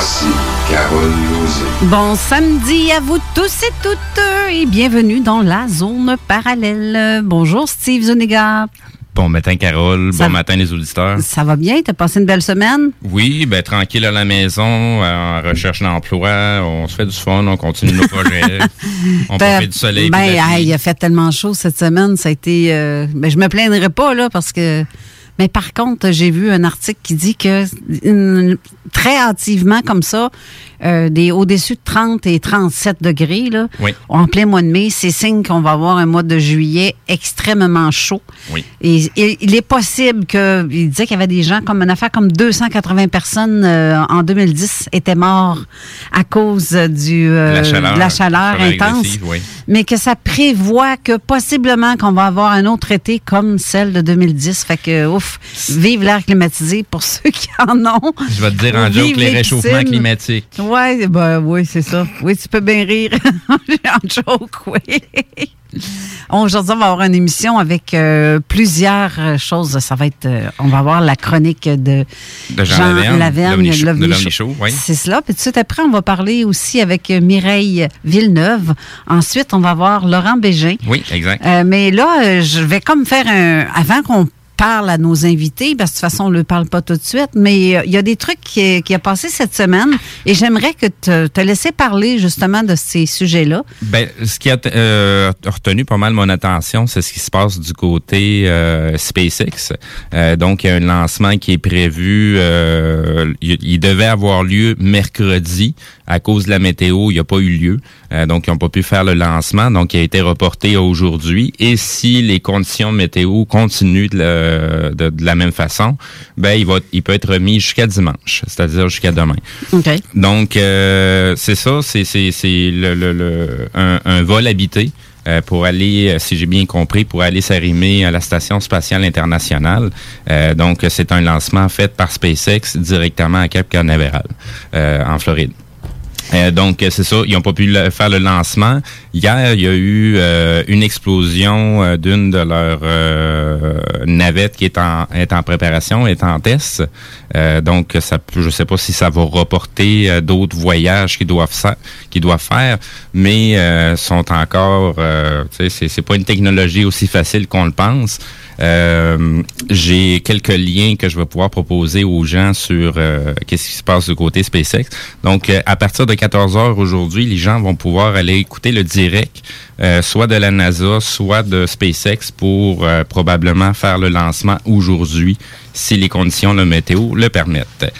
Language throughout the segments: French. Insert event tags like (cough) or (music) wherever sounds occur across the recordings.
Voici Carole Lozé. Bon samedi à vous tous et toutes et bienvenue dans la zone parallèle. Bonjour Steve Zuniga. Bon matin, Carole. Ça- Bon matin, les auditeurs. Ça va bien? T'as passé une belle semaine? Oui, ben tranquille à la maison, euh, en recherche d'emploi. On se fait du fun, on continue nos projets. (laughs) on profite du soleil. Ben, il a fait tellement chaud cette semaine. Ça a été. euh, ben, je me plaindrai pas, là, parce que. Mais par contre, j'ai vu un article qui dit que très hâtivement comme ça, euh, des au-dessus de 30 et 37 degrés, là, Oui. en plein mois de mai, c'est signe qu'on va avoir un mois de juillet extrêmement chaud. Oui. Et, et il est possible que, il disait qu'il y avait des gens comme une affaire comme 280 personnes euh, en 2010 étaient morts à cause du euh, La chaleur. de la chaleur intense, oui. mais que ça prévoit que possiblement qu'on va avoir un autre été comme celle de 2010. Fait que ouf, vive l'air climatisé pour (laughs) ceux qui en ont. Je vais te dire en joke les réchauffements climatiques. Ouais, ben oui, c'est ça. Oui, tu peux bien rire. (laughs) en joke, oui. Aujourd'hui, on va avoir une émission avec euh, plusieurs choses. Ça va être, euh, on va avoir la chronique de, De Jean Laverne, l'OVNI Show- de l'OVNI oui. C'est cela. Puis tout de suite après, on va parler aussi avec euh, Mireille Villeneuve. Ensuite, on va voir Laurent Bégin. Oui, exact. Euh, mais là, je vais comme faire un. Avant qu'on parle à nos invités, de toute façon, on ne le parle pas tout de suite, mais euh, il y a des trucs qui, qui a passé cette semaine et j'aimerais que te, te laisser parler justement de ces sujets-là. Ben, ce qui a euh, retenu pas mal mon attention, c'est ce qui se passe du côté euh, SpaceX. Donc, il y a un lancement qui est prévu. il devait avoir lieu mercredi. À cause de la météo, il n'a pas eu lieu. Euh, donc, ils n'ont pas pu faire le lancement. Donc, il a été reporté aujourd'hui. Et si les conditions météo continuent de, la- de- de la même façon, ben, il, va, il peut être remis jusqu'à dimanche, c'est-à-dire jusqu'à demain. OK. Donc, euh, c'est ça, c'est c'est- c'est le, le- le- un, un vol habité euh, pour aller, euh, si j'ai bien compris, pour aller s'arrimer à la Station spatiale internationale. Euh, donc, c'est un lancement fait par SpaceX directement à Cap Canaveral, euh, en Floride. Euh, donc, euh, c'est ça, ils n'ont pas pu faire le lancement. Hier, il y a eu euh, une explosion euh, d'une de leurs euh, navettes qui est en, est en préparation, est en test. Donc, ça, je sais pas si ça va reporter d'autres voyages qu'ils doivent, qu'ils doivent faire, mais sont encore, c'est pas une technologie aussi facile qu'on le pense. Euh, j'ai quelques liens que je vais pouvoir proposer aux gens sur euh, qu'est-ce qui se passe du côté SpaceX. Donc, euh, à partir de 14 heures aujourd'hui, les gens vont pouvoir aller écouter le direct, euh, soit de la NASA, soit de SpaceX, pour probablement faire le lancement aujourd'hui, si les conditions de météo le permettent.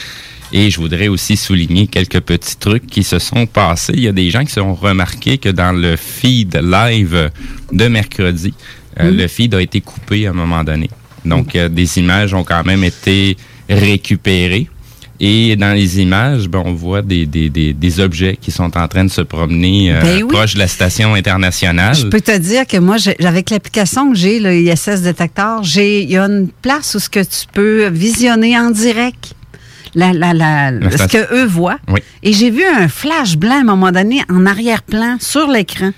Et je voudrais aussi souligner quelques petits trucs qui se sont passés. Il y a des gens qui se sont remarqués que dans le feed live de mercredi, euh, le feed a été coupé à un moment donné. Donc, euh, des images ont quand même été récupérées. Et dans les images, ben, on voit des, des, des, des objets qui sont en train de se promener euh, Ben oui. proche de la station internationale. Je peux te dire que moi, avec l'application que j'ai, le ISS Detector, j'ai, il y a une place où ce que tu peux visionner en direct la, la, la, La ce que eux voient. Oui. Et j'ai vu un flash blanc à un moment donné en arrière-plan sur l'écran.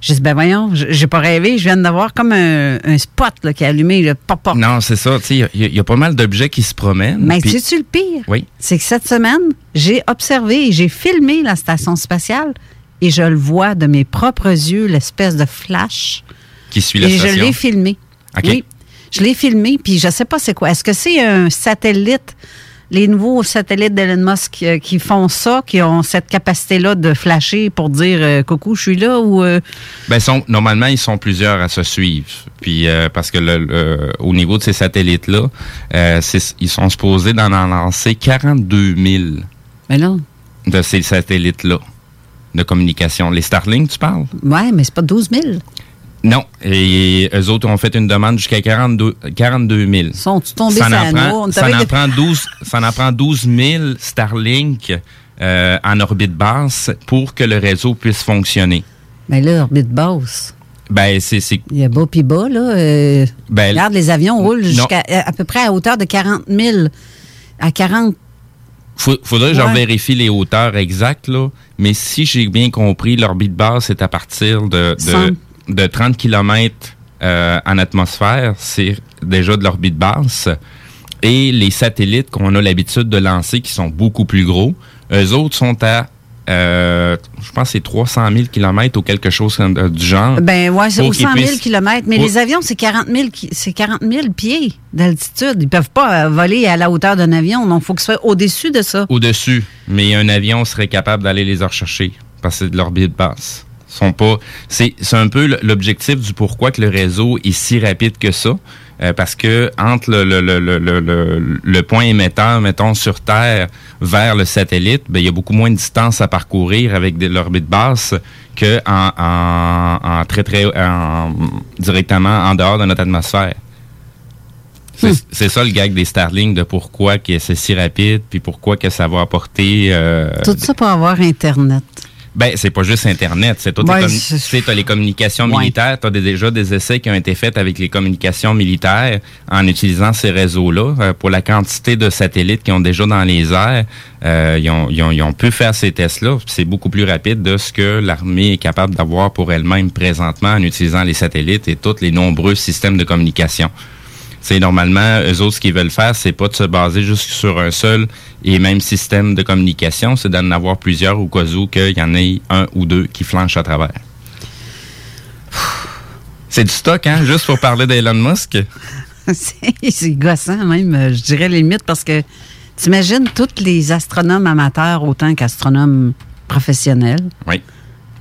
J'ai dit, ben voyons, j'ai pas rêvé, je viens d'avoir comme un, un spot là, qui est allumé, le pop pop. Non, c'est ça. tu sais, Il y, a- il y a pas mal d'objets qui se promènent. Mais puis- sais-tu le pire? Oui. C'est que cette semaine, j'ai observé et j'ai filmé la station spatiale et je le vois de mes propres yeux, l'espèce de flash. qui suit la Et je station? l'ai filmé. OK. Oui. Je l'ai filmé, puis je sais pas c'est quoi. Est-ce que c'est un satellite, les nouveaux satellites d'Elon Musk euh, qui font ça, qui ont cette capacité-là de flasher pour dire euh, coucou, je suis là ou. euh, Ben, sont, normalement, ils sont plusieurs à se suivre. Puis euh, parce que le, le- au niveau de ces satellites-là, ils sont supposés d'en en lancer 42 000 Mais là, de ces satellites-là de communication. Les Starlink, tu parles? ouais, mais c'est pas 12 000. Non. Et eux autres ont fait une demande jusqu'à 42, 42 000. Sont-ils tombés Ça sur en, la prend, noix? On ça, en que- prend 12, ça en prend 12 000 Starlink euh, en orbite basse pour que le réseau puisse fonctionner. Mais là, orbite basse. Ben, c'est... c'est- Il y a bas puis bas, là. euh, Ben, regarde, les avions roulent jusqu'à à, à peu près à hauteur de 40 000. À 40. Faut- faudrait que je vérifie les hauteurs exactes, là. Mais si j'ai bien compris, l'orbite basse est à partir de, de, de 30 km en atmosphère. C'est déjà de l'orbite basse. Et les satellites qu'on a l'habitude de lancer, qui sont beaucoup plus gros, eux autres sont à, euh, je pense, que c'est 300 000 km ou quelque chose euh, du genre. Ben ouais, c'est Pour aux qu'ils 100 000 puissent- kilomètres. Mais pour- les avions, c'est 40 000, ki- c'est 40 000 pieds d'altitude. Ils peuvent pas euh, voler à la hauteur d'un avion. Donc, il faut que ce soit au-dessus de ça. au-dessus, mais un avion serait capable d'aller les rechercher parce que c'est de l'orbite basse. Sont pas. C'est c'est un peu l'objectif du pourquoi que le réseau est si rapide que ça. Euh, parce que entre le, le, le, le, le, le- le point émetteur, mettons, sur Terre vers le satellite, ben, il y a beaucoup moins de distance à parcourir avec de l'orbite basse que en, en, en très, très en- directement en dehors de notre atmosphère. C'est c'est ça le gag des Starlink de pourquoi que c'est si rapide, puis pourquoi que ça va apporter. euh, Tout ça pour avoir Internet. Ben, c'est pas juste Internet, c'est toutes Ouais, tu t'as les communications Ouais. militaires, tu as déjà des essais qui ont été faits avec les communications militaires en utilisant ces réseaux-là. Euh, pour la quantité de satellites qu'ils ont déjà dans les airs, euh, ils, ont, ils, ont, ils ont pu faire ces tests-là. C'est beaucoup plus rapide de ce que l'armée est capable d'avoir pour elle-même présentement en utilisant les satellites et tous les nombreux systèmes de communication. C'est normalement, eux autres, ce qu'ils veulent faire, c'est pas de se baser juste sur un seul et même système de communication, c'est d'en avoir plusieurs au cas où qu'il y en ait un ou deux qui flanchent à travers. C'est du stock, hein, juste pour parler d'Elon Musk? (laughs) c'est gossant même, euh, je dirais limite, parce que t'imagines tous les astronomes amateurs autant qu'astronomes professionnels. Oui,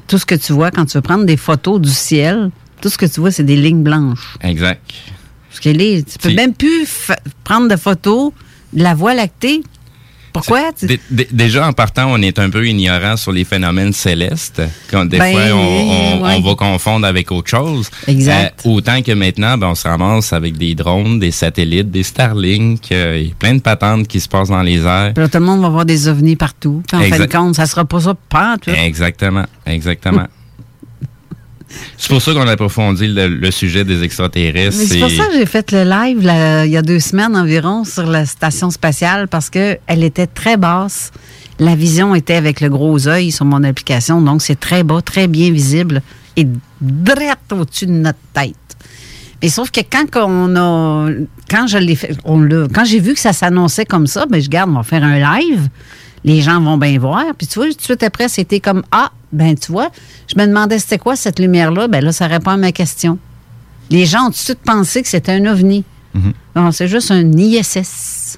Tout ce que tu vois quand tu veux prendre des photos du ciel, tout ce que tu vois, c'est des lignes blanches. exact. Parce que les, tu peux même plus prendre de photos de la Voie lactée. Pourquoi? Déjà, en partant, on est un peu ignorant sur les phénomènes célestes. Quand des Ben, fois, on, on- ouais. on va confondre avec autre chose. Exact. Euh, autant que maintenant, ben, on se ramasse avec des drones, des satellites, des Starlink, euh, plein de patentes qui se passent dans les airs. Puis là, tout le monde va voir des ovnis partout. Puis en fin de compte, ça sera pas ça pas. Exactement, exactement. C'est pour ça qu'on a approfondi le, le sujet des extraterrestres. C'est pour ça que j'ai fait le live là, il y a deux semaines environ sur la station spatiale parce que elle était très basse. La vision était avec le gros œil sur mon application, donc c'est très bas, très bien visible et direct au-dessus de notre tête. Mais sauf que quand on a, quand je l'ai fait, on l'a- quand j'ai vu que ça s'annonçait comme ça, ben je garde, on va faire un live. Les gens vont bien voir. Puis tu vois, tout de suite après, c'était comme ah, ben tu vois, je me demandais c'était quoi cette lumière-là. Ben là, ça répond à ma question. Les gens ont tout de suite pensé que c'était un ovni. Mhm. Non, c'est juste un ISS.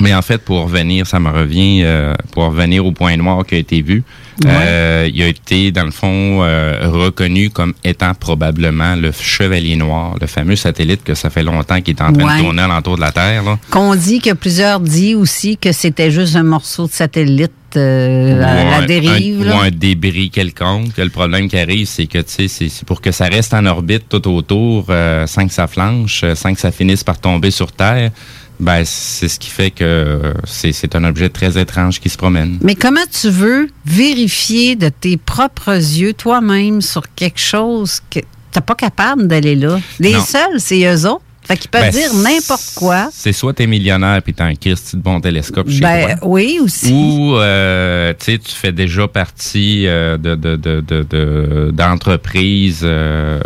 Mais en fait, pour revenir, ça me revient, euh, pour revenir au point noir qui a été vu, euh, il a été, dans le fond, euh, reconnu comme étant probablement le Chevalier Noir, le fameux satellite que ça fait longtemps qu'il est en train Ouais. de tourner alentour de la Terre. Qu'on dit que plusieurs disent aussi que c'était juste un morceau de satellite euh, à Ou la dérive. un- là. ou un débris quelconque. Le problème qui arrive, c'est que c'est pour que ça reste en orbite tout autour, euh, sans que ça flanche, sans que ça finisse par tomber sur Terre. Ben, c'est ce qui fait que c'est c'est un objet très étrange qui se promène. Mais comment tu veux vérifier de tes propres yeux toi-même sur quelque chose que t'es pas capable d'aller là? Les Non. seuls, c'est eux autres. Fait qu'ils peuvent Ben, dire n'importe quoi. C'est soit t'es millionnaire puis t'as un Christy de bon télescope chez Ben toi. oui aussi. Ou euh, tu sais, tu fais déjà partie euh, de, de, de, de- de- d'entreprises euh,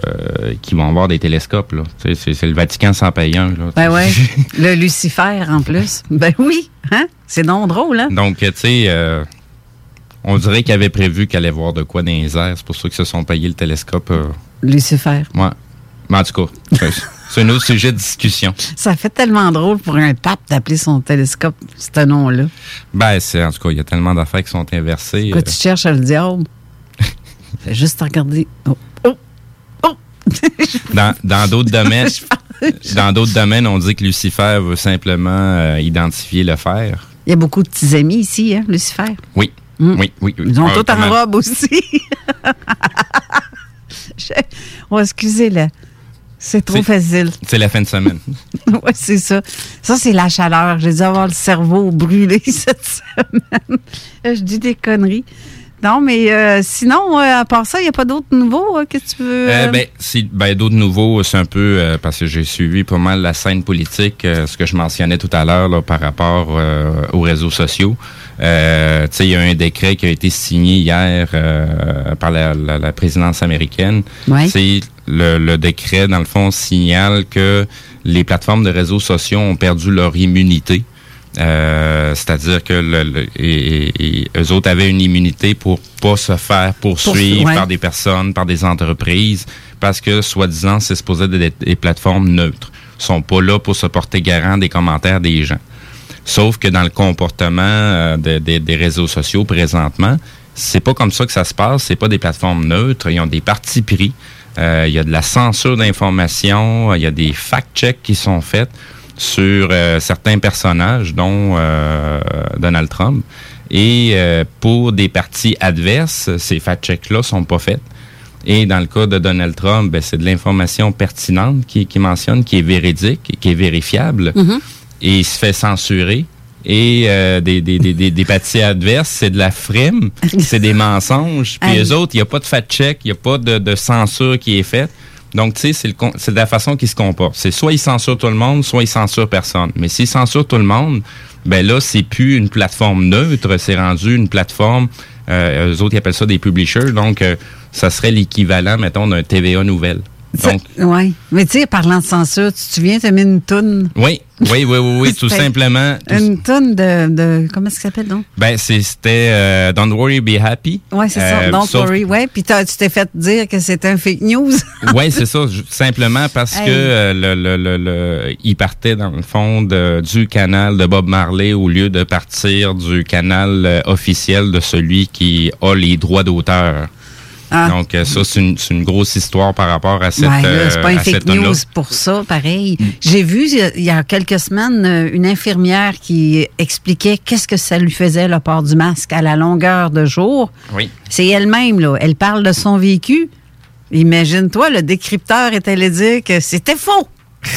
qui vont avoir des télescopes. Là. C'est, c'est le Vatican sans payer un. Là. Ben ouais. (laughs) Le Lucifer en plus. Ben oui. Hein? C'est non drôle, hein? Donc, tu sais, on dirait qu'ils avaient prévu qu'elle allait voir de quoi dans les airs. C'est pour ça qu'ils se sont payés le télescope. euh, Lucifer. ouais. Mais en tout cas, c'est un autre sujet de discussion. Ça fait tellement drôle pour un pape d'appeler son télescope ce nom-là. Ben, c'est, en tout cas, il y a tellement d'affaires qui sont inversées. Quand euh, tu cherches le diable, (laughs) fais juste regarder. Oh, oh, oh! (laughs) dans, dans d'autres domaines, (laughs) dans d'autres domaines, on dit que Lucifer veut simplement euh, identifier le fer. Il y a beaucoup de petits amis ici, hein, Lucifer? Oui. Mm. Oui, oui, oui. Ils ont Ah, tout en robe aussi. Oh, excusez-le. C'est trop facile. C'est la fin de semaine. (laughs) Oui, c'est ça. Ça, c'est la chaleur. J'ai dû avoir le cerveau brûlé (laughs) cette semaine. Euh, Je dis des conneries. Non, mais euh, sinon, euh, à part ça, il n'y a pas d'autres nouveaux euh, que tu veux? Euh, ben, si, ben, d'autres nouveaux, c'est un peu parce que j'ai suivi pas mal la scène politique, ce que je mentionnais tout à l'heure par rapport aux réseaux sociaux. Tu sais, il y a un décret qui a été signé hier par la, la- la présidence américaine. Ouais. Le, le décret, dans le fond, signale que les plateformes de réseaux sociaux ont perdu leur immunité. Euh, C'est-à-dire que le, le- et, et- eux autres avaient une immunité pour pas se faire poursuivre Pour- ouais. par des personnes, par des entreprises, parce que soi-disant, c'est supposé être des, des plateformes neutres. Ils sont pas là pour se porter garant des commentaires des gens. Sauf que dans le comportement euh, de- de- des réseaux sociaux présentement, c'est pas comme ça que ça se passe. C'est pas des plateformes neutres. Ils ont des partis pris. Euh, il y a de la censure d'informations. Il y a des fact-checks qui sont faits sur euh, certains personnages, dont euh, Donald Trump. Et euh, pour des partis adverses, ces fact-checks-là sont pas faits. Et dans le cas de Donald Trump, ben, c'est de l'information pertinente qui, qui mentionne, qui est véridique, qui est vérifiable, et il se fait censurer. Et euh, des, des, des, des, des partis adverses, c'est de la frime, c'est des mensonges. Puis les autres, il n'y a pas de fact-check, il n'y a pas de, de censure qui est faite. Donc, tu sais, c'est le con- c'est de la façon qu'ils se comportent. C'est soit ils censurent tout le monde, soit ils censurent personne. Mais s'ils censurent tout le monde, ben là, c'est plus une plateforme neutre, c'est rendu une plateforme, euh, eux autres, ils appellent ça des publishers. Donc, euh, ça serait l'équivalent, mettons, d'un TVA nouvelle. Donc, Oui. Mais tu sais, parlant de censure, tu te souviens, tu as mis une toune? oui, oui, oui, oui, oui, (laughs) tout simplement. tout- Une toune de, de. Comment ça s'appelle, donc? ben, c'était euh, Don't Worry, Be Happy. Oui, c'est ça. Euh, Don't sauf- worry. Oui, puis tu t'es fait dire que c'était un fake news. (laughs) Oui, c'est ça. Simplement parce Hey. que euh, le, le, le, il partait dans le fond de- du canal de Bob Marley au lieu de partir du canal officiel de celui qui a les droits d'auteur. Ah. Donc euh, ça, c'est une, une grosse histoire par rapport à cette là, c'est euh, pas un à cet fake news pour ça, pareil. J'ai vu il y a- quelques semaines euh, une infirmière qui expliquait qu'est-ce que ça lui faisait le port du masque à la longueur de jour. Oui. C'est elle-même, là. Elle parle de son vécu. Imagine-toi, le décrypteur est allé dire que c'était faux. (laughs)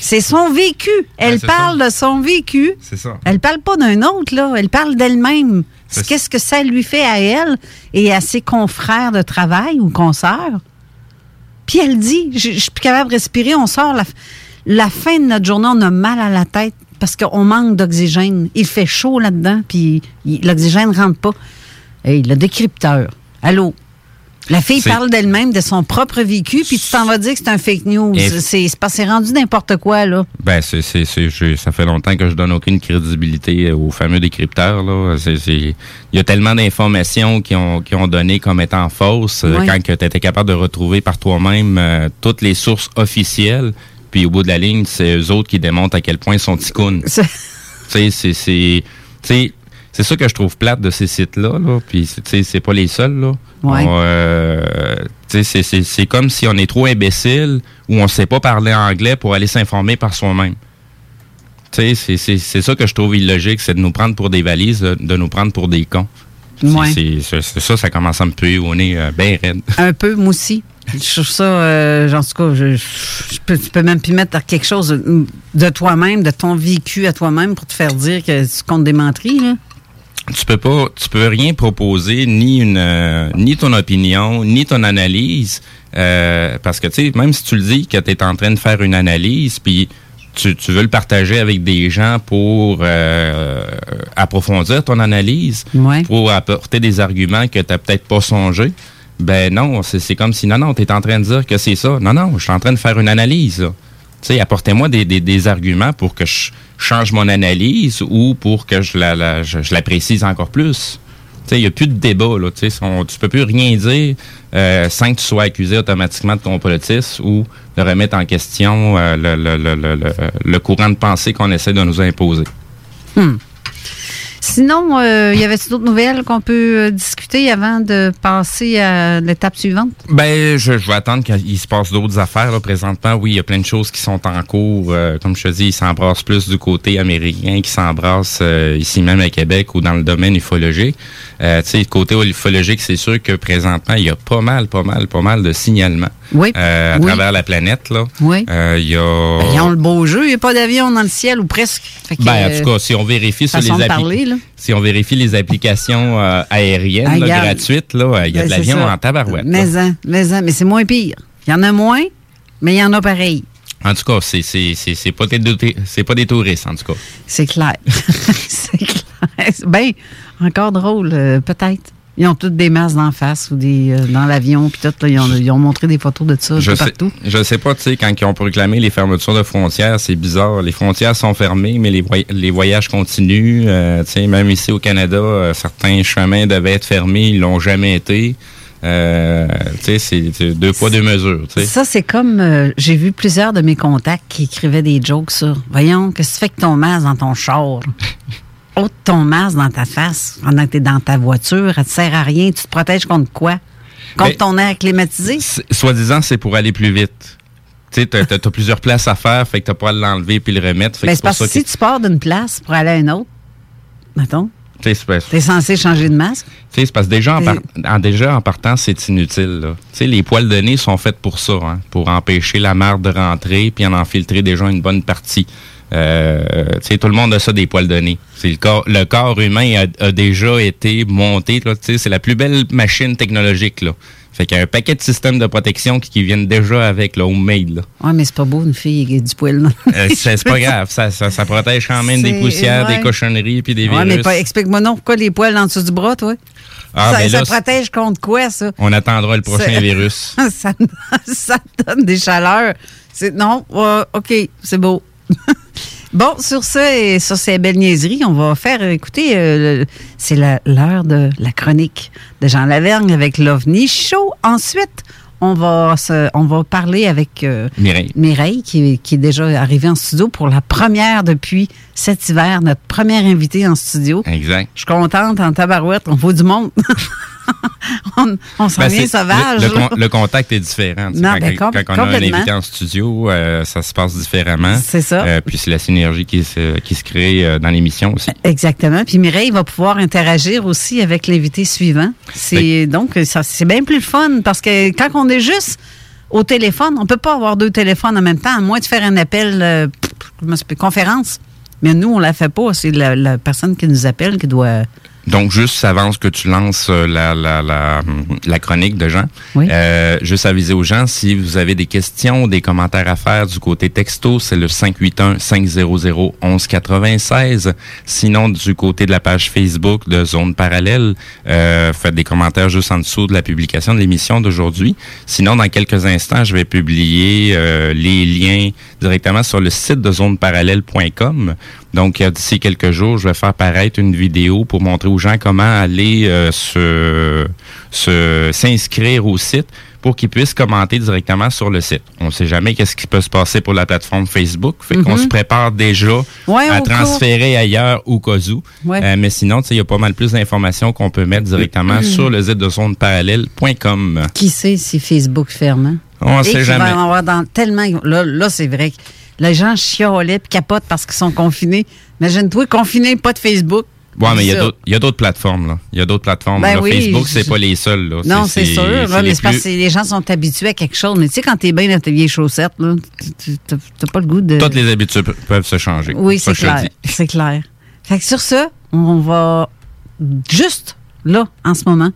C'est son vécu. Elle c'est parle de son vécu. C'est ça. Elle parle pas d'un autre, là. Elle parle d'elle-même. Qu'est-ce que ça lui fait à elle et à ses confrères de travail ou consoeurs? Puis elle dit, je, suis plus capable de respirer, on sort la, fin de notre journée, on a mal à la tête parce qu'on manque d'oxygène. Il fait chaud là-dedans, puis l'oxygène rentre pas. Hey, le décrypteur. Allô? La fille parle d'elle-même, de son propre vécu, puis tu t'en vas dire que c'est un fake news. Et- C'est parce que c'est rendu n'importe quoi, là. Ben, c'est, ça fait longtemps que je donne aucune crédibilité aux fameux décrypteurs. Là. Il y a tellement d'informations qui ont, qui ont donné comme étant fausses euh, quand tu étais capable de retrouver par toi-même euh, toutes les sources officielles. Puis au bout de la ligne, c'est eux autres qui démontrent à quel point ils sont ticounes. Tu sais, c'est, c'est, ça que je trouve plate de ces sites-là. Là. Puis, c'est- tu sais, c'est pas les seuls. Là. Ouais. Euh, c'est, comme si on est trop imbécile ou on sait pas parler anglais pour aller s'informer par soi-même. Tu sais, c'est, ça que je trouve illogique, c'est de nous prendre pour des valises, de, nous prendre pour des cons. C'est- Ouais. C'est, ça, ça commence à me puer au nez euh, bien raide. (laughs) Un peu, moi aussi. Je trouve ça, euh, en tout cas, je, je peux, tu peux même plus mettre quelque chose de, de toi-même, de ton vécu à toi-même pour te faire dire que tu comptes des menteries, là. Tu peux pas, tu peux rien proposer, ni une, euh, ni ton opinion, ni ton analyse, euh, parce que tu sais, même si tu le dis que tu es en train de faire une analyse, puis tu, tu veux le partager avec des gens pour euh, approfondir ton analyse, Ouais. pour apporter des arguments que tu n'as peut-être pas songé. Ben non, c'est comme si non, non, tu es en train de dire que c'est ça. Non, non, je suis en train de faire une analyse. là. Sais, apportez-moi des, des, arguments pour que je change mon analyse ou pour que je la, je, la précise encore plus. Il n'y a plus de débat, là. On- tu peux plus rien dire euh, sans que tu sois accusé automatiquement de complotisme ou de remettre en question euh, le, le, le, le, courant de pensée qu'on essaie de nous imposer. Sinon, euh, y avait-il d'autres nouvelles qu'on peut euh, discuter avant de passer à l'étape suivante? Ben, je, je vais attendre qu'il se passe d'autres affaires. Là. Présentement, oui, il y a plein de choses qui sont en cours. Euh, comme je te dis, ils s'embrassent plus du côté américain qui s'embrassent euh, ici même à Québec ou dans le domaine ufologique. Tu sais, côté ufologique, c'est sûr que présentement, il y a pas mal, pas mal, pas mal de signalements Oui. à Oui. travers la planète. Là. Oui. Il y a... Ben, ils ont le beau jeu, il n'y a pas d'avion dans le ciel ou presque. Que, Ben, en tout cas, si on vérifie sur les si on vérifie les applications euh, aériennes Ah, là, regarde. gratuites, là, il y a Ben, de l'avion en tabarouette. Mais, en, mais, en, mais c'est moins pire. Il y en a moins, mais il y en a pareil. En tout cas, c'est c'est pas des pas des touristes en tout cas. C'est clair. (laughs) c'est clair. Ben, encore drôle, euh, peut-être. Ils ont toutes des masques d'en face ou des euh, dans l'avion, puis tout. Là, ils, ont, ils ont montré des photos de ça Je sais, partout. je sais pas, tu sais, quand ils ont proclamé les fermetures de frontières, c'est bizarre. Les frontières sont fermées, mais les, voy- les voyages continuent. Euh, tu sais, même ici au Canada, euh, certains chemins devaient être fermés, ils l'ont jamais été. Euh, tu sais, c'est deux poids deux mesures. Ça, c'est comme euh, j'ai vu plusieurs de mes contacts qui écrivaient des jokes sur Voyons, qu'est-ce que tu fais avec ton masque dans ton char? Ôte ton masque dans ta face pendant que tu es dans ta voiture, elle te sert à rien. Tu te protèges contre quoi? Contre Ben, ton air climatisé? Soi-disant, c'est pour aller plus vite. Tu sais, t'as- t'as plusieurs places à faire, fait que t'as pas à l'enlever puis le remettre. Fait Ben, c'est parce que si tu pars d'une place pour aller à une autre, mettons, tu sais, c'est parce- tu es censé changer de masque? Tu sais, c'est parce que déjà en, par- en- déjà en partant, c'est inutile. là. Tu sais, les poils de nez sont faits pour ça, hein, pour empêcher la marde de rentrer puis en infiltrer déjà une bonne partie. Euh, tout le monde a ça des poils de nez. Le corps, le corps humain a, a déjà été monté. là, c'est la plus belle machine technologique. Là. Fait qu'il y a un paquet de systèmes de protection qui, qui viennent déjà avec le homemade. Là. Ouais, mais c'est pas beau, une fille avec du poil. là. Euh, c'est pas grave, ça, ça, ça protège quand même des poussières, ouais. des cochonneries puis des Ouais, virus. mais pas- explique-moi non, pourquoi les poils en dessous du bras, toi? ah, ça ben ça là, protège contre quoi, ça? on attendra le prochain virus. (laughs) ça, (laughs) ça donne des chaleurs. Non, ok, c'est beau. (laughs) bon, sur ça et sur ces belles niaiseries, on va faire écouter. euh, le- c'est l'heure de la chronique de Jean Lavergne avec l'OVNI Show. Ensuite, on va se- on va parler avec euh, Mireille. Mireille qui, qui est déjà arrivée en studio pour la première depuis cet hiver, notre première invitée en studio. Exact. Je suis contente en tabarouette, on vaut du monde. (laughs) (laughs) on on s'en Ben, vient sauvage. Le, le là. con- le contact est différent. Non, quand, ben, com- quand on a un invité en studio, euh, ça se passe différemment. C'est ça. Euh, puis c'est la synergie qui se, qui se crée euh, dans l'émission aussi. Exactement. Puis Mireille va pouvoir interagir aussi avec l'invité suivant. C'est donc ça, c'est bien plus fun parce que quand on est juste au téléphone, on peut pas avoir deux téléphones en même temps, à moins de faire un appel pff, conférence. Mais nous, on la fait pas. C'est la, la personne qui nous appelle qui doit. Donc, juste avant que tu lances euh, la, la, la, la chronique de Jean, Oui. euh, juste aviser aux gens, si vous avez des questions, des commentaires à faire du côté texto, c'est le 581-500-1196. Sinon, du côté de la page Facebook de Zone Parallèle, euh, faites des commentaires juste en dessous de la publication de l'émission d'aujourd'hui. Sinon, dans quelques instants, je vais publier euh, les liens directement sur le site de zoneparallèle.com. Donc, euh, d'ici quelques jours, je vais faire paraître une vidéo pour montrer aux gens comment aller euh, se s'inscrire au site pour qu'ils puissent commenter directement sur le site. On ne sait jamais qu'est-ce qui peut se passer pour la plateforme Facebook. Fait qu'on se prépare déjà Mhm. Ouais, à transférer ailleurs au cas où. Ouais. Euh, mais sinon, il y a pas mal plus d'informations qu'on peut mettre directement sur le site de. Qui sait si Facebook ferme? hein? On ne sait jamais. va avoir dans tellement. Là, là c'est vrai que les gens chiolaient puis capotent parce qu'ils sont confinés. Imagine-toi, confiné, pas de Facebook. Ouais, mais il y a Ça. d'autres- il y a d'autres plateformes, là. Il y a d'autres plateformes. Ben là. oui, Facebook, c'est je- pas les seuls, là. Non, c'est sûr. là, mais les parce que les gens sont habitués à quelque chose. Mais tu sais, quand t'es bien dans tes vieilles chaussettes, tu t'as pas le goût de. Toutes les habitudes pe- peuvent se changer. Oui, Ça, c'est clair. C'est clair. Fait que sur ce, on va juste là, en ce moment,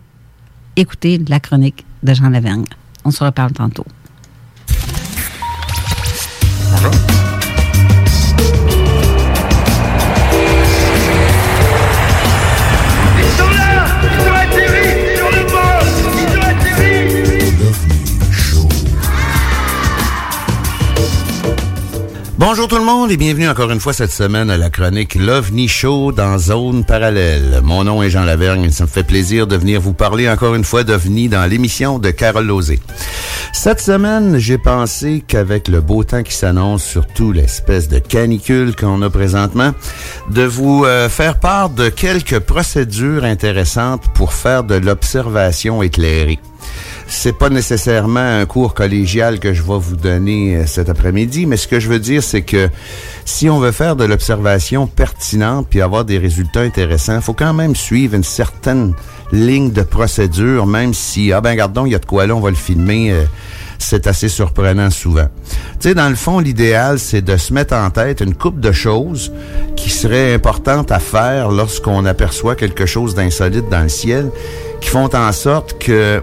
écouter la chronique de Jean Lavergne. On se reparle tantôt. Ils Bonjour tout le monde et bienvenue encore une fois cette semaine à la chronique l'OVNI Show dans Zone Parallèle. Mon nom est Jean Lavergne et ça me fait plaisir de venir vous parler encore une fois d'OVNI dans l'émission de Carole Lozé. Cette semaine, j'ai pensé qu'avec le beau temps qui s'annonce, surtout l'espèce de canicule qu'on a présentement, de vous euh, faire part de quelques procédures intéressantes pour faire de l'observation éclairée. C'est pas nécessairement un cours collégial que je vais vous donner euh, cet après-midi, mais ce que je veux dire, c'est que si on veut faire de l'observation pertinente puis avoir des résultats intéressants, faut quand même suivre une certaine ligne de procédure, même si, ah ben, gardons, il y a de quoi là, on va le filmer. euh, c'est assez surprenant souvent. Tu sais, dans le fond, l'idéal, c'est de se mettre en tête une coupe de choses qui seraient importantes à faire lorsqu'on aperçoit quelque chose d'insolite dans le ciel, qui font en sorte que,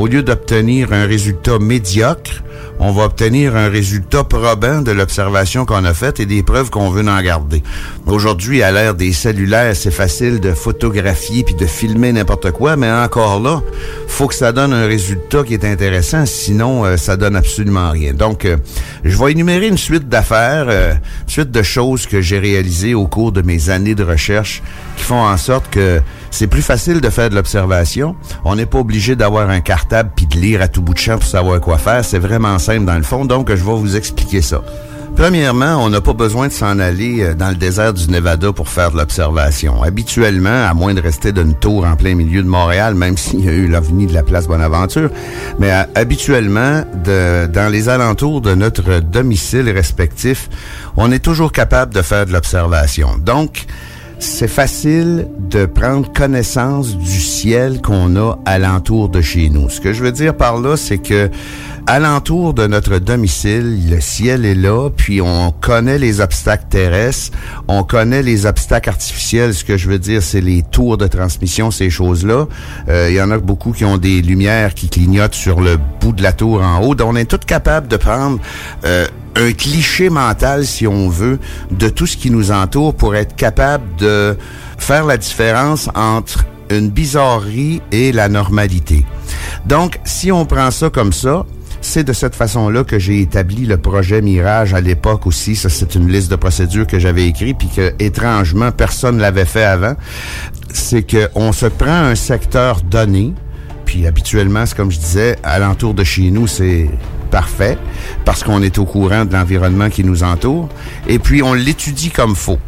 au lieu d'obtenir un résultat médiocre, on va obtenir un résultat probant de l'observation qu'on a faite et des preuves qu'on veut en garder. Aujourd'hui, à l'ère des cellulaires, c'est facile de photographier puis de filmer n'importe quoi, mais encore là, faut que ça donne un résultat qui est intéressant, sinon euh, ça donne absolument rien. Donc, euh, je vais énumérer une suite d'affaires, euh, une suite de choses que j'ai réalisées au cours de mes années de recherche font en sorte que c'est plus facile de faire de l'observation. On n'est pas obligé d'avoir un cartable puis de lire à tout bout de champ pour savoir quoi faire. C'est vraiment simple dans le fond, donc je vais vous expliquer ça. Premièrement, on n'a pas besoin de s'en aller euh, dans le désert du Nevada pour faire de l'observation. Habituellement, à moins de rester d'une tour en plein milieu de Montréal, même (laughs) s'il y a eu l'avenue de la place Bonaventure, mais euh, habituellement, dans les alentours de notre domicile respectif, on est toujours capable de faire de l'observation. Donc, c'est facile de prendre connaissance du ciel qu'on a alentour de chez nous. Ce que je veux dire par là, c'est que alentour de notre domicile, le ciel est là, puis on connaît les obstacles terrestres, on connaît les obstacles artificiels. Ce que je veux dire, c'est les tours de transmission, ces choses-là. Euh, Il y en a beaucoup qui ont des lumières qui clignotent sur le bout de la tour en haut. Donc, on est tous capables de prendre euh, un cliché mental, si on veut, de tout ce qui nous entoure pour être capable de faire la différence entre une bizarrerie et la normalité. Donc, si on prend ça comme ça, c'est de cette façon-là que j'ai établi le projet Mirage à l'époque aussi. Ça, c'est une liste de procédures que j'avais écrit puis que, étrangement, personne l'avait fait avant. C'est que on se prend un secteur donné, puis habituellement, c'est comme je disais, alentour de chez nous, c'est parfait parce qu'on est au courant de l'environnement qui nous entoure. Et puis, on l'étudie comme faut.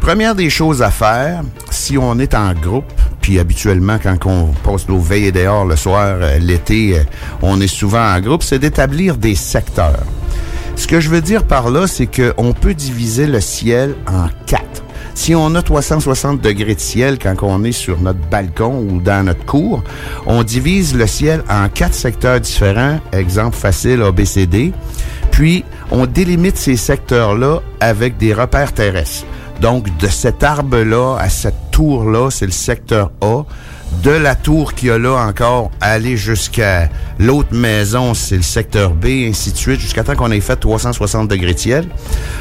Première des choses à faire, si on est en groupe, puis habituellement quand on passe nos veillées dehors le soir, euh, l'été, euh, on est souvent en groupe, c'est d'établir des secteurs. Ce que je veux dire par là, c'est qu'on peut diviser le ciel en quatre. Si on a 360 degrés de ciel quand on est sur notre balcon ou dans notre cour, on divise le ciel en quatre secteurs différents, exemple facile ABCD, puis on délimite ces secteurs-là avec des repères terrestres. Donc, de cet arbre-là à cette tour-là, c'est le secteur A. De la tour qu'il y a là encore, aller jusqu'à l'autre maison, c'est le secteur B, ainsi de suite, jusqu'à temps qu'on ait fait 360 degrés de ciel.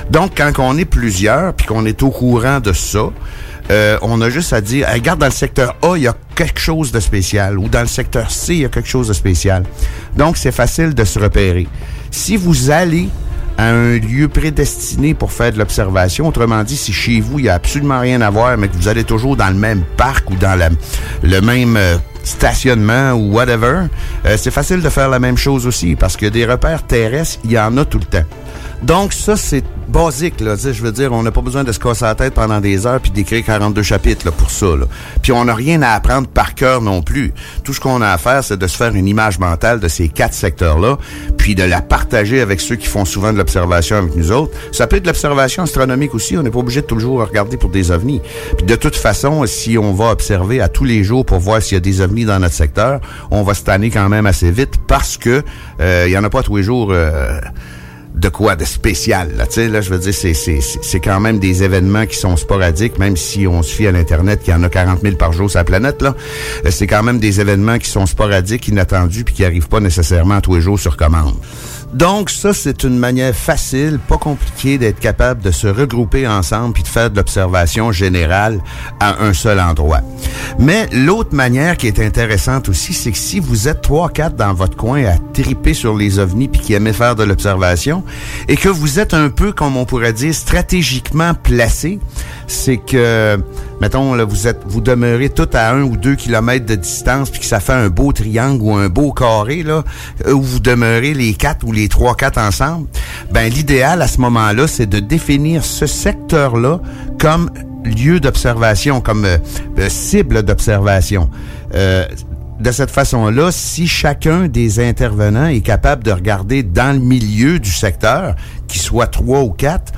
Donc, quand on est plusieurs, puis qu'on est au courant de ça, euh, on a juste à dire, regarde, dans le secteur A, il y a quelque chose de spécial, ou dans le secteur C, il y a quelque chose de spécial. Donc, c'est facile de se repérer. Si vous allez à un lieu prédestiné pour faire de l'observation. Autrement dit, si chez vous, il n'y a absolument rien à voir, mais que vous allez toujours dans le même parc ou dans le même euh, stationnement ou whatever, euh, c'est facile de faire la même chose aussi parce que des repères terrestres, il y en a tout le temps. Donc, ça, c'est basique, là. Je veux dire, on n'a pas besoin de se casser la tête pendant des heures puis d'écrire 42 chapitres pour ça. Là. Puis on n'a rien à apprendre par cœur non plus. Tout ce qu'on a à faire, c'est de se faire une image mentale de ces quatre secteurs-là, puis de la partager avec ceux qui font souvent de l'observation avec nous autres. Ça peut être de l'observation astronomique aussi. On n'est pas obligé de toujours regarder pour des ovnis. Puis de toute façon, si on va observer à tous les jours pour voir s'il y a des ovnis dans notre secteur, on va se tanner quand même assez vite parce que euh, il y en a pas tous les jours. euh, de quoi de spécial. Là, Tu là je veux dire, c'est, c'est, c'est quand même des événements qui sont sporadiques, même si on se fie à l'Internet, qu'il y en a 40 000 par jour sur la planète. là. Euh, C'est quand même des événements qui sont sporadiques, inattendus, puis qui arrivent pas nécessairement tous les jours sur commande. Donc, ça, c'est une manière facile, pas compliquée, d'être capable de se regrouper ensemble puis de faire de l'observation générale à un seul endroit. Mais l'autre manière qui est intéressante aussi, c'est que si vous êtes trois, quatre dans votre coin à triper sur les ovnis puis qui aimez faire de l'observation et que vous êtes un peu, comme on pourrait dire, stratégiquement placé, c'est que, mettons, là, vous êtes, vous demeurez tout à un ou deux kilomètres de distance puis que ça fait un beau triangle ou un beau carré, là, euh, où vous demeurez les quatre ou les trois, quatre ensemble. Ben, l'idéal à ce moment-là, c'est de définir ce secteur-là comme lieu d'observation, comme euh, euh, cible d'observation. Euh, de cette façon-là, si chacun des intervenants est capable de regarder dans le milieu du secteur, qu'il soit trois ou quatre,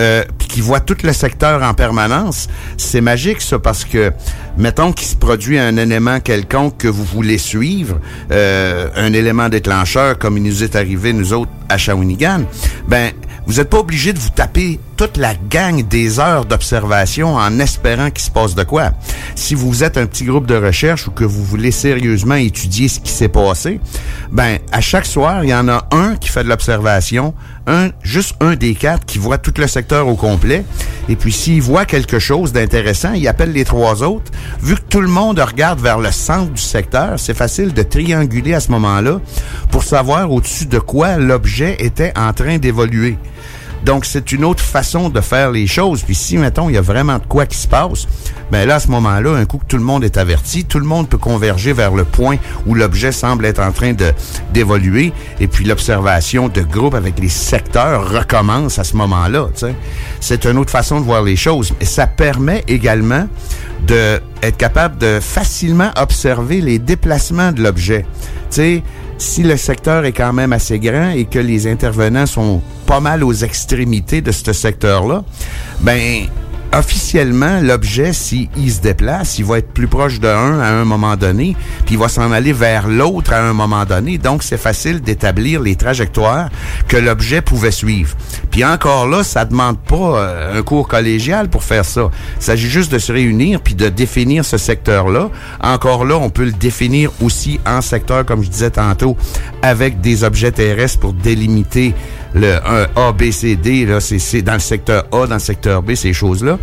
euh, qu'il voit tout le secteur en permanence, c'est magique ça parce que, mettons qu'il se produit un élément quelconque que vous voulez suivre, euh, un élément déclencheur comme il nous est arrivé nous autres à Shawinigan, ben vous n'êtes pas obligé de vous taper toute la gang des heures d'observation en espérant qu'il se passe de quoi. Si vous êtes un petit groupe de recherche ou que vous voulez sérieusement étudier ce qui s'est passé, ben à chaque soir, il y en a un qui fait de l'observation, un juste un des quatre qui voit tout le secteur au complet. Et puis s'il voit quelque chose d'intéressant, il appelle les trois autres. Vu que tout le monde regarde vers le centre du secteur, c'est facile de trianguler à ce moment-là pour savoir au-dessus de quoi l'objet était en train d'évoluer. Donc, c'est une autre façon de faire les choses. Puis si, mettons, il y a vraiment de quoi qui se passe, ben là, à ce moment-là, un coup que tout le monde est averti, tout le monde peut converger vers le point où l'objet semble être en train de d'évoluer. Et puis l'observation de groupe avec les secteurs recommence à ce moment-là. C'est une autre façon de voir les choses. Et ça permet également de être capable de facilement observer les déplacements de l'objet. Tu si le secteur est quand même assez grand et que les intervenants sont pas mal aux extrémités de ce secteur-là, ben officiellement, l'objet, s'il se déplace, il va être plus proche de un à un moment donné, puis il va s'en aller vers l'autre à un moment donné. Donc, c'est facile d'établir les trajectoires que l'objet pouvait suivre. Puis encore là, ça demande pas euh, un cours collégial pour faire ça. Il s'agit juste de se réunir puis de définir ce secteur-là. Encore là, on peut le définir aussi en secteur, comme je disais tantôt, avec des objets terrestres pour délimiter le un A, B, C, D, là, c'est, dans le secteur A, dans le secteur B, ces choses-là.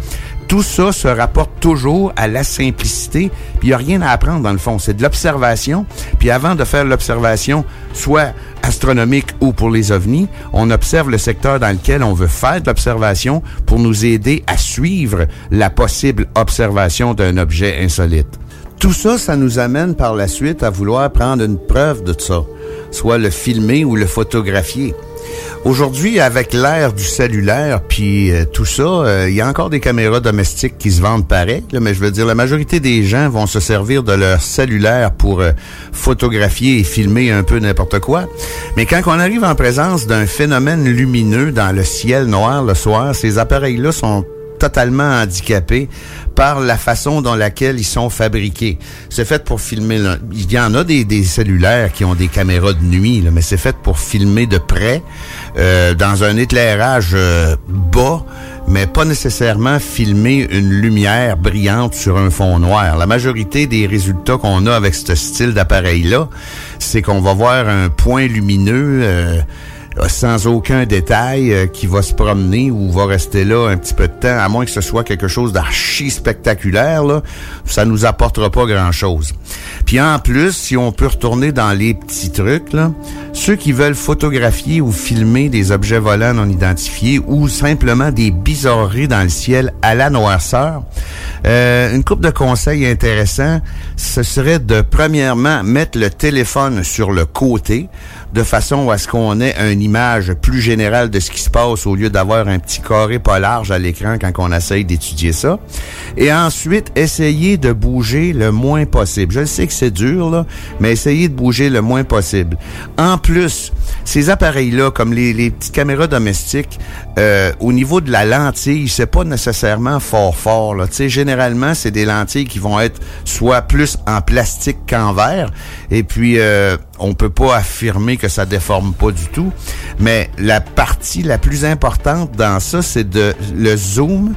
Tout ça se rapporte toujours à la simplicité, puis il n'y a rien à apprendre dans le fond. C'est de l'observation, puis avant de faire l'observation, soit astronomique ou pour les ovnis, on observe le secteur dans lequel on veut faire de l'observation pour nous aider à suivre la possible observation d'un objet insolite. Tout ça, ça nous amène par la suite à vouloir prendre une preuve de ça, soit le filmer ou le photographier. Aujourd'hui, avec l'ère du cellulaire, puis euh, tout ça, euh, il y a encore des caméras domestiques qui se vendent pareil, là, mais je veux dire, la majorité des gens vont se servir de leur cellulaire pour euh, photographier et filmer un peu n'importe quoi. Mais quand on arrive en présence d'un phénomène lumineux dans le ciel noir le soir, ces appareils-là sont totalement handicapés par la façon dont laquelle ils sont fabriqués. C'est fait pour filmer. Il y en a des, des cellulaires qui ont des caméras de nuit, là, mais c'est fait pour filmer de près, euh, dans un éclairage euh, bas, mais pas nécessairement filmer une lumière brillante sur un fond noir. La majorité des résultats qu'on a avec ce style d'appareil-là, c'est qu'on va voir un point lumineux. euh, sans aucun détail euh, qui va se promener ou va rester là un petit peu de temps, à moins que ce soit quelque chose d'archi spectaculaire, là, ça nous apportera pas grand-chose. Puis en plus, si on peut retourner dans les petits trucs, ceux qui veulent photographier ou filmer des objets volants non identifiés ou simplement des bizarreries dans le ciel à la noirceur, euh, une coupe de conseils intéressants, ce serait de premièrement mettre le téléphone sur le côté de façon à ce qu'on ait une image plus générale de ce qui se passe au lieu d'avoir un petit carré pas large à l'écran quand on essaye d'étudier ça. Et ensuite, essayez de bouger le moins possible. Je sais que c'est dur, mais essayez de bouger le moins possible. En plus, ces appareils-là, comme les, petites caméras domestiques, euh, au niveau de la lentille, c'est pas nécessairement fort fort. Là. Généralement, c'est des lentilles qui vont être soit plus en plastique qu'en verre. Et puis, euh, on peut pas affirmer que ça déforme pas du tout. Mais la partie la plus importante dans ça, c'est de le zoom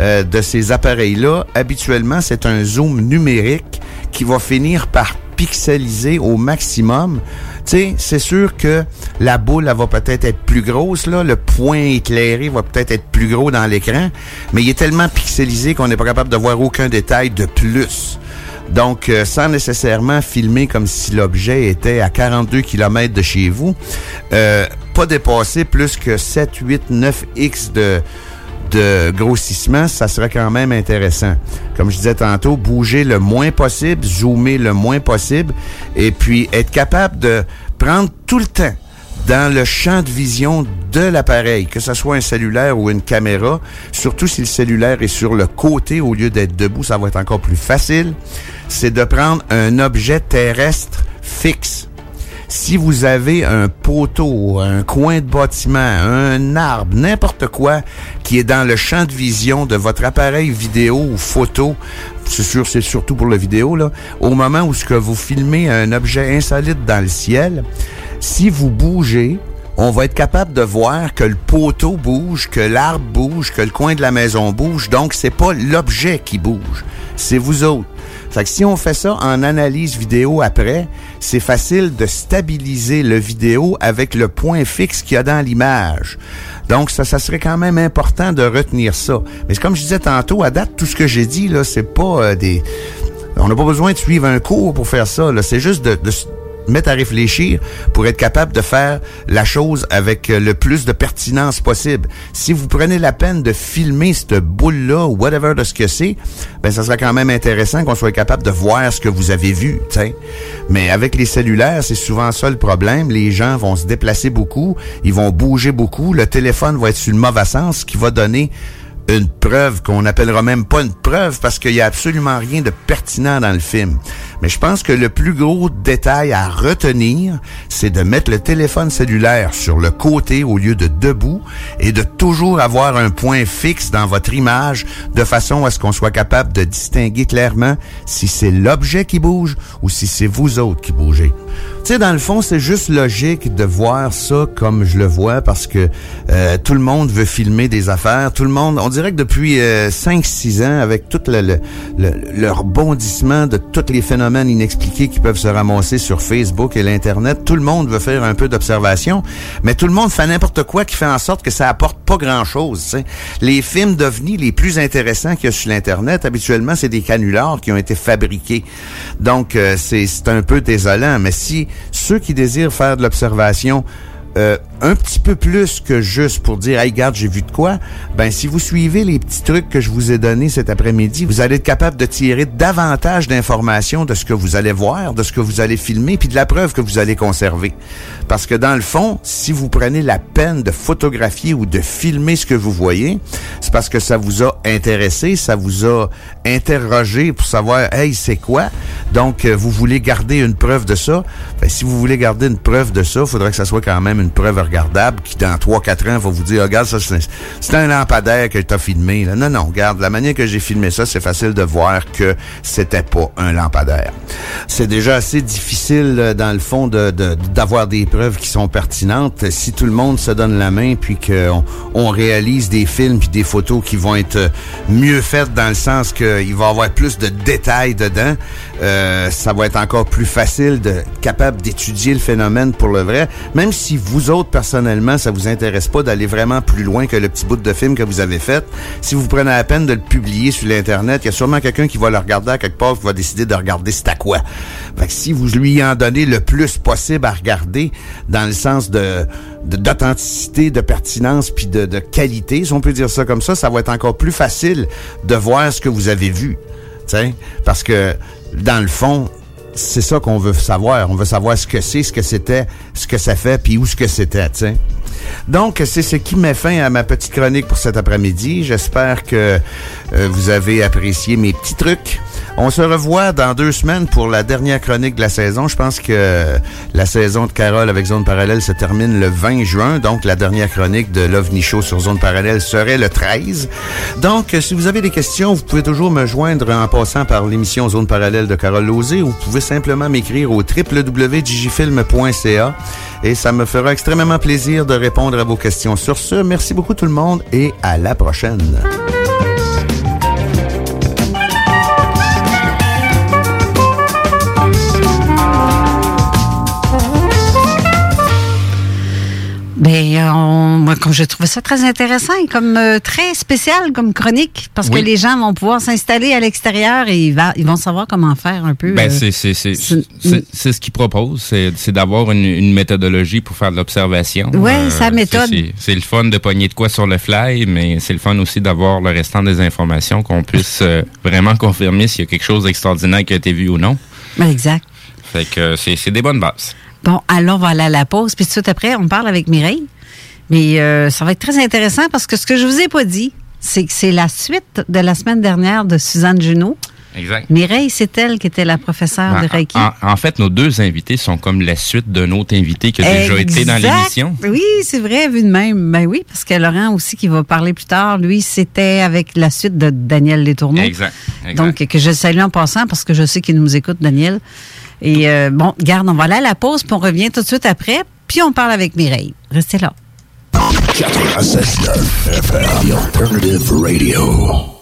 euh, de ces appareils-là. Habituellement, c'est un zoom numérique qui va finir par pixeliser au maximum. Tu sais, c'est sûr que la boule, va peut-être être plus grosse, là. Le point éclairé va peut-être être plus gros dans l'écran, mais il est tellement pixelisé qu'on n'est pas capable de voir aucun détail de plus. Donc, euh, sans nécessairement filmer comme si l'objet était à 42 km de chez vous, euh, pas dépasser plus que 7, 8, 9 X de, de grossissement, ça serait quand même intéressant. Comme je disais tantôt, bouger le moins possible, zoomer le moins possible, et puis être capable de prendre tout le temps dans le champ de vision de l'appareil, que ce soit un cellulaire ou une caméra, surtout si le cellulaire est sur le côté au lieu d'être debout, ça va être encore plus facile, c'est de prendre un objet terrestre fixe. Si vous avez un poteau, un coin de bâtiment, un arbre, n'importe quoi qui est dans le champ de vision de votre appareil vidéo ou photo, c'est sûr, c'est surtout pour la vidéo, là, au moment où ce que vous filmez un objet insolite dans le ciel, si vous bougez, on va être capable de voir que le poteau bouge, que l'arbre bouge, que le coin de la maison bouge. Donc, c'est pas l'objet qui bouge, c'est vous autres. Fait que si on fait ça en analyse vidéo après, c'est facile de stabiliser le vidéo avec le point fixe qu'il y a dans l'image. Donc, ça, ça serait quand même important de retenir ça. Mais comme je disais tantôt, à date, tout ce que j'ai dit, là, c'est pas euh, des... On n'a pas besoin de suivre un cours pour faire ça. C'est juste de, de mettre à réfléchir pour être capable de faire la chose avec euh, le plus de pertinence possible. Si vous prenez la peine de filmer cette boule-là ou whatever de ce que c'est, ben ça serait quand même intéressant qu'on soit capable de voir ce que vous avez vu, sais. Mais avec les cellulaires, c'est souvent ça le problème. Les gens vont se déplacer beaucoup, ils vont bouger beaucoup, le téléphone va être sur le mauvais sens, ce qui va donner une preuve qu'on n'appellera même pas une preuve parce qu'il y a absolument rien de pertinent dans le film. Mais je pense que le plus gros détail à retenir, c'est de mettre le téléphone cellulaire sur le côté au lieu de debout et de toujours avoir un point fixe dans votre image de façon à ce qu'on soit capable de distinguer clairement si c'est l'objet qui bouge ou si c'est vous autres qui bougez. Tu sais, dans le fond, c'est juste logique de voir ça comme je le vois parce que euh, tout le monde veut filmer des affaires. Tout le monde, on dirait que depuis euh, 5-6 ans, avec tout le, le, le, rebondissement de tous les phénomènes inexpliqués qui peuvent se ramasser sur Facebook et l'Internet, tout le monde veut faire un peu d'observation, mais tout le monde fait n'importe quoi qui fait en sorte que ça apporte pas grand-chose. Les films d'OVNI les plus intéressants qu'il y a sur l'Internet, habituellement, c'est des canulars qui ont été fabriqués. Donc, euh, c'est un peu désolant, mais si ceux qui désirent faire de l'observation euh, un petit peu plus que juste pour dire, hey, regarde, j'ai vu de quoi, ben, si vous suivez les petits trucs que je vous ai donnés cet après-midi, vous allez être capable de tirer davantage d'informations de ce que vous allez voir, de ce que vous allez filmer, puis de la preuve que vous allez conserver. Parce que dans le fond, si vous prenez la peine de photographier ou de filmer ce que vous voyez, c'est parce que ça vous a intéressé, ça vous a interrogé pour savoir, hey, c'est quoi? Donc, euh, vous voulez garder une preuve de ça. Ben, si vous voulez garder une preuve de ça, il faudrait que ça soit quand même une preuve regardable qui, dans 3-4 ans, va vous dire, regarde, ça, c'est un lampadaire que tu as filmé. Là. Non, non, regarde, la manière que j'ai filmé ça, c'est facile de voir que c'était pas un lampadaire. C'est déjà assez difficile, euh, dans le fond, d'avoir des preuves qui sont pertinentes. Si tout le monde se donne la main, puis qu'on on réalise des films puis des photos qui vont être mieux faites dans le sens qu'il va y avoir plus de détails dedans, euh, ça va être encore plus facile de capable d'étudier le phénomène pour le vrai, même si autres, personnellement, ça vous intéresse pas d'aller vraiment plus loin que le petit bout de film que vous avez fait. Si vous prenez la peine de le publier sur l'Internet, il y a sûrement quelqu'un qui va le regarder à quelque part, qui va décider de regarder c'est à quoi. Fait que si vous lui en donnez le plus possible à regarder, dans le sens de d'authenticité, de, pertinence, puis de, de qualité, si on peut dire ça comme ça, ça va être encore plus facile de voir ce que vous avez vu. T'sais? Parce que, dans le fond, c'est ça qu'on veut savoir. On veut savoir ce que c'est, ce que c'était, ce que ça fait, puis où ce que c'était, tu sais. Donc, c'est ce qui met fin à ma petite chronique pour cet après-midi. J'espère que euh, vous avez apprécié mes petits trucs. On se revoit dans deux semaines pour la dernière chronique de la saison. Je pense que la saison de Carole avec Zone Parallèle se termine le 20 juin. Donc, la dernière chronique de l'OVNI Show sur Zone Parallèle serait le 13. Donc, si vous avez des questions, vous pouvez toujours me joindre en passant par l'émission Zone Parallèle de Carole Lozé ou vous pouvez simplement m'écrire au www.digifilm.ca et ça me fera extrêmement plaisir de répondre à vos questions. Sur ce, merci beaucoup tout le monde et à la prochaine. Ben, euh, on- moi, comme j'ai trouvé ça très intéressant et comme euh, très spécial comme chronique, parce Oui. que les gens vont pouvoir s'installer à l'extérieur et ils, va- ils vont savoir comment faire un peu. Ben, euh, c'est, c'est, c'est, c'est- c'est, c'est ce qu'il propose, c'est, d'avoir une, une méthodologie pour faire de l'observation. Euh, Ouais, sa méthode. C'est, le fun de pogner de quoi sur le fly, mais c'est le fun aussi d'avoir le restant des informations, qu'on puisse euh, vraiment confirmer s'il y a quelque chose d'extraordinaire qui a été vu ou non. ben, exact. Fait que euh, c'est des bonnes bases. Bon, alors on va aller à la pause, puis tout de suite après, on parle avec Mireille. Mais euh, ça va être très intéressant parce que ce que je vous ai pas dit, c'est que c'est la suite de la semaine dernière de Suzanne Junot. Exact. Mireille, c'est elle qui était la professeure de Ben, Reiki. en, en fait, nos deux invités sont comme la suite d'un autre invité qui a déjà été dans l'émission. Oui, c'est vrai, vu de même. Ben oui, parce que Laurent aussi, qui va parler plus tard, lui, c'était avec la suite de Daniel Letourneau. Exact. exact. Donc, que je salue en passant parce que je sais qu'il nous écoute, Daniel. Et euh, bon, garde, on va aller à la pause, puis on revient tout de suite après, puis on parle avec Mireille. Restez là. 96.9 FM, The Alternative Radio.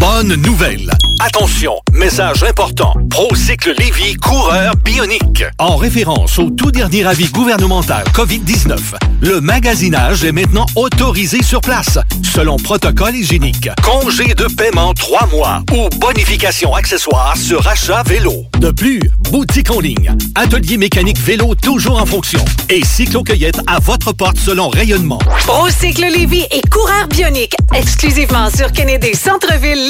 Bonne nouvelle! Attention, message important. Procycle Lévy, coureur bionique. En référence au tout dernier avis gouvernemental COVID-19, le magasinage est maintenant autorisé sur place, selon protocole hygiénique. Congé de paiement 3 mois ou bonification accessoire sur achat vélo. De plus, boutique en ligne, atelier mécanique vélo toujours en fonction et cyclo-cueillette à votre porte selon rayonnement. Procycle Lévy et coureur bionique, exclusivement sur Kennedy Centre-ville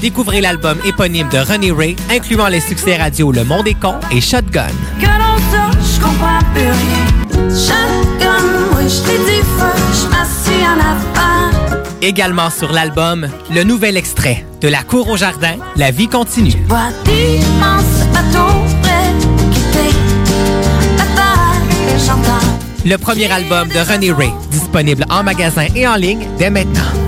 Découvrez l'album éponyme de Ronnie Ray, incluant les succès radio Le Monde est con et Shotgun. Que je comprends plus rien. Shotgun, oui, je t'ai dit fuck, je m'assis en avant. Également sur l'album, le nouvel extrait de La cour au jardin, La vie continue. Vois d'immenses bateaux près de quitter la terre chantante. Le premier album de Ronnie Ray, disponible en magasin et en ligne dès maintenant.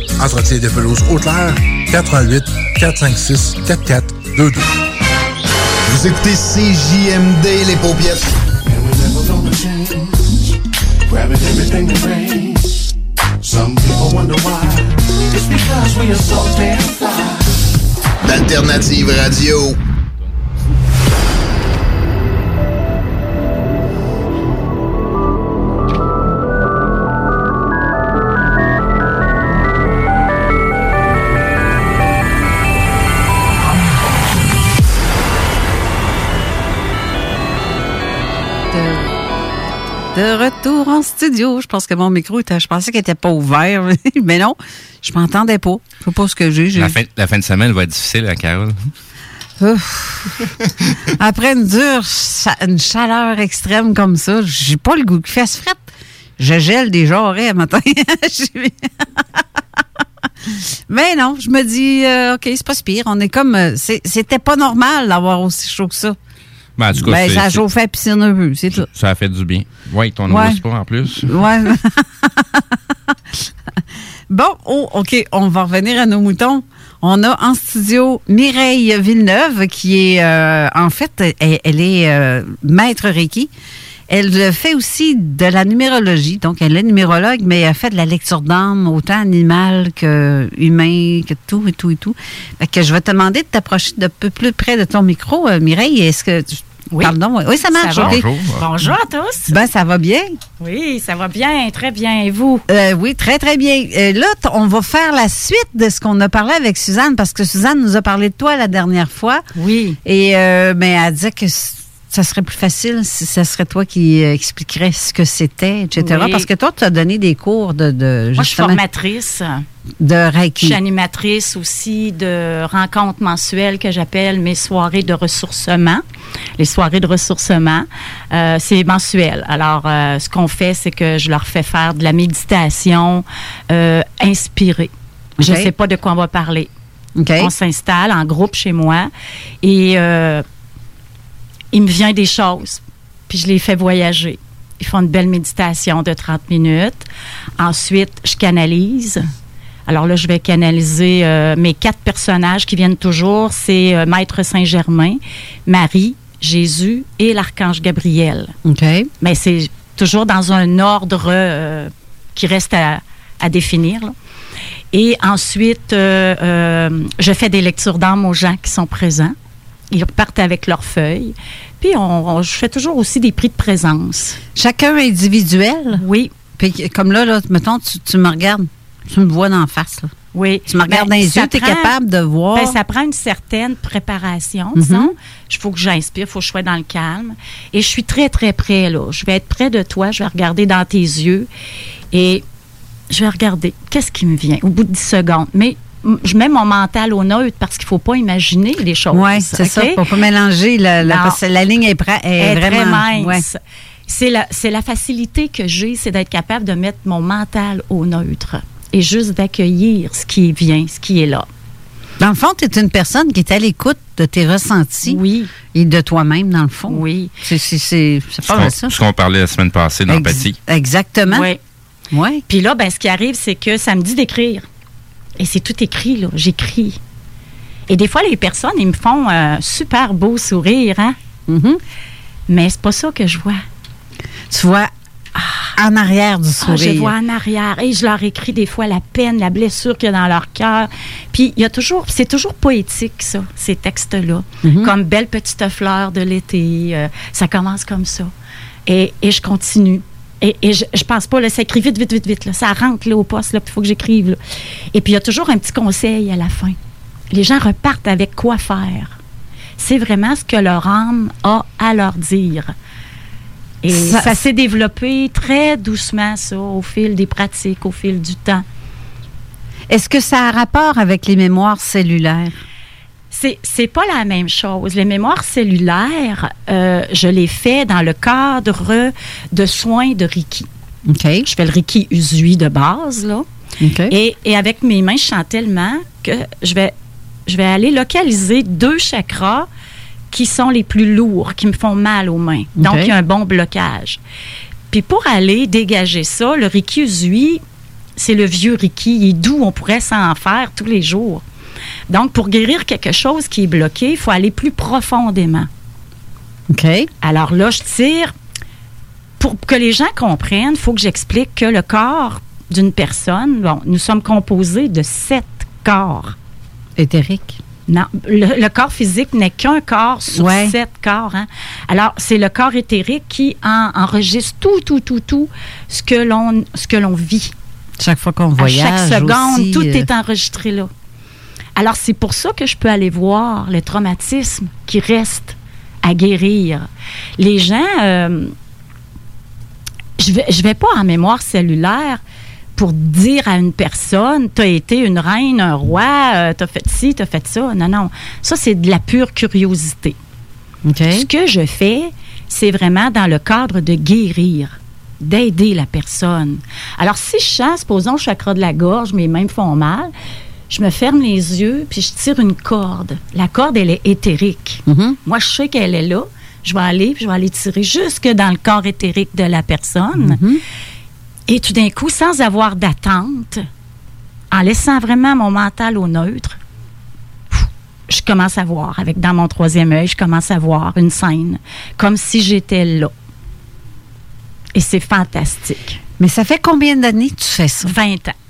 Entretien de pelouse Haute-Lair 418 456 4422. Vous écoutez CJMD, les paupiètes. Grabbing everything De, retour en studio. Je pense que mon micro était. Je pensais qu'il était pas ouvert. (laughs) Mais non, je m'entendais pas. Je sais pas ce que j'ai. La fin, la fin de semaine va être difficile, hein, Carole? (laughs) Après une dure, une chaleur extrême comme ça, j'ai pas le goût de fasse frette. Je gèle des jarrets à matin. (laughs) Mais non, je me dis, euh, OK, c'est pas si pire. On est comme. euh, C'était pas normal d'avoir aussi chaud que ça. En tout cas, Ben, ça a c'est- chauffé à piscine un peu, c'est tout. ça a fait du bien. Oui, ton Ouais. sport en plus. Ouais. (laughs) Bon, oh, OK, on va revenir à nos moutons. On a en studio Mireille Villeneuve, qui est, euh, en fait, elle, elle est euh, maître Reiki. Elle fait aussi de la numérologie, donc elle est numérologue, mais elle fait de la lecture d'âme, autant animale que humain, que tout et tout et tout. Fait que je vais te demander de t'approcher de peu plus près de ton micro, euh, Mireille. Est-ce que tu- Oui. Pardon, oui, ça marche. va? ok. Bonjour à tous. Ben, ça va bien? Oui, ça va bien, très bien. Et vous? Euh, oui, très, très bien. Euh, là, on va faire la suite de ce qu'on a parlé avec Suzanne, parce que Suzanne nous a parlé de toi la dernière fois. Oui. Et euh, ben, elle disait que ça serait plus facile si ça serait toi qui euh, expliquerais ce que c'était, etc. Oui. Parce que toi, tu as donné des cours de, de Moi, je suis formatrice. de Je Reiki. suis animatrice aussi de rencontres mensuelles que j'appelle mes soirées de ressourcement. Les soirées de ressourcement, euh, c'est mensuel. Alors, euh, ce qu'on fait, c'est que je leur fais faire de la méditation inspirée. Je ne sais pas de quoi on va parler. On s'installe en groupe chez moi et il me vient des choses, puis je les fais voyager. Ils font une belle méditation de 30 minutes. Ensuite, je canalise. Alors là, je vais canaliser euh, mes quatre personnages qui viennent toujours. C'est euh, Maître Saint-Germain, Marie, Jésus et l'Archange Gabriel. OK. Mais c'est toujours dans un ordre euh, qui reste à, à définir. là. Et ensuite, je fais des lectures d'âme aux gens qui sont présents. Ils repartent avec leurs feuilles. Puis, on, on- je fais toujours aussi des prix de présence. Chacun individuel? Oui. Puis comme là, là mettons, tu, tu me regardes, tu me vois d'en face. Là. Oui. Tu me regardes Ben, dans les yeux, tu es capable de voir. Ben, ça prend une certaine préparation. Mhm. Il faut que j'inspire, il faut que je sois dans le calme. Et je suis très, très près, là. Je vais être près de toi, je vais regarder dans tes yeux et je vais regarder qu'est-ce qui me vient au bout de 10 secondes. Mais je mets mon mental au neutre parce qu'il ne faut pas imaginer les choses. Oui, c'est ça. OK? Pour pas mélanger. La, la, Non. parce que la ligne est, pra- est Elle est vraiment. très ouais. mince. C'est la, facilité que j'ai, c'est d'être capable de mettre mon mental au neutre et juste d'accueillir ce qui vient, ce qui est là. Dans le fond, tu es une personne qui est à l'écoute de tes ressentis. Oui. Et de toi-même, dans le fond. Oui. C'est c'est- c'est- c'est Ce pas mal ça. ce qu'on parlait la semaine passée d'empathie. Ex- Exactement. Oui. Oui. Puis là, ben, ce qui arrive, c'est que ça me dit d'écrire. Et c'est tout écrit, là. J'écris. Et des fois, les personnes, ils me font un super beau sourire, hein? Mm-hmm. Mais c'est pas ça que je vois. Tu vois en arrière du Ah, sourire. je vois en arrière. Et je leur écris des fois la peine, la blessure qu'il y a dans leur cœur. Puis il y a toujours, c'est toujours poétique, ça, ces textes-là. Mhm. Comme Belle petite fleur de l'été. euh, ça commence comme ça. Et, et je continue. Et, et je, je pense pas, là, ça écrit vite, vite, vite, vite. Là. Ça rentre là, au poste, là, puis il faut que j'écrive. là. Et puis il y a toujours un petit conseil à la fin. Les gens repartent avec quoi faire. C'est vraiment ce que leur âme a à leur dire. Et Ça- ça, s'est développé très doucement, ça, au fil des pratiques, au fil du temps. Est-ce que ça a rapport avec les mémoires cellulaires? C'est, c'est pas la même chose. Les mémoires cellulaires, euh, je les fais dans le cadre de soins de Reiki. Je fais le Reiki Usui de base, là. Et, et avec mes mains, je sens tellement que je vais, je vais aller localiser deux chakras qui sont les plus lourds, qui me font mal aux mains. Donc, il y a un bon blocage. Puis pour aller dégager ça, le Reiki Usui, c'est le vieux Reiki. Il est doux, on pourrait s'en faire tous les jours. Donc, pour guérir quelque chose qui est bloqué, il faut aller plus profondément. OK. Alors là, je tire. Pour que les gens comprennent, il faut que j'explique que le corps d'une personne, bon, nous sommes composés de sept corps. Éthérique. Non, le, le corps physique n'est qu'un corps sur Ouais. sept corps. hein. Alors, c'est le corps éthérique qui en- enregistre tout, tout, tout, tout ce que l'on ce que l'on vit. Chaque fois qu'on À voyage. chaque seconde, aussi, tout euh, est enregistré là. Alors, c'est pour ça que je peux aller voir le traumatisme qui reste à guérir. Les gens, euh, je vais, je vais pas en mémoire cellulaire pour dire à une personne, tu as été une reine, un roi, tu as fait ci, tu as fait ça. Non, non. Ça, c'est de la pure curiosité. Ce que je fais, c'est vraiment dans le cadre de guérir, d'aider la personne. Alors, si je chasse, posons le chakra de la gorge, mes mains me font mal, je me ferme les yeux, puis je tire une corde. La corde, elle est éthérique. Mhm. Moi, je sais qu'elle est là. Je vais aller, puis je vais aller tirer jusque dans le corps éthérique de la personne. Mhm. Et tout d'un coup, sans avoir d'attente, en laissant vraiment mon mental au neutre, je commence à voir, avec dans mon troisième œil, je commence à voir une scène, comme si j'étais là. Et c'est fantastique. Mais ça fait combien d'années que tu fais ça? 20 ans.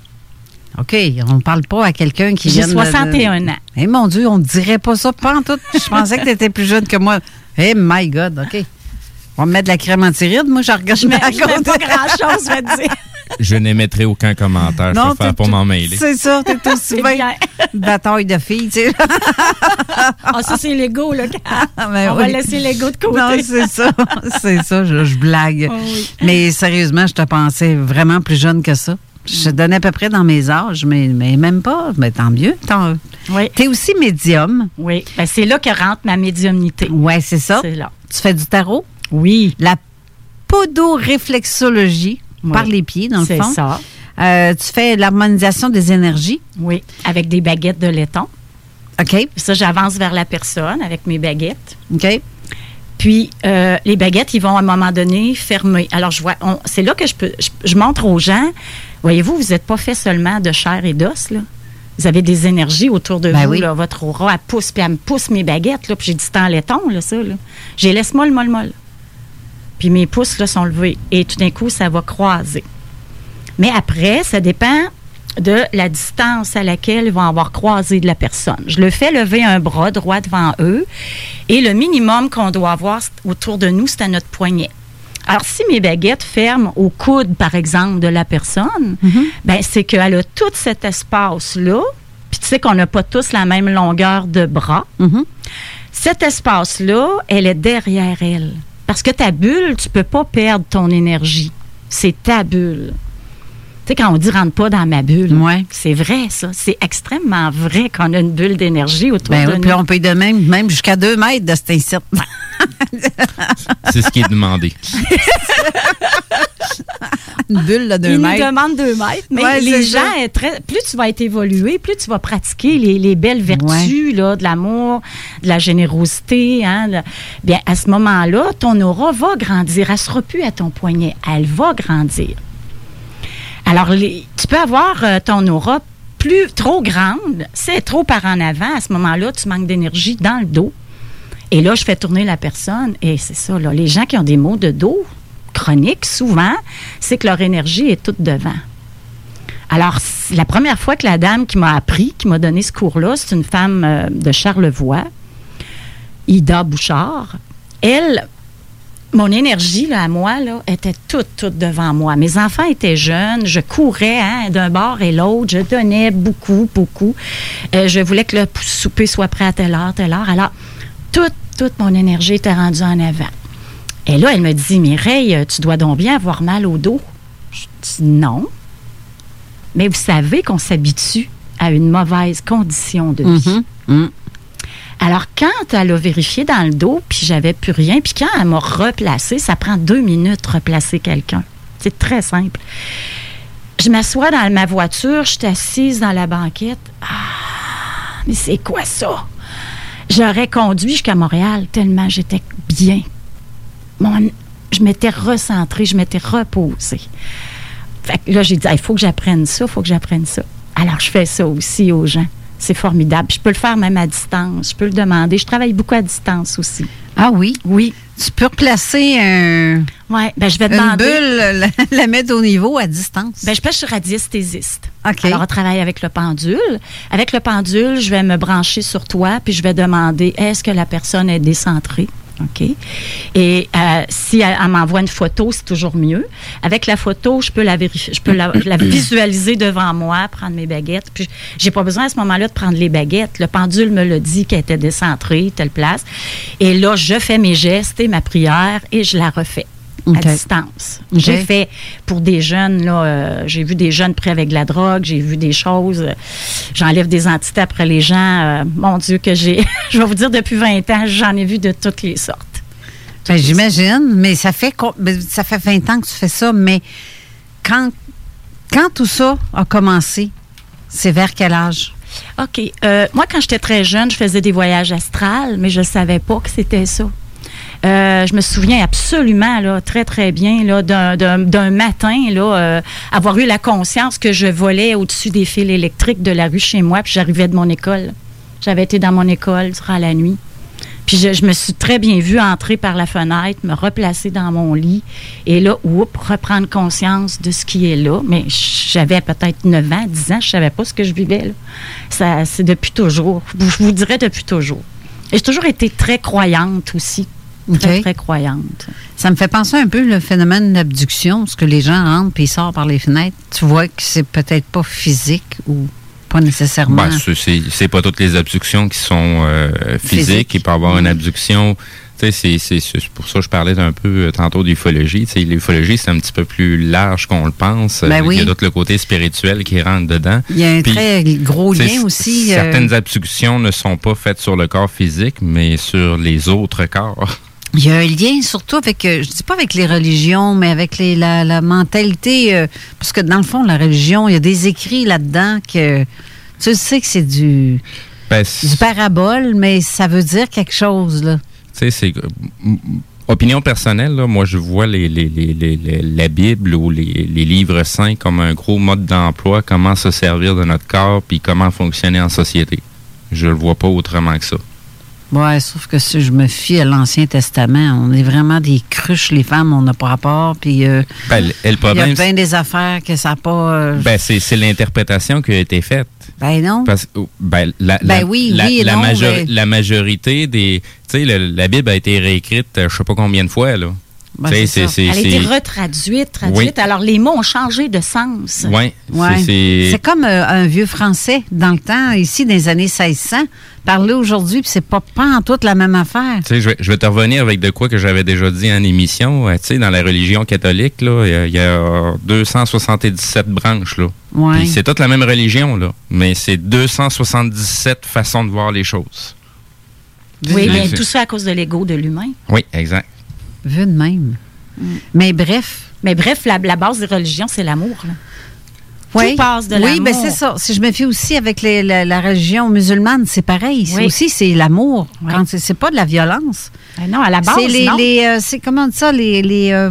OK, on ne parle pas à quelqu'un qui J'ai vient de- 61 ans. Eh mon Dieu, on ne dirait pas ça, pas en tout. Je pensais que tu étais plus jeune que moi. Eh my God, OK. On va me mettre de la crème antiride. Moi, je regarde Je mets, je pas grand-chose, je vais te dire. Je n'émettrai aucun commentaire. Non, je préfère pas m'en mêler. C'est ça, t'es aussi C'est bien. bien. Bataille de filles, tu sais. Ah, ça, c'est l'ego, là. mais On va laisser l'ego de côté. Non, c'est ça. C'est ça, je, je blague. Oh oui. Mais sérieusement, je te pensais vraiment plus jeune que ça. Je donnais à peu près dans mes âges, mais, mais même pas. Mais tant mieux. Tant... Oui. Tu es aussi médium. Oui. Ben, c'est là que rentre ma médiumnité. Oui, c'est ça. C'est là. Tu fais du tarot? Oui. La podoréflexologie Oui. par les pieds, dans le C'est fond. ça. Euh, tu fais l'harmonisation des énergies? Oui. Avec des baguettes de laiton. OK. Ça, j'avance vers la personne avec mes baguettes. OK. Puis, euh, les baguettes, ils vont à un moment donné fermer. Alors, je vois, on- c'est là que je peux, je, je montre aux gens, voyez-vous, vous n'êtes pas fait seulement de chair et d'os, là. Vous avez des énergies autour de Ben vous, oui. là. Votre aura, elle pousse, puis elle me pousse mes baguettes, là. Puis j'ai dit, c'est en laiton, là, ça, là. J'ai laisse molle, molle, molle. Puis mes pouces, là, sont levés. Et tout d'un coup, ça va croiser. Mais après, ça dépend de la distance à laquelle ils vont avoir croisé de la personne. Je le fais lever un bras droit devant eux et le minimum qu'on doit avoir autour de nous, c'est à notre poignet. Alors, si mes baguettes ferment au coude, par exemple, de la personne, ben, c'est qu'elle a tout cet espace-là, puis tu sais qu'on n'a pas tous la même longueur de bras. Cet espace-là, elle est derrière elle. Parce que ta bulle, tu peux pas perdre ton énergie. C'est ta bulle. Tu sais, quand on dit rentre pas dans ma bulle, c'est vrai, ça. C'est extrêmement vrai qu'on a une bulle d'énergie autour Ben de oui, nous. puis on peut y de même, même jusqu'à deux mètres de cet insecte. (laughs) C'est ce qui est demandé. (laughs) Une bulle de deux Ils nous mètres. demandent deux mètres, mais Ouais, les gens, ça. est très- plus tu vas être évolué, plus tu vas pratiquer les, les belles vertus là, de l'amour, de la générosité. Hein, bien, à ce moment-là, ton aura va grandir. Elle ne sera plus à ton poignet. Elle va grandir. Alors, tu peux avoir euh, ton aura plus trop grande. C'est trop par en avant. À ce moment-là, tu manques d'énergie dans le dos. Et là, je fais tourner la personne. Et c'est ça, là. Les gens qui ont des maux de dos chroniques, souvent, c'est que leur énergie est toute devant. Alors, la première fois que la dame qui m'a appris, qui m'a donné ce cours-là, c'est une femme euh, de Charlevoix, Ida Bouchard. Elle, mon énergie là, à moi était toute, toute devant moi. Mes enfants étaient jeunes, je courais hein, d'un bord et l'autre, je donnais beaucoup, beaucoup. Euh, je voulais que le souper soit prêt à telle heure, telle heure. Alors, toute, toute mon énergie était rendue en avant. Et là, elle me dit, Mireille, tu dois donc bien avoir mal au dos. Je dis non. Mais vous savez qu'on s'habitue à une mauvaise condition de vie. Alors, quand elle a vérifié dans le dos, puis j'avais plus rien, puis quand elle m'a replacé, ça prend deux minutes de replacer quelqu'un. C'est très simple. Je m'assois dans ma voiture, je suis assise dans la banquette. Ah, mais c'est quoi ça? J'aurais conduit jusqu'à Montréal tellement j'étais bien. Mon- je m'étais recentrée, je m'étais reposée. Fait que là, j'ai dit, il faut que j'apprenne ça, il faut que j'apprenne ça. Alors, je fais ça aussi aux gens. C'est formidable. Je peux le faire même à distance. Je peux le demander. Je travaille beaucoup à distance aussi. Ah oui? Oui. Tu peux replacer un, Oui, ben, je vais une demander. bulle, (laughs) la, la mettre au niveau à distance. Ben, je pêche sur radiesthésiste. OK. Alors, on travaille avec le pendule. Avec le pendule, je vais me brancher sur toi, puis je vais demander est-ce que la personne est décentrée? Et euh, si elle, m'envoie une photo, c'est toujours mieux. Avec la photo, je peux la visualiser devant moi, prendre mes baguettes. Puis j'ai pas besoin à ce moment-là de prendre les baguettes. Le pendule me l'a dit qu'elle était décentrée, telle place. Et là, je fais mes gestes et ma prière et je la refais À distance. J'ai fait pour des jeunes, là, euh, j'ai vu des jeunes pris avec de la drogue, j'ai vu des choses. euh, J'enlève des entités après les gens. euh, mon Dieu, que j'ai. (laughs) je vais vous dire, depuis 20 ans, j'en ai vu de toutes les sortes. Ben, J'imagine, mais ça fait, ben, ça fait 20 ans que tu fais ça, mais quand, quand tout ça a commencé, c'est vers quel âge? OK. Euh, moi, quand j'étais très jeune, je faisais des voyages astrales, mais je ne savais pas que c'était ça. Euh, je me souviens absolument, très, très bien, d'un- matin, euh, avoir eu la conscience que je volais au-dessus des fils électriques de la rue chez moi, puis j'arrivais de mon école. J'avais été dans mon école durant la nuit. Puis je, me suis très bien vue entrer par la fenêtre, me replacer dans mon lit et là, oups, reprendre conscience de ce qui est là. Mais j'avais peut-être 9 ans, 10 ans, je savais pas ce que je vivais. Ça, c'est depuis toujours. Je vous dirais depuis toujours. Et j'ai toujours été très croyante aussi. Très, OK. très croyante. Ça me fait penser un peu le phénomène d'abduction, parce que les gens rentrent puis ils sortent par les fenêtres. Tu vois que c'est peut-être pas physique ou pas nécessairement. Ben, c'est- c'est pas toutes les abductions qui sont euh, physiques. Il peut y avoir une abduction. Tu sais, c'est- c'est c'est pour ça que je parlais un peu euh, tantôt d'ufologie. Tu sais, L'ufologie, c'est un petit peu plus large qu'on le pense. Ben Euh, oui. Il y a tout le côté spirituel qui rentre dedans. Il y a un Puis, très gros lien aussi. euh, Certaines abductions ne sont pas faites sur le corps physique, mais sur les autres corps. Il y a un lien surtout avec, euh, je dis pas avec les religions, mais avec les, la, la mentalité. euh, parce que dans le fond, la religion, il y a des écrits là-dedans que tu sais que c'est du, Ben, du parabole, mais ça veut dire quelque chose. Là. Tu sais, c'est. m- Opinion personnelle, là, moi, je vois les, les- les- les- les- la Bible ou les, les livres saints comme un gros mode d'emploi, comment se servir de notre corps, puis comment fonctionner en société. Je le vois pas autrement que ça. Ouais, sauf que si je me fie à l'Ancien Testament, on est vraiment des cruches, les femmes, on n'a pas rapport. Puis euh, Ben, le, il y a bien des affaires que ça n'a pas. euh, ben, c'est c'est l'interprétation qui a été faite. ben non. Parce ben, la, Ben la- oui, la, oui la, non, major- mais- la majorité des. Tu sais, la Bible a été réécrite, euh, je sais pas combien de fois, là. Ben, c'est c'est- Elle a été retraduite, traduite. Alors, les mots ont changé de sens. Ouais. c'est- c'est- C'est comme euh, un vieux français dans le temps, ici, des années 1600. Parler aujourd'hui, puis c'est pas, pas en tout la même affaire. Tu sais, je vais, je vais te revenir avec de quoi que j'avais déjà dit en émission. Euh, tu sais, dans la religion catholique, là, il y a- il y, a 277 branches, là. Ouais. C'est toute la même religion, là. Mais c'est 277 façons de voir les choses. Oui, mais tout ça à cause de l'ego de l'humain. Oui, exact. Vu de même. Mm. Mais bref. Mais bref, la, la base des religions, c'est l'amour. Oui, Tout passe de oui ben c'est ça. Si je me fie aussi avec les- la, la religion musulmane, c'est pareil. C'est Oui. aussi, c'est l'amour. Quand c'est- pas de la violence. Ben non, à la base, C'est les, les, euh, c'est comment on dit ça, les, les euh,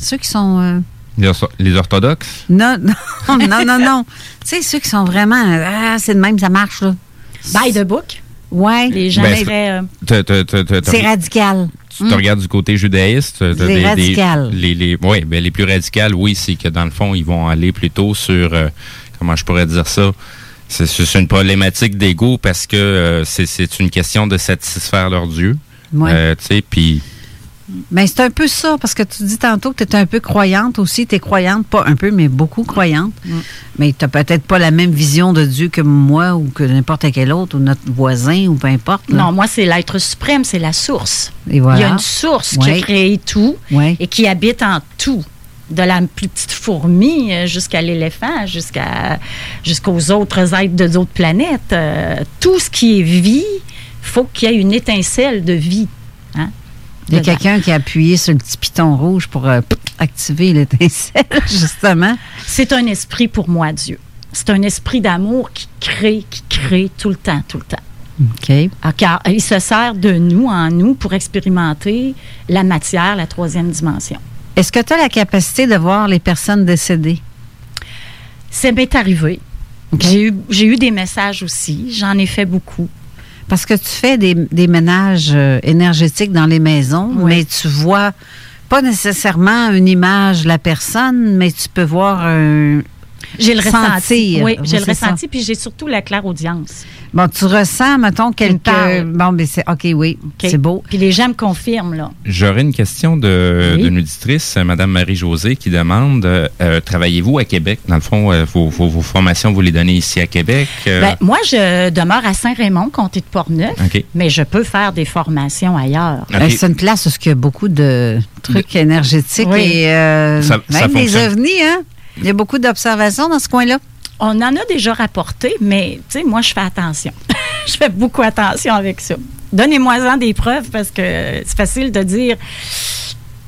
ceux qui sont euh, Les, ortho- les orthodoxes? non, (laughs) non, non, non, non. Tu sais, ceux qui sont vraiment ah, c'est de même, ça marche là. By the book. Ouais. Les gens Ben, euh, C'est radical. Tu te regardes du côté judaïste. Les des- des- radicales. les, les, ouais, ben, les plus radicales, oui, c'est que dans le fond, ils vont aller plutôt sur, euh, comment je pourrais dire ça, c'est une problématique d'ego parce que euh, c'est- une question de satisfaire leur Dieu. Euh, tu sais, puis Mais c'est un peu ça, parce que tu dis tantôt que tu es un peu croyante aussi. Tu es croyante, pas un peu, mais beaucoup croyante. Mais tu n'as peut-être pas la même vision de Dieu que moi ou que n'importe quel autre, ou notre voisin, ou peu importe. là. Non, moi, c'est l'être suprême, c'est la source. Et voilà. Il y a une source qui a créé tout Ouais. et qui habite en tout. De la plus petite fourmi euh, jusqu'à l'éléphant, jusqu'à jusqu'aux autres êtres de d'autres planètes. Euh, tout ce qui est vie, faut qu'il y ait une étincelle de vie. Hein? Il y a quelqu'un qui a appuyé sur le petit piton rouge pour euh, activer l'étincelle, (laughs) justement. C'est un esprit pour moi, Dieu. C'est un esprit d'amour qui crée, qui crée tout le temps, tout le temps. OK. Ah, car il se sert de nous, en nous, pour expérimenter la matière, la troisième dimension. Est-ce que tu as la capacité de voir les personnes décédées? Ça m'est arrivé. J'ai eu, j'ai eu des messages aussi. J'en ai fait beaucoup. Parce que tu fais des, des ménages euh, énergétiques dans les maisons, Oui. mais tu vois pas nécessairement une image de la personne, mais tu peux voir un. J'ai le ressenti. Oui, j'ai le ça. ressenti, puis j'ai surtout la claire audience. Bon, tu ressens, mettons, quelques. parle. Bon, mais c'est. OK, oui. C'est beau. Puis les gens me confirment, là. j'aurais une question de Oui. d'une auditrice, Madame Marie-Josée, qui demande euh, euh, travaillez-vous à Québec? Dans le fond, euh, vos, vos- vos formations, vous les donnez ici à Québec euh, Ben, moi, je demeure à Saint-Raymond, comté de Portneuf, OK. mais je peux faire des formations ailleurs. Ben, c'est une place où il y a beaucoup de trucs énergétiques Oui. et euh, Ça- ça même des ovnis, hein? Il y a beaucoup d'observations dans ce coin-là? On en a déjà rapporté, mais tu sais, moi, je fais attention. (laughs) je fais beaucoup attention avec ça. Donnez-moi-en des preuves parce que c'est facile de dire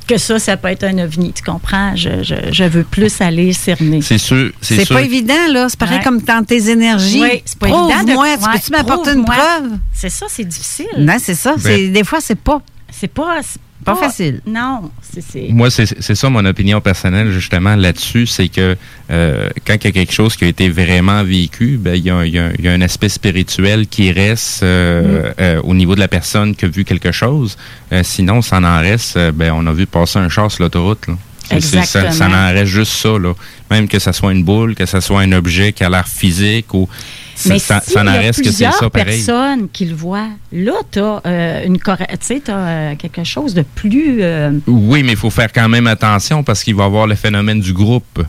que ça, ça peut être un ovni. Tu comprends? Je, je, je veux plus aller cerner. C'est sûr. C'est C'est sûr. pas évident, là. C'est pareil Ouais. comme dans tes énergies. Oui, c'est pas évident. de- Prouve-moi. Tu ouais, peux-tu m'apporter une preuve? C'est ça, c'est difficile. Non, c'est ça. Ben- C'est- des fois, c'est pas C'est pas. C'est Pas facile. Non, c'est. Moi, c'est c'est ça mon opinion personnelle, justement, là-dessus. C'est que euh, quand il y a quelque chose qui a été vraiment vécu, ben, il y, a, il y a- il y a un aspect spirituel qui reste euh, euh, au niveau de la personne qui a vu quelque chose. Euh, sinon, ça en reste, euh, ben, on a vu passer un char sur l'autoroute. Ça, ça en reste juste ça. Là. Même que ça soit une boule, que ça soit un objet qui a l'air physique ou... ça- Mais ça, s'il ça en y a plusieurs ça, personnes qui le voient, là, tu as, une corre- tu sais, t'as, euh, quelque chose de plus... euh, Oui, mais il faut faire quand même attention parce qu'il va y avoir le phénomène du groupe.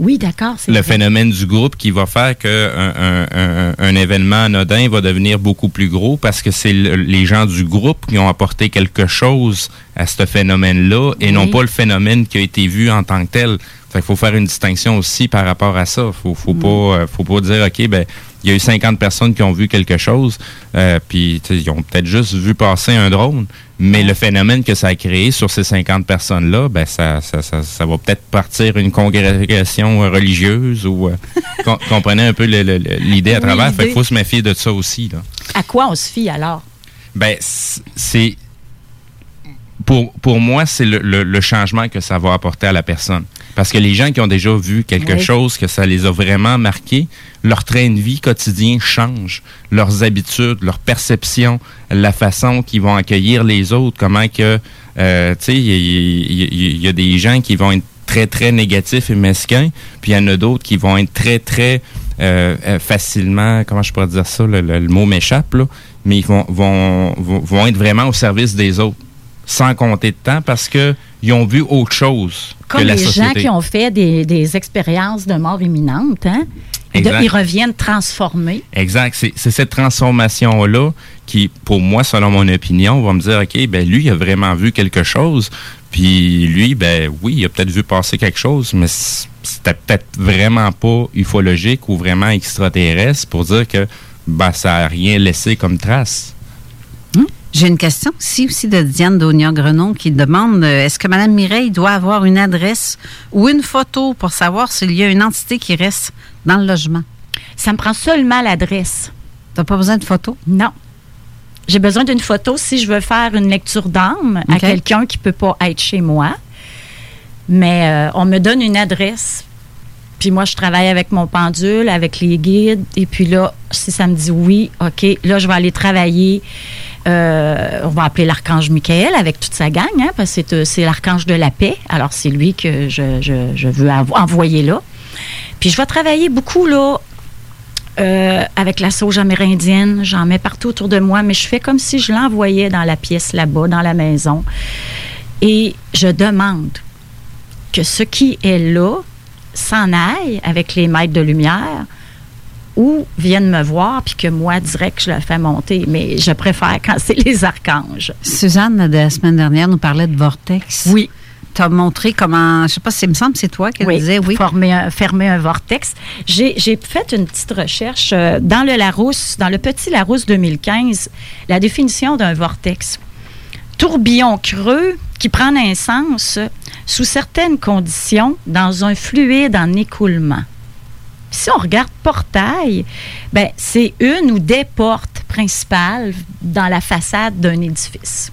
Oui, d'accord. le vrai. phénomène du groupe qui va faire que un, un- un- un événement anodin va devenir beaucoup plus gros parce que c'est le- les gens du groupe qui ont apporté quelque chose à ce phénomène-là et Oui. non pas le phénomène qui a été vu en tant que tel. Fait qu'il faut faire une distinction aussi par rapport à ça. Faut, faut pas, euh, faut pas dire ok ben il y a eu 50 personnes qui ont vu quelque chose, euh, puis ils ont peut-être juste vu passer un drone, mais le phénomène que ça a créé sur ces 50 personnes-là, ben ça, ça, ça, ça va peut-être partir une congrégation euh, religieuse ou euh, (laughs) com- comprenez un peu l'idée à Oui, travers. Fait l'idée. faut se méfier de ça aussi. Là. À quoi on se fie alors? Ben, c'est. Pour, pour moi, c'est le, le- le changement que ça va apporter à la personne. Parce que les gens qui ont déjà vu quelque Oui. chose, que ça les a vraiment marqués, leur train de vie quotidien change. Leurs habitudes, leur perception, la façon qu'ils vont accueillir les autres, comment que. euh, tu sais, il y, a- y y des gens qui vont être très, très négatifs et mesquins, puis il y en a d'autres qui vont être très, très euh, euh, facilement, comment je pourrais dire ça, le, le- le mot m'échappe, là, mais ils vont, vont, vont, vont être vraiment au service des autres, sans compter de temps, parce que ils ont vu autre chose Comme que la les société. gens qui ont fait des, des expériences de mort imminente, hein? Ils, de- Exact. ils reviennent transformés. Exact. C'est cette transformation-là qui, pour moi, selon mon opinion, va me dire, OK, ben lui, il a vraiment vu quelque chose. Puis lui, ben oui, il a peut-être vu passer quelque chose, mais c'était peut-être vraiment pas ufologique ou vraiment extraterrestre pour dire que ben, ça n'a rien laissé comme trace. J'ai une question ici aussi de Diane Daunia-Grenon qui demande euh, est-ce que Mme Mireille doit avoir une adresse ou une photo pour savoir s'il y a une entité qui reste dans le logement? Ça me prend seulement l'adresse. T'as pas besoin de photo? Non. J'ai besoin d'une photo si je veux faire une lecture d'âme à quelqu'un qui ne peut pas être chez moi. Mais euh, on me donne une adresse. Puis moi, je travaille avec mon pendule, avec les guides. Et puis là, si ça me dit oui, OK, là, je vais aller travailler. Euh, on va appeler l'archange Michael avec toute sa gang, hein, parce que c'est, euh, l'archange de la paix. Alors, c'est lui que je, veux envoyer là. Puis je vais travailler beaucoup, là, euh, avec la sauge amérindienne. J'en mets partout autour de moi, mais je fais comme si je l'envoyais dans la pièce là-bas, dans la maison. Et je demande que ce qui est là s'en aille avec les maîtres de lumière ou viennent me voir, puis que moi, direct, je le fais monter. Mais je préfère quand c'est les archanges. Suzanne, de la semaine dernière, nous parlait de vortex. Oui. Tu as montré comment, je sais pas si il me semble c'est toi qui Oui, disais, oui. former un- fermer un vortex. J'ai fait une petite recherche euh, dans le Larousse, dans le petit Larousse 2015, la définition d'un vortex. Tourbillon creux qui prend naissance sous certaines conditions dans un fluide en écoulement. Si on regarde portail, ben, c'est une ou des portes principales dans la façade d'un édifice.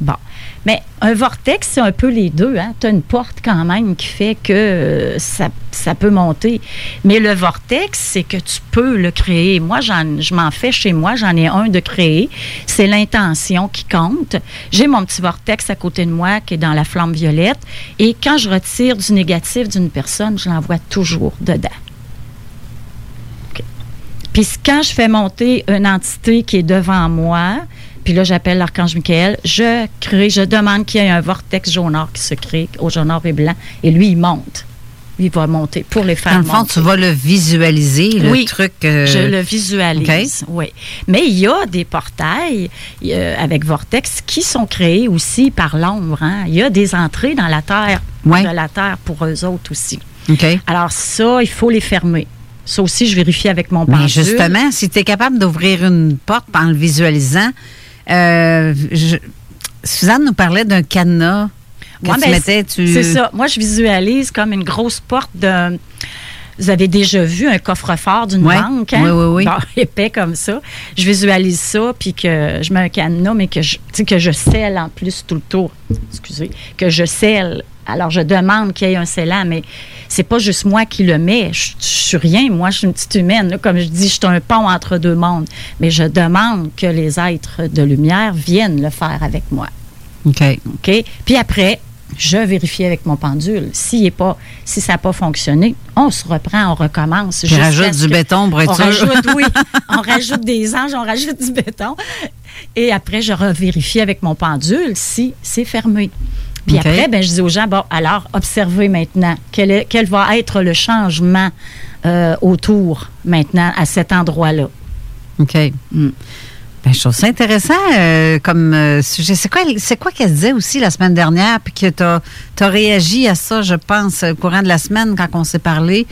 Bon. Mais un vortex, c'est un peu les deux. Hein? Tu as une porte quand même qui fait que euh, ça, ça peut monter. Mais le vortex, c'est que tu peux le créer. Moi, je m'en fais chez moi. J'en ai un de créer. C'est l'intention qui compte. J'ai mon petit vortex à côté de moi qui est dans la flamme violette. Et quand je retire du négatif d'une personne, je l'envoie toujours dedans. Puis quand je fais monter une entité qui est devant moi, puis là, j'appelle l'archange Michael, je crée, je demande qu'il y ait un vortex jaunard qui se crée au jaunard et blanc, et lui, il monte. Il va monter pour les faire Dans le fond, monter. tu vas le visualiser, le Oui, truc. euh, Je le visualise, oui. Mais il y a des portails euh, avec vortex qui sont créés aussi par l'ombre. hein. Il y a des entrées dans la terre, Ouais. de la terre pour eux autres aussi. OK. Alors ça, il faut les fermer. Ça aussi, je vérifie avec mon pendule. Mais justement, si tu es capable d'ouvrir une porte en le visualisant, euh, je- Suzanne nous parlait d'un cadenas Ouais, ben. Tu... C'est ça. Moi, je visualise comme une grosse porte d'un Vous avez déjà vu un coffre-fort d'une Ouais. banque, hein? Oui, oui, oui. Bon, (laughs) épais comme ça. Je visualise ça, puis que je mets un cadenas, mais que je, que je scelle en plus tout le tour. Excusez. Que je scelle. Alors, je demande qu'il y ait un scellant, mais c'est pas juste moi qui le mets. Je, je suis rien. Moi, je suis une petite humaine. là. Comme je dis, je suis un pont entre deux mondes. Mais je demande que les êtres de lumière viennent le faire avec moi. OK. OK? Puis après, je vérifie avec mon pendule. S'il est pas, si ça n'a pas fonctionné, on se reprend, on recommence. Jusqu'à rajoute du béton pour être on sûr. Rajoute, oui, (laughs) on rajoute des anges, on rajoute du béton. Et après, je revérifie avec mon pendule si c'est fermé. Puis après, ben, je dis aux gens, bon, alors, observez maintenant. Quel, est- quel va être le changement euh, autour maintenant à cet endroit-là? OK. Mm. Ben, je trouve ça intéressant euh, comme euh, sujet. C'est quoi, c'est quoi qu'elle disait aussi la semaine dernière, puis que tu as, réagi à ça, je pense, au courant de la semaine quand on s'est parlé?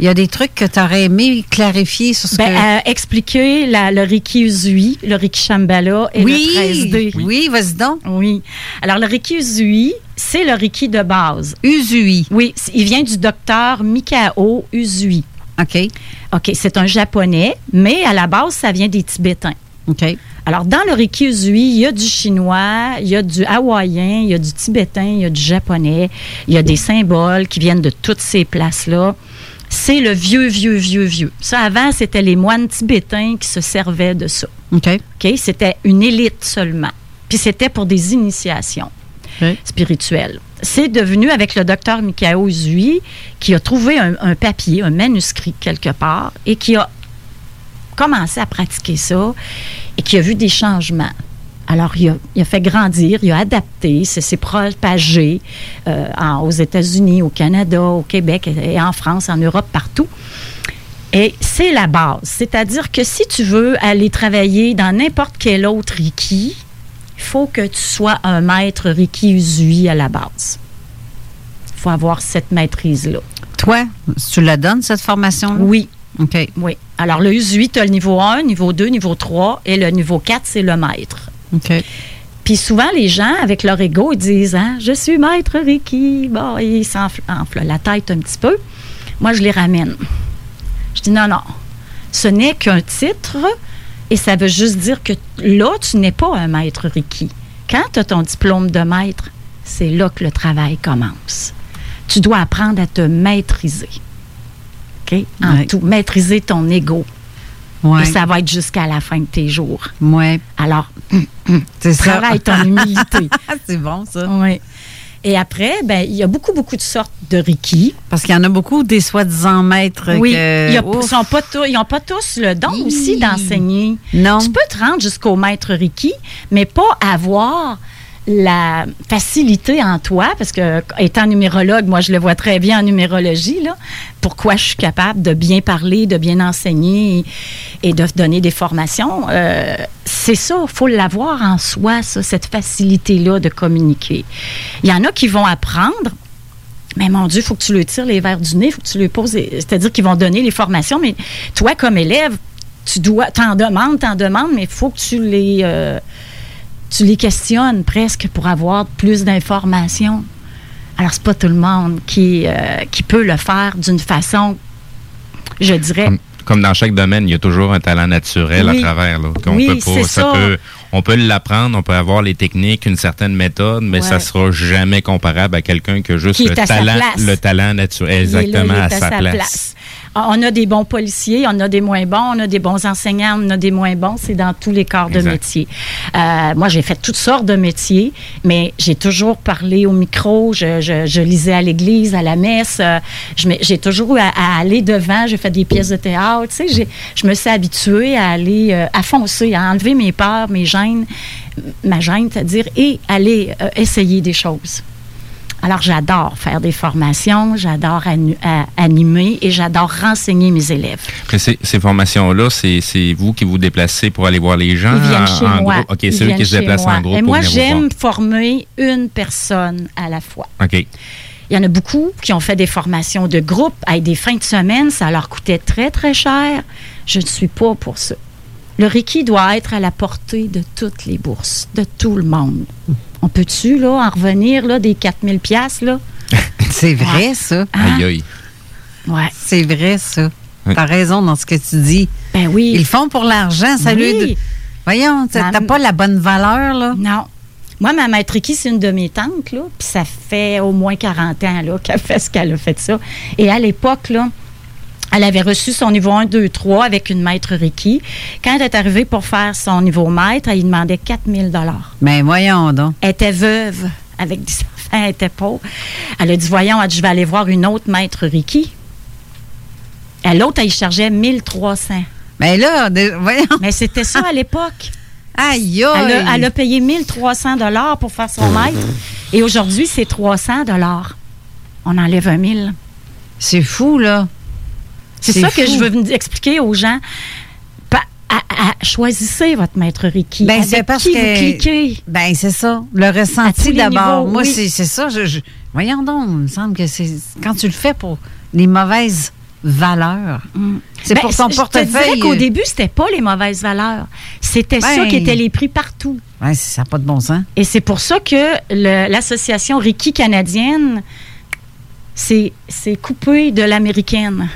Il y a des trucs que tu aurais aimé clarifier sur ce Ben, que... euh, expliquer la- le Reiki Uzui, le Reiki Shambhala et Oui, le 13D. Oui, vas-y donc. Oui. Alors, le Reiki Uzui, c'est le Reiki de base. Uzui. Oui, il vient du docteur Mikao Uzui. OK. OK, c'est un japonais, mais à la base, ça vient des Tibétains. OK. Alors, dans le Reiki Uzui, il y a du chinois, il y a du hawaïen, il y a du tibétain, il y a du japonais, il y a des symboles qui viennent de toutes ces places-là. C'est le vieux, vieux, vieux, vieux. Ça, avant, c'était les moines tibétains qui se servaient de ça. OK. C'était une élite seulement. Puis c'était pour des initiations spirituelles. C'est devenu avec le docteur Mikao Uzui qui a trouvé un, un papier, un manuscrit quelque part et qui a commencé à pratiquer ça et qui a vu des changements. Alors, il a, il a fait grandir, il a adapté, c'est s'est propagé euh, en- aux États-Unis, au Canada, au Québec et en France, en Europe, partout. Et c'est la base. C'est-à-dire que si tu veux aller travailler dans n'importe quel autre Reiki, il faut que tu sois un maître Reiki Uzui à la base. Il faut avoir cette maîtrise-là. Toi, tu la donnes, cette formation-là? Oui. OK. Oui. Alors, le Uzui, tu as le niveau 1, niveau 2, niveau 3, et le niveau 4, c'est le maître. OK. Puis souvent, les gens, avec leur ego, ils disent hein, Je suis maître Reiki. Bon, ils s'enflent enflent la tête un petit peu. Moi, je les ramène. Je dis Non, non. Ce n'est qu'un titre et ça veut juste dire que là, tu n'es pas un maître Reiki. Quand tu as ton diplôme de maître, c'est là que le travail commence. Tu dois apprendre à te maîtriser. OK? En Ouais. tout, maîtriser ton ego. Ouais. Et ça va être jusqu'à la fin de tes jours. Ouais. Alors, (clears throat) ça. travaille ton humilité. (laughs) c'est bon, ça. Oui. Et après, ben, il y a beaucoup, beaucoup de sortes de Reiki. Parce qu'il y en a beaucoup des soi-disant maîtres Oui, que... il y a- Ouf. sont pas tous- ils n'ont pas tous le don aussi d'enseigner. Non. Tu peux te rendre jusqu'au maître Reiki, mais pas avoir la facilité en toi, parce que étant numérologue, moi je le vois très bien en numérologie, pourquoi je suis capable de bien parler, de bien enseigner et, de donner des formations. euh, c'est ça, il faut l'avoir en soi, ça, cette facilité-là de communiquer. Il y en a qui vont apprendre, mais mon Dieu, il faut que tu le tires les verres du nez, il faut que tu lui poses. C'est-à-dire qu'ils vont donner les formations, mais toi, comme élève, tu dois, t'en demandes, t'en demandes, mais il faut que tu les, euh, tu les questionnes presque pour avoir plus d'informations. Alors, c'est pas tout le monde qui, euh, qui peut le faire d'une façon, je dirais, Comme, comme dans chaque domaine, il y a toujours un talent naturel Oui. à travers. Là, qu'on Oui, peut pas- c'est ça. peut- on peut l'apprendre, on peut avoir les techniques, une certaine méthode, mais Ouais. ça sera jamais comparable à quelqu'un qui a juste Qui le talent, le talent naturel, là, exactement à, sa, place. On a des bons policiers, on a des moins bons, on a des bons enseignants, on a des moins bons. C'est dans tous les corps de Exact. métier. Euh, moi, j'ai fait toutes sortes de métiers, mais j'ai toujours parlé au micro. Je, je- je lisais à l'église, à la messe. euh, j'ai toujours eu à, à aller devant. J'ai fait des pièces de théâtre. Tu sais, je me suis habituée à aller, euh, à foncer, à enlever mes peurs, mes gênes, ma gêne, c'est-à-dire, et aller essayer des choses. Alors, j'adore faire des formations, j'adore à- animer et j'adore renseigner mes élèves. Mais ces, formations-là, c'est vous qui vous déplacez pour aller voir les gens Ils viennent en, chez en moi. groupe? OK, c'est eux qui se déplacent moi. en groupe Et moi, j'aime former une personne à la fois. OK. Il y en a beaucoup qui ont fait des formations de groupe avec des fins de semaine. Ça leur coûtait très, très cher. Je ne suis pas pour ça. Le Reiki doit être à la portée de toutes les bourses, de tout le monde. On peut-tu, là, en revenir, là, des 4000 pièces là? (laughs) C'est vrai, ça. Hein? Aïe, aïe. Ouais. C'est vrai, ça. Oui. T'as raison dans ce que tu dis. Ben oui. Ils le font pour l'argent, ça lui. Oui. Voyons, t'as pas la bonne valeur, là. Non. Moi, ma maître Ricky, c'est une de mes tantes, là. Puis ça fait au moins 40 ans, là, qu'elle fait ce qu'elle a fait ça. Et à l'époque, là, elle avait reçu son niveau 1, 2, 3 avec une maître Ricky. Quand elle est arrivée pour faire son niveau maître, elle lui demandait 4000 dollars. Mais voyons donc. Elle était veuve avec des enfants, elle était pauvre. Elle a dit, voyons, elle dit, je vais aller voir une autre maître Ricky. Et l'autre, elle y chargeait 1300. Mais là, de- voyons. Mais c'était ça à l'époque. Aïe, Elle aïe. a, elle a payé 1300 dollars pour faire son maître. Et aujourd'hui, c'est 300 dollars. On enlève un 1000. C'est fou, là. C'est C'est ça que je veux expliquer aux gens. Pa- à- à- choisissez votre maître Ricky. Ben, c'est parce qui que. vous cliquez. Ben, c'est ça. Le ressenti d'abord. Moi, oui. c'est c'est ça. je- je- Voyons donc, il me semble que c'est. Quand tu le fais pour les mauvaises valeurs, c'est Ben, pour ton je te portefeuille. qu'au euh, début, c'était pas les mauvaises valeurs. C'était ça Ben. qui était les prix partout. Ouais, ça n'a pas de bon sens. Et c'est pour ça que l'association Ricky canadienne s'est coupée de l'américaine.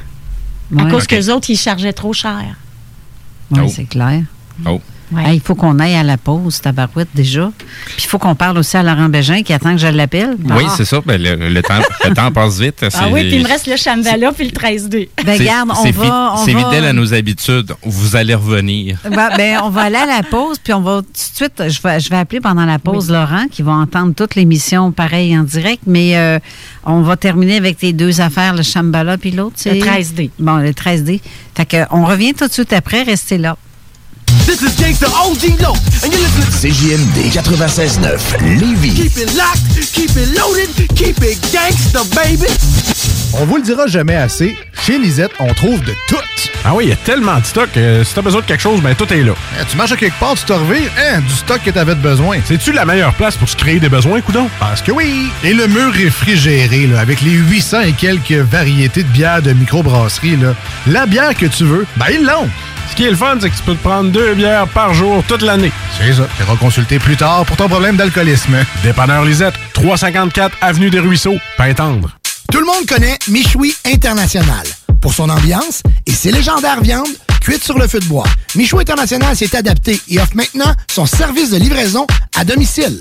À cause que les autres, ils chargeaient trop cher. Oui, Oh. c'est clair. Oh. Hey, il faut qu'on aille à la pause, tabarouette, déjà. Puis il faut qu'on parle aussi à Laurent Bégin qui attend que je l'appelle. Oui, Ah. c'est ça. Ben, le, le temps, le temps (laughs) passe vite. Ah oui, puis il me reste le Shambhala puis le 13D. Ben, c'est- garde, on va. C'est fidèle à nos habitudes. Vous allez revenir. Ben, ben, on va aller à la pause, puis on va tout de suite, je vais, je vais appeler pendant la pause Laurent, qui va entendre toute l'émission pareil en direct, mais euh, on va terminer avec les deux affaires, le Shambhala puis l'autre. c'est- 13D. Bon, le 13D. Fait que, on revient tout de suite après, restez là. This is Gangsta OG Low, and you're listening to CJMD 96.9 Lévis. Keep it locked, keep it loaded, keep it gangsta, baby. On vous le dira jamais assez, chez Lisette, on trouve de tout. Ah oui, il y a tellement de stock. euh, si t'as besoin de quelque chose, ben tout est là. Eh, tu marches à quelque part, tu te revires, hein, du stock que t'avais de besoin. C'est-tu la meilleure place pour se créer des besoins, coudon? Parce que oui! Et le mur réfrigéré, là, avec les 800 et quelques variétés de bières de microbrasserie, là, la bière que tu veux, ben ils l'ont! Ce qui est le fun, c'est que tu peux te prendre deux bières par jour toute l'année. C'est ça. Tu consulter plus tard pour ton problème d'alcoolisme. Dépanneur Lisette, 354 Avenue des Ruisseaux, Pintendre. Tout le monde connaît Michoui International pour son ambiance et ses légendaires viandes cuites sur le feu de bois. Michoui International s'est adapté et offre maintenant son service de livraison à domicile.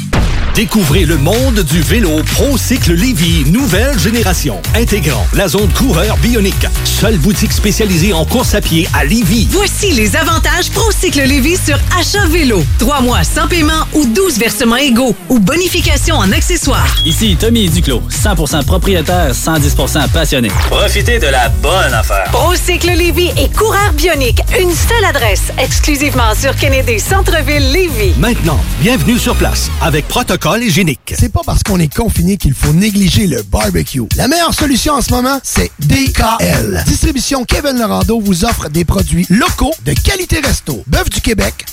Découvrez le monde du vélo ProCycle Lévy, nouvelle génération, intégrant la zone coureur bionique. Seule boutique spécialisée en course à pied à Lévy. Voici les avantages ProCycle Lévis sur achat vélo. Trois mois sans paiement ou 12 versements égaux ou bonification en accessoires. Ici Tommy Duclos, 100% propriétaire, 110% passionné. Profitez de la bonne affaire. Procycle Lévis et Coureur Bionique. Une seule adresse, exclusivement sur Kennedy Centre-Ville Lévis. Maintenant, bienvenue sur place avec protocole C'est pas parce qu'on est confiné qu'il faut négliger le barbecue. La meilleure solution en ce moment, c'est DKL. Distribution Kevin Lorando vous offre des produits locaux de qualité resto. Bœuf du Québec,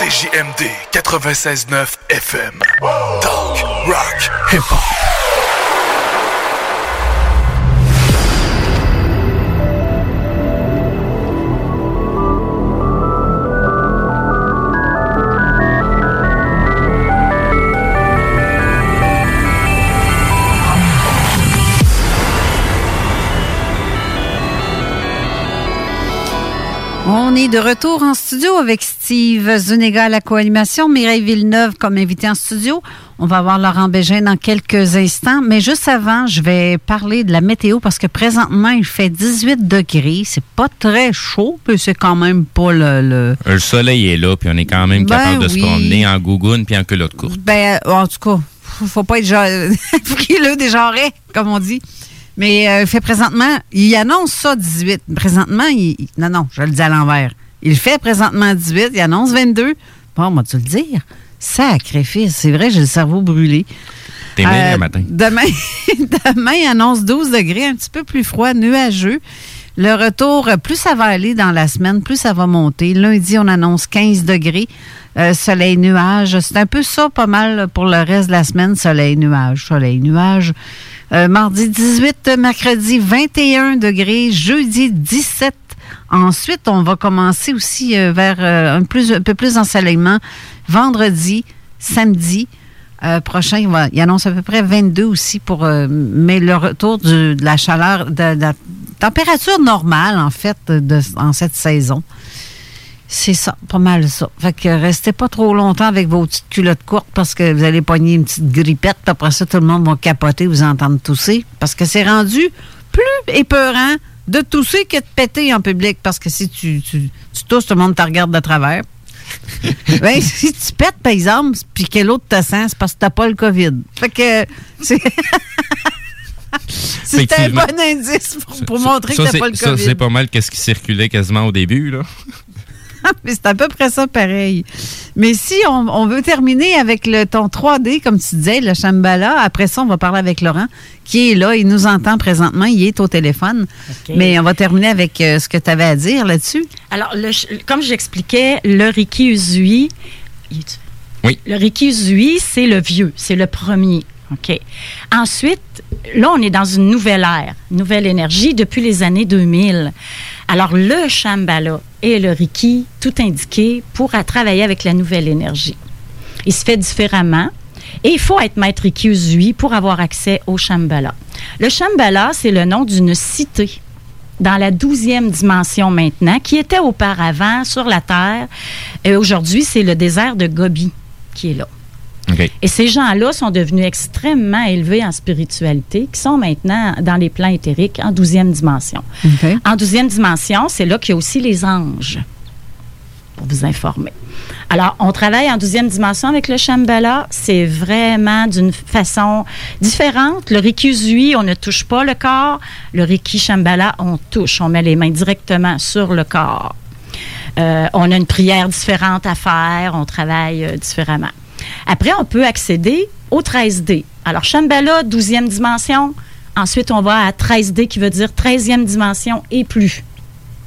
CJMD 96.9 FM. Talk, rock, hip-hop. On est de retour en studio avec Steve Zuniga à la co-animation, Mireille Villeneuve comme invité en studio. On va voir Laurent Bégin dans quelques instants. Mais juste avant, je vais parler de la météo parce que présentement, il fait 18 degrés. C'est pas très chaud, puis c'est quand même pas le... le- Le soleil est là, puis on est quand même Ben capable de se promener en gougoune puis en culotte courte. Ben, en tout cas, faut- faut pas être genre- (laughs) frileux des genrets, comme on dit. Mais euh, il fait présentement, il annonce ça 18. Présentement, il, il- non, non, je le dis à l'envers. Il fait présentement 18, il annonce 22. Bon, moi, tu le dire. Sacrifice, c'est vrai, j'ai le cerveau brûlé. T'es Euh, le matin. Demain, (laughs) demain, il annonce 12 degrés, un petit peu plus froid, nuageux. Le retour, euh, plus ça va aller dans la semaine, plus ça va monter. Lundi, on annonce 15 degrés, euh, soleil, nuage. C'est un peu ça, pas mal pour le reste de la semaine, soleil, nuage, soleil, nuage. Euh, mardi 18, mercredi 21 degrés, jeudi 17. Ensuite, on va commencer aussi euh, vers un, plus, un peu plus d'ensoleillement. Vendredi, samedi prochain, il, va, il annonce à peu près 22 aussi pour le retour de la chaleur, de, de la température normale en fait de, en cette saison. C'est ça, pas mal ça. Fait que restez pas trop longtemps avec vos petites culottes courtes parce que vous allez pogner une petite grippette. puis Après ça, tout le monde va capoter, vous entendre tousser. Parce que c'est rendu plus épeurant de tousser que de péter en public. Parce que si tu, tu, tu tousses, tout le monde te regarde de travers. (laughs) ben, si tu pètes, par exemple, puis que l'autre te sent, c'est parce que t'as pas le COVID. Fait que c'est. (laughs) C'est un bon indice pour, pour Ça- montrer ça, que t'as pas le Ça, COVID. c'est pas mal qu'est-ce qui circulait quasiment au début, là. (laughs) Mais c'est à peu près ça pareil. Mais si on, on veut terminer avec le ton 3D, comme tu disais, le Shambhala, après ça, on va parler avec Laurent, qui est là, il nous entend présentement, il est au téléphone. Mais on va terminer avec euh, ce que tu avais à dire là-dessus. Alors, le ch- comme j'expliquais, le Riki est- Oui. le Riki Uzui, c'est le vieux, c'est le premier. OK. Ensuite, là, on est dans une nouvelle ère, nouvelle énergie depuis les années 2000. Alors, le Shambhala et le Riki, tout indiqué pour travailler avec la nouvelle énergie. Il se fait différemment. Et il faut être maître Riki Uzui pour avoir accès au Shambhala. Le Shambhala, c'est le nom d'une cité dans la douzième dimension maintenant, qui était auparavant sur la Terre. Et aujourd'hui, c'est le désert de Gobi qui est là. Et ces gens-là sont devenus extrêmement élevés en spiritualité, qui sont maintenant dans les plans éthériques en douzième dimension. En douzième dimension, c'est là qu'il y a aussi les anges, pour vous informer. Alors, on travaille en douzième dimension avec le Shambhala. C'est vraiment d'une façon différente. Le Reiki Uzui, on ne touche pas le corps. Le Reiki Shambhala, on touche. On met les mains directement sur le corps. Euh, on a une prière différente à faire. On travaille euh, différemment. Après, on peut accéder au 13D. Alors, Shambhala, 12e dimension. Ensuite, on va à 13D qui veut dire 13e dimension et plus.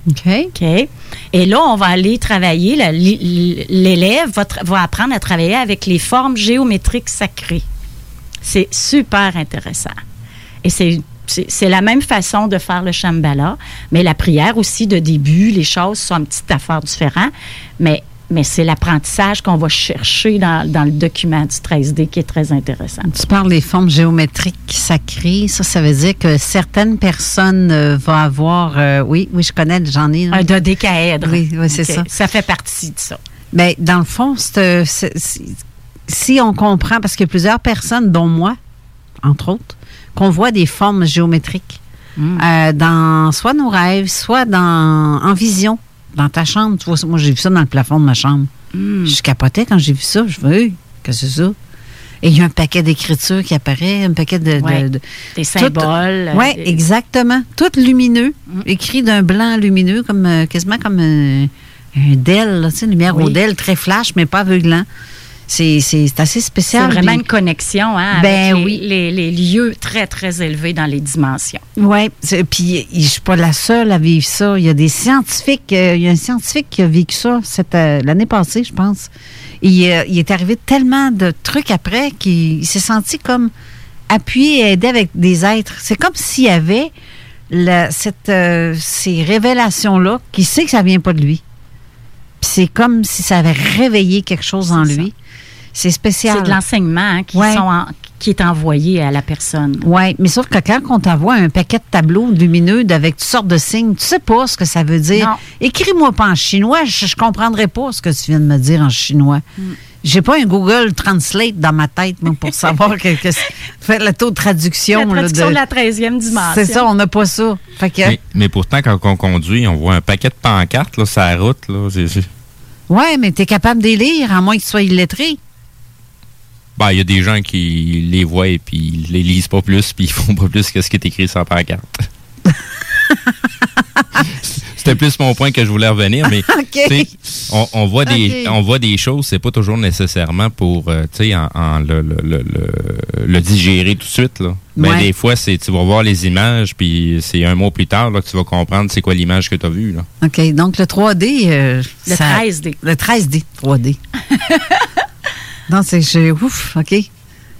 OK. OK. Et là, on va aller travailler, l'élève va, apprendre à travailler avec les formes géométriques sacrées. C'est super intéressant. Et c'est c'est c'est la même façon de faire le Shambhala, mais la prière aussi de début, les choses sont une petite affaire différente, mais, mais c'est l'apprentissage qu'on va chercher dans, dans le document du 13D qui est très intéressant. Tu parles des formes géométriques sacrées. Ça, ça veut dire que certaines personnes euh, vont avoir. euh, oui, oui, je connais, j'en ai. Un dodécaèdre. Oui, oui c'est ça. Ça fait partie de ça. Bien, dans le fond, c'est, si on comprend, parce qu'il y a plusieurs personnes, dont moi, entre autres, qu'on voit des formes géométriques euh, dans soit nos rêves, soit dans en vision, dans ta chambre. Tu vois, moi, j'ai vu ça dans le plafond de ma chambre. Je capotais quand j'ai vu ça. Je me dis, qu'est-ce que c'est ça? Et il y a un paquet d'écritures qui apparaît, un paquet de... de- Ouais. de- Des symboles, euh, des- exactement. Tout lumineux, écrit d'un blanc lumineux, comme euh, quasiment comme un, un DEL, tu sais, une lumière Oui. au DEL, très flash, mais pas aveuglant. C'est c'est- c'est assez C'est spécial. vraiment Puis- une connexion hein, Ben avec les, oui. les- les lieux très, très élevés dans les dimensions. Oui, puis je suis pas la seule à vivre ça. Il y a des scientifiques, euh, il y a un scientifique qui a vécu ça euh, l'année passée, je pense. Il, euh, il est arrivé tellement de trucs après qu'il il s'est senti comme appuyé et aidé avec des êtres. C'est comme s'il y avait la- cette, ces révélations-là qui sait que ça vient pas de lui. C'est comme si ça avait réveillé quelque chose en lui. C'est spécial. C'est de l'enseignement hein, qui, Ouais. sont en- qui est envoyé à la personne. Oui, mais sauf que quand on t'envoie un paquet de tableaux lumineux avec toutes sortes de signes, tu sais pas ce que ça veut dire. Écris-moi pas en chinois, je, je comprendrai pas ce que tu viens de me dire en chinois. Mm. J'ai pas un Google Translate dans ma tête moi, pour savoir (laughs) que, faire le taux de traduction. La là, traduction de- de la 13e dimension. C'est ça, on n'a pas ça. Fait que, Mais, mais pourtant, quand on conduit, on voit un paquet de pancartes là, sur la route. Là, ouais, mais tu es capable de les lire, à moins que tu sois illettré. Ben, il y a des gens qui les voient et puis ils les lisent pas plus, puis ils (laughs) font pas plus que ce qui est écrit sur la pancarte. (laughs) C'était plus mon point que je voulais revenir, mais (laughs) on, on voit des OK. on voit des choses, c'est pas toujours nécessairement pour euh, tu sais en, en le, le, le, le- le digérer tout de suite là. Mais Ouais. des fois c'est tu vas voir les images puis c'est un mois plus tard là, que tu vas comprendre c'est quoi l'image que tu as vue là. OK. Donc, le 3D. euh, Le ça- 13D. Le 13D. 3D. Non, c'est. je- Ouf, OK.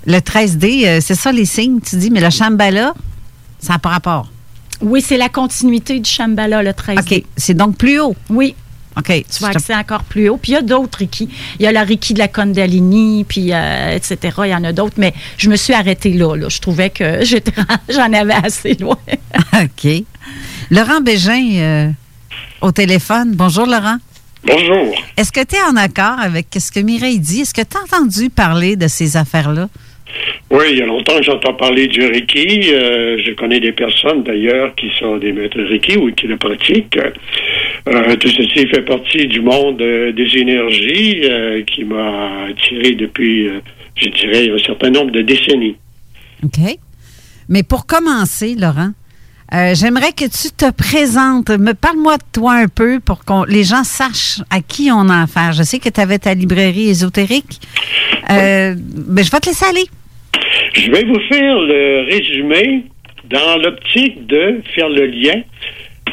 Le 13D, euh, c'est ça les signes, tu dis, mais le Shambhala, ça n'a pas rapport. Oui, c'est la continuité du Shambhala, le 13 OK. C'est donc plus haut. Oui. OK. Tu vas accéder encore plus haut. Puis il y a d'autres Reiki. Il y a la Reiki de la Kundalini, puis euh, etc. Il y en a d'autres. Mais je me suis arrêtée là. là. Je trouvais que (laughs) j'en avais assez loin. (laughs) OK. Laurent Bégin, euh, au téléphone. Bonjour, Laurent. Bonjour. Est-ce que tu es en accord avec ce que Mireille dit? Est-ce que tu as entendu parler de ces affaires-là? Oui, il y a longtemps que j'entends parler du Reiki. Euh, je connais des personnes d'ailleurs qui sont des maîtres Reiki ou qui le pratiquent. Euh, tout ceci fait partie du monde euh, des énergies qui m'a attiré depuis, je dirais, un certain nombre de décennies. OK. Mais pour commencer, Laurent, euh, j'aimerais que tu te présentes. Me parle-moi de toi un peu pour que les gens sachent à qui on a affaire. Je sais que tu avais ta librairie ésotérique. Euh, ben, je vais te laisser aller. Je vais vous faire le résumé dans l'optique de faire le lien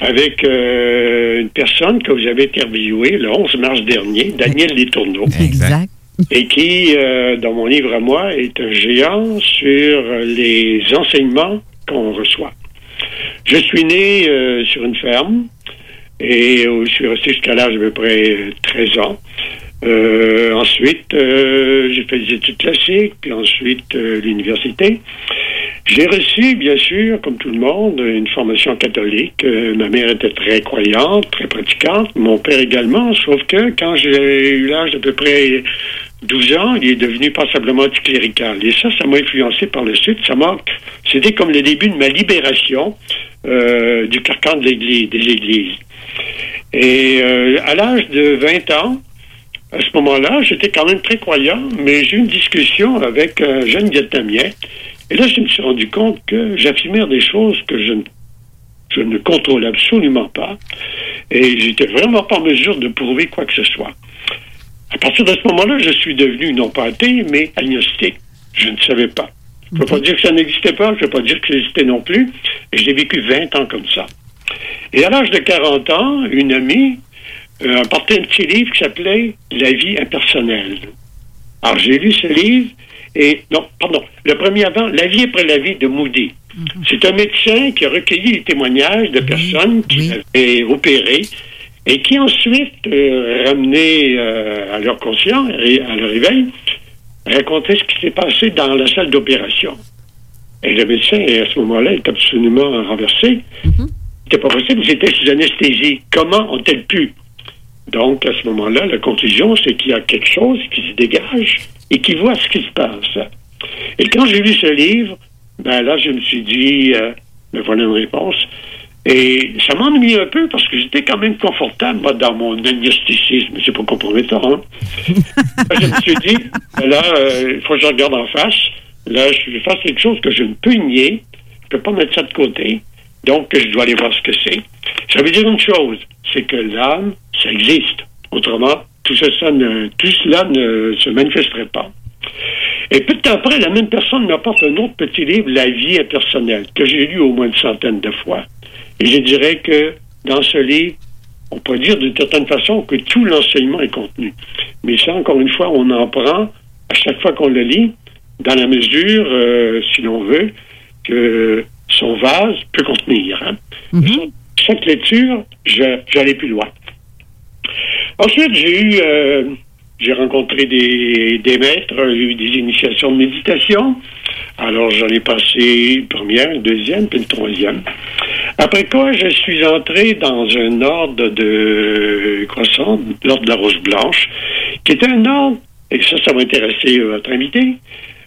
avec euh, une personne que vous avez interviewée le 11 mars dernier, Daniel Letourneau. Exact. Et qui, euh, dans mon livre à moi, est un géant sur les enseignements qu'on reçoit. Je suis né euh, sur une ferme et euh, je suis resté jusqu'à l'âge d'à peu près euh, 13 ans. Euh, ensuite, j'ai fait des études classiques, puis ensuite l'université. J'ai reçu, bien sûr, comme tout le monde, une formation catholique. Ma mère était très croyante, très pratiquante. Mon père également, sauf que quand j'ai eu l'âge d'à peu près 12 ans, il est devenu passablement anticlérical. Et ça, ça m'a influencé par le suite. Ça c'était comme le début de ma libération euh, du carcan de l'Église, des églises. Et euh, à l'âge de 20 ans, à ce moment-là, j'étais quand même très croyant, mais j'ai eu une discussion avec un jeune vietnamien. Et là, je me suis rendu compte que j'affirmais des choses que je ne, je ne contrôle absolument pas. Et j'étais vraiment pas en mesure de prouver quoi que ce soit. À partir de ce moment-là, je suis devenu non pas athée, mais agnostique. Je ne savais pas. Je ne veux pas dire que ça n'existait pas, je ne veux pas dire que ça existait non plus. Et j'ai vécu 20 ans comme ça. Et à l'âge de 40 ans, une amie euh, a porté un petit livre qui s'appelait La vie impersonnelle. Alors j'ai lu ce livre et non, pardon, le premier avant, La vie après la vie de Moody. C'est un médecin qui a recueilli les témoignages de personnes qui avaient opéré et qui ensuite, euh, ramenés euh, à leur conscience, et à leur réveil, racontaient ce qui s'est passé dans la salle d'opération. Et le médecin, à ce moment-là, est absolument renversé. C'était pas possible, c'était sous anesthésie. Comment ont-elles pu? Donc, à ce moment-là, la conclusion, c'est qu'il y a quelque chose qui se dégage et qui voit ce qui se passe. Et quand j'ai lu ce livre, ben là, je me suis dit, euh, me voilà une réponse. Et ça m'ennuie un peu parce que j'étais quand même confortable, moi, dans mon agnosticisme. C'est pas compromettant, hein? (laughs) Je me suis dit, là, euh, il faut que je regarde en face. Là, je fasse quelque chose que je ne peux nier. Je peux pas mettre ça de côté. Donc, je dois aller voir ce que c'est. Ça veut dire une chose, c'est que l'âme, ça existe. Autrement, tout, ça, ça ne, tout cela ne se manifesterait pas. Et peu de temps après, la même personne m'apporte un autre petit livre, La vie impersonnelle, que j'ai lu au moins une centaine de fois. Et je dirais que dans ce livre, on peut dire d'une certaine façon que tout l'enseignement est contenu. Mais ça, encore une fois, on en prend à chaque fois qu'on le lit, dans la mesure, euh, si l'on veut, que son vase peut contenir. hein. Chaque lecture, j'allais plus loin. Ensuite, j'ai eu, euh, j'ai rencontré des, des maîtres, j'ai eu des initiations de méditation. Alors, j'en ai passé une première, une deuxième, puis une troisième. Après quoi, je suis entré dans un ordre de croissant, l'ordre de la Rose Blanche, qui est un ordre, et ça, ça va intéresser euh, votre invité,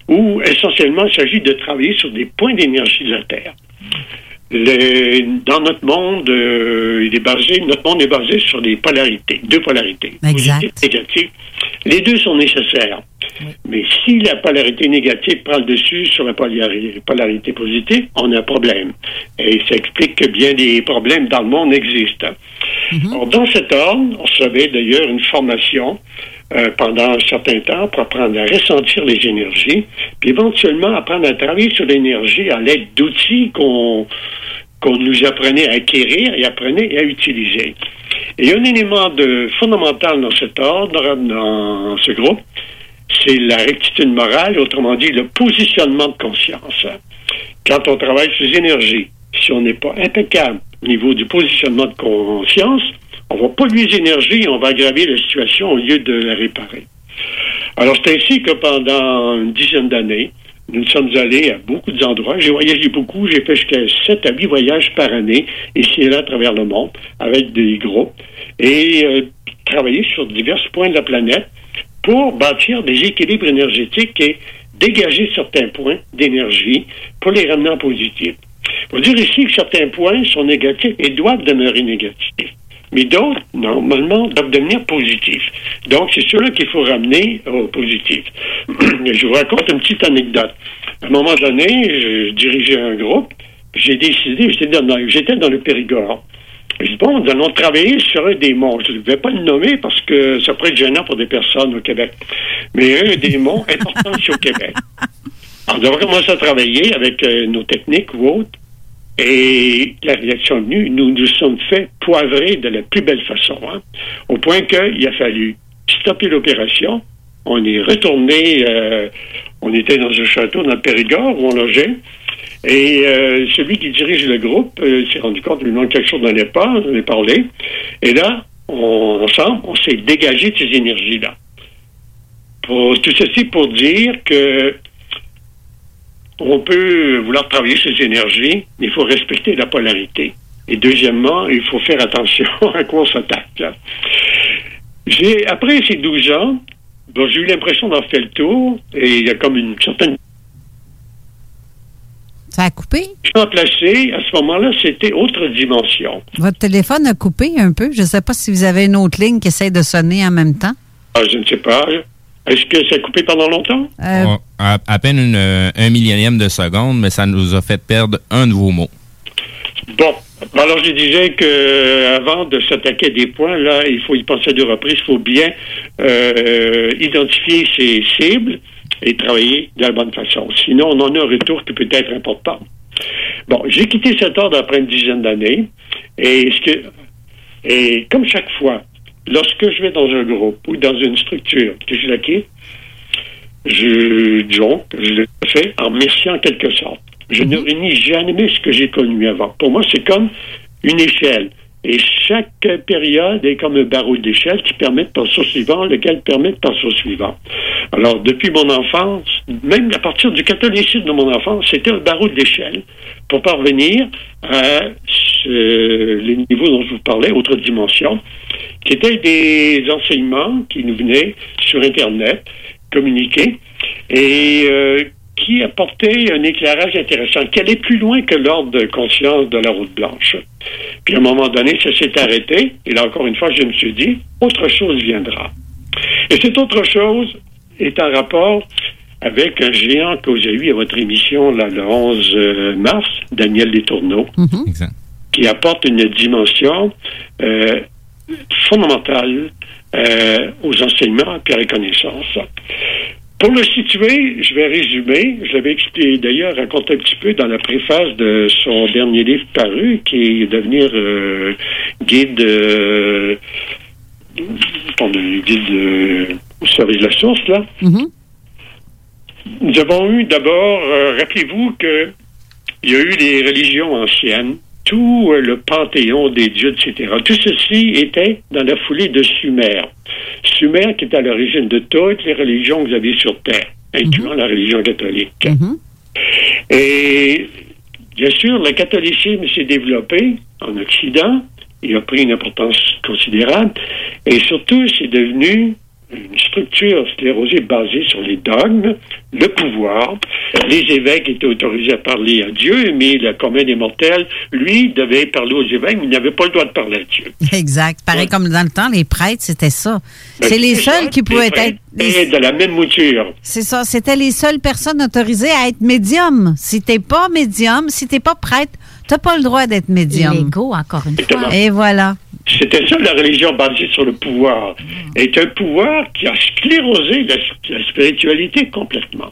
où essentiellement il s'agit de travailler sur des points d'énergie de la Terre. Dans notre monde, euh, il est basé, notre monde est basé sur des polarités, deux polarités, Exact. positive et négative. Les deux sont nécessaires. Mais si la polarité négative prend le dessus sur la polari- polarité positive, on a un problème. Et ça explique que bien des problèmes dans le monde existent. Alors, dans cet ordre, on savait d'ailleurs une formation euh, pendant un certain temps pour apprendre à ressentir les énergies, puis éventuellement apprendre à travailler sur l'énergie à l'aide d'outils qu'on qu'on nous apprenait à acquérir et apprenait à utiliser. Et un élément de, fondamental dans cet ordre, dans ce groupe, c'est la rectitude morale, autrement dit le positionnement de conscience. Quand on travaille sur les énergies, si on n'est pas impeccable au niveau du positionnement de conscience, on va polluer et on va aggraver la situation au lieu de la réparer. Alors, c'est ainsi que pendant une dizaine d'années, nous sommes allés à beaucoup d'endroits. J'ai voyagé beaucoup. J'ai fait jusqu'à 7 à 8 voyages par année, ici et là, à travers le monde, avec des groupes, et euh, travaillé sur divers points de la planète pour bâtir des équilibres énergétiques et dégager certains points d'énergie pour les ramener en positif. Il dire ici que certains points sont négatifs et doivent demeurer négatifs. Mais d'autres, normalement, doivent devenir positifs. Donc, c'est ceux-là qu'il faut ramener au positif. (clears throat) je vous raconte une petite anecdote. À un moment donné, je dirigeais un groupe. J'ai décidé, j'étais dans, le Périgord. Je dis, bon, nous allons travailler sur un des monts. Je ne vais pas le nommer parce que ça pourrait être gênant pour des personnes au Québec. Mais un des monts importants ici au Québec. On devrait commencer à travailler avec euh, nos techniques ou autres. Et la réaction est venue, nous nous sommes fait poivrer de la plus belle façon, hein, au point qu'il a fallu stopper l'opération. On est retourné, euh, on était dans un château dans le Périgord où on logeait, et euh, celui qui dirige le groupe euh, s'est rendu compte qu'il manque quelque chose dans les pas, on en a parlé, et là, on, ensemble, on s'est dégagé de ces énergies-là. Pour, tout ceci pour dire que on peut vouloir travailler ces énergies, mais il faut respecter la polarité. Et deuxièmement, il faut faire attention (laughs) à quoi on s'attaque. J'ai, après ces 12 ans, bon, j'ai eu l'impression d'en faire le tour, et il y a comme une certaine Ça a coupé? placé. À ce moment-là, c'était autre dimension. Votre téléphone a coupé un peu. Je ne sais pas si vous avez une autre ligne qui essaie de sonner en même temps. Ah, je ne sais pas. Est-ce que ça a coupé pendant longtemps? Euh, On- à, à peine une, euh, un millionième de seconde, mais ça nous a fait perdre un de vos mots. Bon, alors je disais que euh, avant de s'attaquer à des points, là, il faut y penser à deux reprises. Il faut bien euh, identifier ses cibles et travailler de la bonne façon. Sinon, on en a un retour qui peut être important. Bon, j'ai quitté cet ordre après une dizaine d'années. Et, ce que, et comme chaque fois, lorsque je vais dans un groupe ou dans une structure que je la quitte, je, que je le fais en merci en quelque sorte. Je ne réunis jamais ce que j'ai connu avant. Pour moi, c'est comme une échelle. Et chaque période est comme un barreau d'échelle qui permet de passer au suivant, lequel permet de passer au suivant. Alors, depuis mon enfance, même à partir du catholicisme de mon enfance, c'était un barreau d'échelle pour parvenir à ce- les niveaux dont je vous parlais, autre dimension, qui étaient des enseignements qui nous venaient sur Internet, communiqués, et euh, qui apportaient un éclairage intéressant, qui allait plus loin que l'ordre de conscience de la route blanche. Puis à un moment donné, ça s'est arrêté, et là encore une fois, je me suis dit, autre chose viendra. Et cette autre chose est en rapport avec un géant que vous avez eu à votre émission là, le 11 euh, mars, Daniel Letourneau, qui apporte une dimension euh, fondamentale euh, aux enseignements et à la connaissance. Pour le situer, je vais résumer. Je l'avais expliqué d'ailleurs, raconté un petit peu dans la préface de son dernier livre paru, qui est devenir euh, guide, euh, guide euh, au service de la source, là. Nous avons eu d'abord, euh, rappelez-vous que il y a eu les religions anciennes, tout euh, le panthéon des dieux, etc. Tout ceci était dans la foulée de Sumer. Sumer qui est à l'origine de toutes les religions que vous avez sur Terre, incluant la religion catholique. Et bien sûr, le catholicisme s'est développé en Occident, il a pris une importance considérable, et surtout, c'est devenu une structure sclérosée basée sur les dogmes, le pouvoir. Les évêques étaient autorisés à parler à Dieu, mais le commun des mortels, lui, devait parler aux évêques, mais il n'avait pas le droit de parler à Dieu. Exact. Pareil comme dans le temps, les prêtres, c'était ça. Ben, C'est les ça, seuls qui les pouvaient être. étaient de la même mouture. C'est ça. C'était les seules personnes autorisées à être médium. Si t'es pas médium, si t'es pas prêtre, t'as pas le droit d'être médium. L'ego, encore une fois. Et voilà. C'était ça la religion basée sur le pouvoir. est un pouvoir qui a sclérosé la, la spiritualité complètement.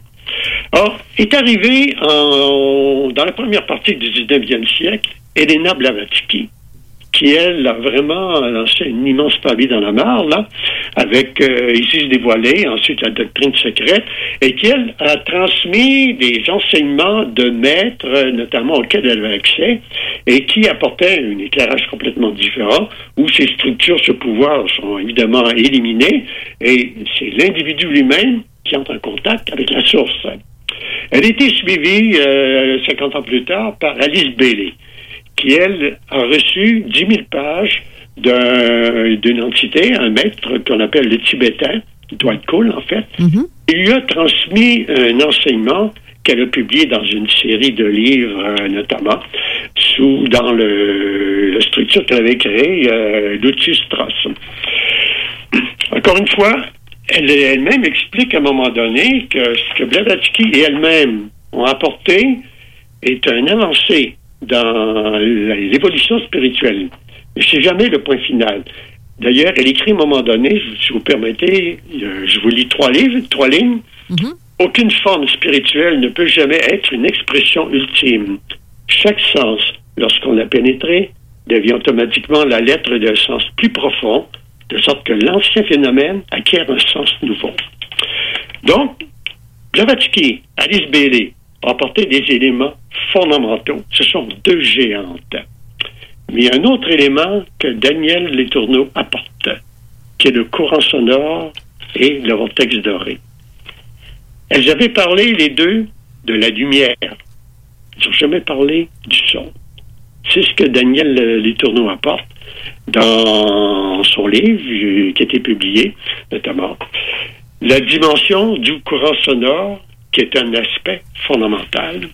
Or, est arrivé en- dans la première partie du 19e siècle Elena Blavatsky, qui, elle, a vraiment lancé une immense pavie dans la mare, là, avec euh, Isis dévoilée, ensuite la doctrine secrète, et qui, elle, a transmis des enseignements de maîtres, notamment auxquels elle avait accès, et qui apportaient un éclairage complètement différent, où ces structures, ce pouvoir sont évidemment éliminées, et c'est l'individu lui-même qui entre en contact avec la source. Elle a été suivie, euh, 50 ans plus tard, par Alice Bailey, qui, elle, a reçu 10 000 pages d'un- d'une entité, un maître qu'on appelle le Tibétain, Dwight Cole, en fait. Il lui a transmis un enseignement qu'elle a publié dans une série de livres, euh, notamment, sous dans le, la structure qu'elle avait créée, euh, l'outil Strauss. Encore une fois, elle elle-même explique à un moment donné que ce que Blavatsky et elle-même ont apporté est un avancé dans l'évolution spirituelle. Mais c'est jamais le point final. D'ailleurs, elle écrit à un moment donné, si vous permettez, euh, je vous lis trois livres, trois lignes. Aucune forme spirituelle ne peut jamais être une expression ultime. Chaque sens, lorsqu'on l'a pénétré, devient automatiquement la lettre d'un sens plus profond, de sorte que l'ancien phénomène acquiert un sens nouveau. Donc, Blavatsky, Alice Bailey ont apporté des éléments fondamentaux. Ce sont deux géantes. Mais il y a un autre élément que Daniel Letourneau apporte, qui est le courant sonore et le vortex doré. Elles avaient parlé, les deux, de la lumière. Ils n'ont jamais parlé du son. C'est ce que Daniel Letourneau apporte dans son livre qui a été publié, notamment. La dimension du courant sonore, qui est un aspect fondamental.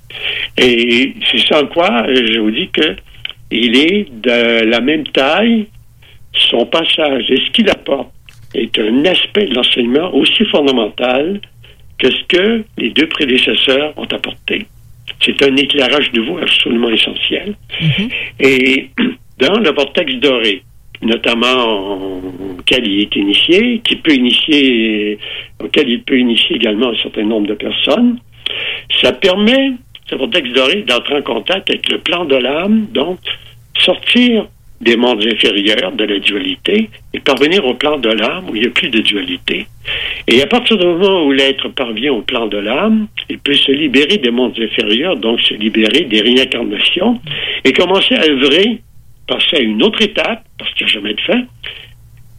Et c'est sans quoi je vous dis que il est de la même taille, son passage et ce qu'il apporte est un aspect de l'enseignement aussi fondamental que ce que les deux prédécesseurs ont apporté. C'est un éclairage nouveau absolument essentiel. Et (clears throat) dans le vortex doré, notamment auquel il est initié, qui peut initier, auquel il peut initier également un certain nombre de personnes, ça permet, ce vortex doré, d'entrer en contact avec le plan de l'âme, donc sortir des mondes inférieurs, de la dualité, et parvenir au plan de l'âme où il n'y a plus de dualité. Et à partir du moment où l'être parvient au plan de l'âme, il peut se libérer des mondes inférieurs, donc se libérer des réincarnations, et commencer à œuvrer, passer à une autre étape, parce qu'il n'y a jamais de fin,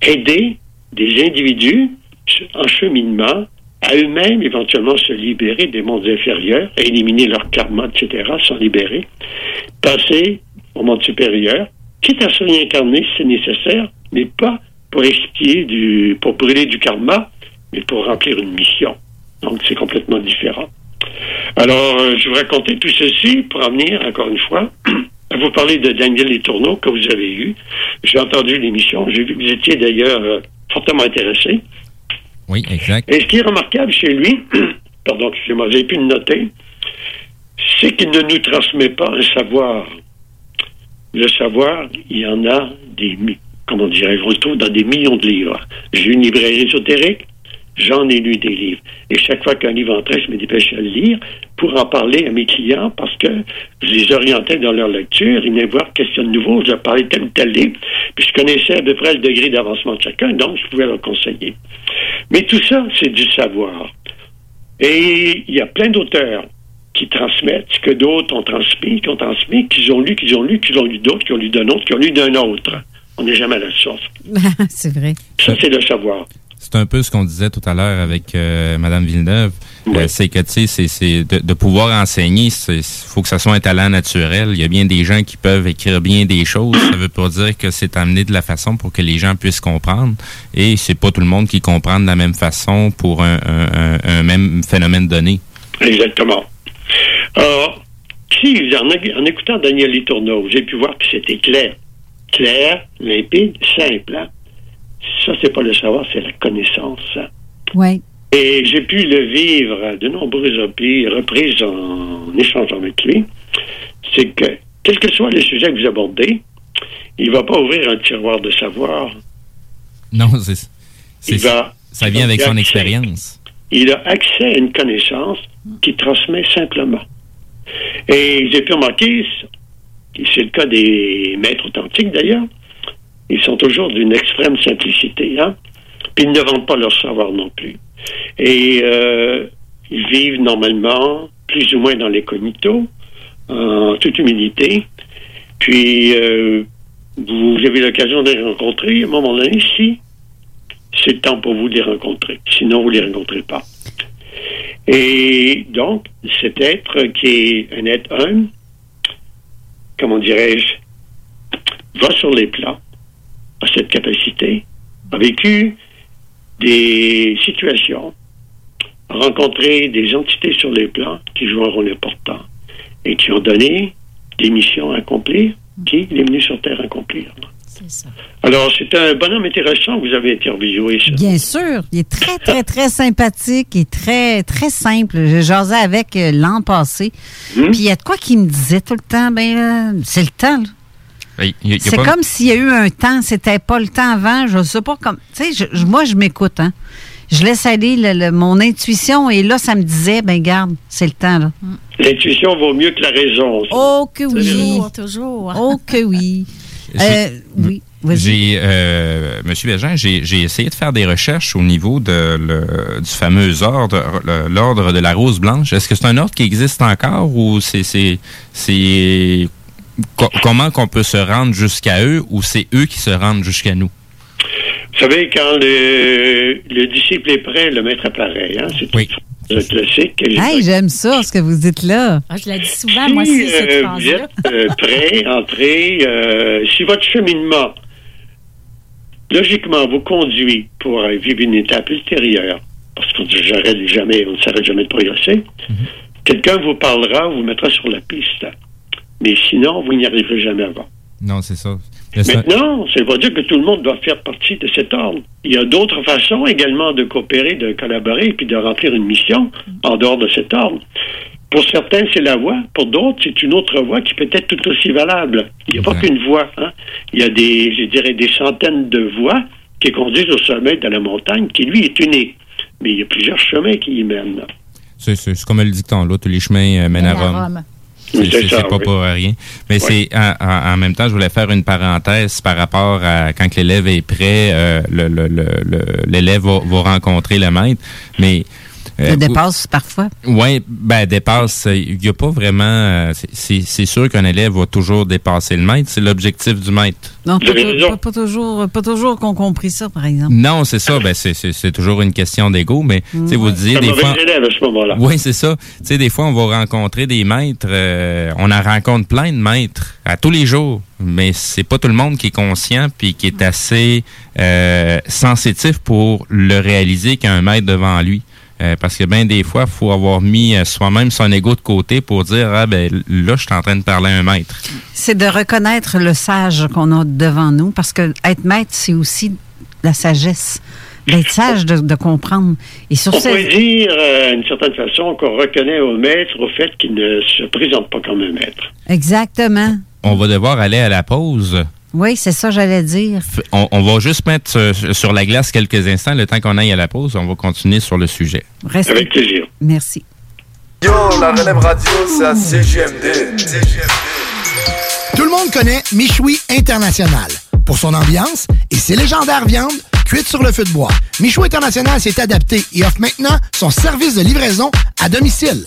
aider des individus en cheminement à eux-mêmes éventuellement se libérer des mondes inférieurs, éliminer leur karma, etc., s'en libérer, passer au monde supérieur, quitte à se réincarner si c'est nécessaire, mais pas pour expier du, pour brûler du karma, mais pour remplir une mission. Donc c'est complètement différent. Alors, euh, je vous raconter tout ceci pour en venir, encore une fois, (clears throat) vous parler de Daniel Letourneau que vous avez eu. J'ai entendu l'émission, j'ai vu que vous étiez d'ailleurs euh, fortement intéressé. Oui, exact. Et ce qui est remarquable chez lui, (clears throat) pardon, excusez-moi, j'ai pu le noter, c'est qu'il ne nous transmet pas un savoir. Le savoir, il y en a des, comment dirais-je, on le trouve dans des millions de livres. J'ai une librairie ésotérique, j'en ai lu des livres. Et chaque fois qu'un livre entrait, je me dépêchais à le lire pour en parler à mes clients parce que je les orientais dans leur lecture. Ils venaient voir question de nouveau, je leur parlais tel ou tel livre, puis je connaissais à peu près le degré d'avancement de chacun, donc je pouvais leur conseiller. Mais tout ça, c'est du savoir. Et il y a plein d'auteurs qui transmettent ce que d'autres ont transmis, qui ont transmis, qu'ils ont lu, qu'ils ont lu, qu'ils ont lu d'autres, qui ont lu d'un autre, qui ont lu d'un autre. On n'est jamais à la source. (laughs) c'est vrai. Ça, c'est le savoir. C'est un peu ce qu'on disait tout à l'heure avec euh, Madame Villeneuve. Euh, c'est que, tu sais, c'est- c'est de, de pouvoir enseigner, il faut que ça soit un talent naturel. Il y a bien des gens qui peuvent écrire bien des choses. Ça veut pas dire que c'est amené de la façon pour que les gens puissent comprendre. Et c'est pas tout le monde qui comprend de la même façon pour un, un- un- un même phénomène donné. Exactement. Alors, si, en, en écoutant Daniel Litourneau, j'ai pu voir que c'était clair. Clair, limpide, simple. hein. Ça, c'est pas le savoir, c'est la connaissance. Oui. Et j'ai pu le vivre à de nombreuses reprises en échangeant avec lui. C'est que, quel que soit le sujet que vous abordez, il va pas ouvrir un tiroir de savoir. Non, c'est, Il c'est- va, ça vient avec son accès- expérience. Il a accès à une connaissance qu'il transmet simplement. Et j'ai pu remarquer, c'est le cas des maîtres authentiques d'ailleurs, ils sont toujours d'une extrême simplicité, hein? Puis ils ne vendent pas leur savoir non plus. Et euh, ils vivent normalement, plus ou moins dans les cognitos, en toute humilité. Puis euh, vous avez l'occasion de les rencontrer à un moment donné, si c'est le temps pour vous de les rencontrer. Sinon, vous ne les rencontrez pas. Et donc, cet être qui est un être humble, comment dirais-je, va sur les plans, a cette capacité, a vécu des situations, a rencontré des entités sur les plans qui jouent un rôle important et qui ont donné des missions à accomplir, qui est venu sur Terre accomplir. C'est ça. Alors, c'est un bonhomme intéressant que vous avez interviewé. ça. Bien sûr. Il est très, très, très sympathique et très, très simple. J'ai jasé avec euh, l'an passé. Hmm? Puis il y a de quoi qu'il me disait tout le temps, ben, euh, c'est le temps, là. C'est pas- comme s'il y a eu un temps, c'était pas le temps avant, je sais pas comme. Tu sais, moi, je m'écoute, hein. Je laisse aller le- le- mon intuition et là, ça me disait, ben, garde, c'est le temps, là. L'intuition vaut mieux que la raison. ça. Oh, que oui. Toujours, toujours. Oh, que oui. (laughs) Euh, oui. J'ai, euh, Monsieur Bégin, j'ai, essayé de faire des recherches au niveau de le- du fameux ordre, l'ordre de la rose blanche. Est-ce que c'est un ordre qui existe encore ou c'est co- comment qu'on peut se rendre jusqu'à eux ou c'est eux qui se rendent jusqu'à nous? Vous savez, quand le, le disciple est prêt, le maître apparaît. Hein? C'est le classique. Hey, j'aime ça, ce que vous dites là. Ah, je la dis souvent, moi aussi, Si cette euh, vous phrase-là. êtes euh, prêt, entré, euh, si votre cheminement, logiquement, vous conduit pour euh, vivre une étape ultérieure, parce qu'on ne s'arrête jamais, on ne s'arrête jamais de progresser, quelqu'un vous parlera, vous mettra sur la piste. Mais sinon, vous n'y arriverez jamais avant. Non, c'est ça. Maintenant, ça ne veut pas dire que tout le monde doit faire partie de cet ordre. Il y a d'autres façons également de coopérer, de collaborer, puis de remplir une mission en dehors de cet ordre. Pour certains, c'est la voie. Pour d'autres, c'est une autre voie qui peut être tout aussi valable. Il n'y a pas qu'une voie. hein. Il y a des, je dirais, des centaines de voies qui conduisent au sommet de la montagne, qui lui est unique. Mais il y a plusieurs chemins qui y mènent. C'est, c'est- c'est comme le dicton là, tous les chemins euh, mènent à Rome. C'est, pas oui. pour rien. Mais c'est en, même temps, je voulais faire une parenthèse par rapport à quand l'élève est prêt, euh, le- le- le- le- l'élève va, va rencontrer le maître. Mais euh, Le dépasse parfois? oui, ben dépasse. Il n'y a pas vraiment. euh, c'est- sûr qu'un élève va toujours dépasser le maître. C'est l'objectif du maître. Non, pas, toujours, pas toujours qu'on compris ça, par exemple. Non, c'est ça. Ben c'est- toujours une question d'ego. Mais tu sais, vous disiez des fois. élève à ce moment-là. Oui, c'est ça. Tu sais, des fois, on va rencontrer des maîtres. euh, on en rencontre plein de maîtres à tous les jours. Mais c'est pas tout le monde qui est conscient puis qui est assez euh, sensitif pour le réaliser qu'il y a un maître devant lui. Euh, parce que bien des fois, il faut avoir mis euh, soi-même son ego de côté pour dire Ah ben là, je suis en train de parler à un maître. C'est de reconnaître le sage qu'on a devant nous, parce que être maître, c'est aussi la sagesse. D'être sage, de, de comprendre. Et sur On dire, euh, d'une certaine façon, qu'on reconnaît au maître au fait qu'il ne se présente pas comme un maître. Exactement. On va devoir aller à la pause. Oui, c'est ça, j'allais dire. On, on va juste mettre euh, sur la glace quelques instants, le temps qu'on aille à la pause. On va continuer sur le sujet. Restez. Avec plaisir. Merci. Yo, la relève radio, c'est à CGMD. Tout le monde connaît Michoui International pour son ambiance et ses légendaires viandes cuites sur le feu de bois. Michoui International s'est adapté et offre maintenant son service de livraison à domicile.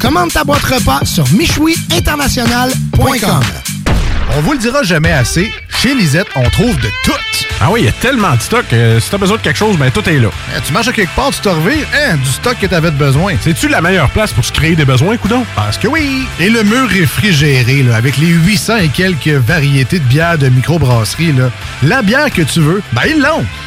Commande ta boîte repas sur michouiinternational.com. On vous le dira jamais assez, chez Lisette, on trouve de tout. Ah oui, il y a tellement de stock. que si t'as besoin de quelque chose, ben tout est là. Eh, tu marches à quelque part, tu te revires, hein, du stock que t'avais de besoin. C'est-tu la meilleure place pour se créer des besoins, coudon? Parce que oui! Et le mur réfrigéré, là, avec les 800 et quelques variétés de bières de microbrasserie, là, la bière que tu veux, ben ils l'ont.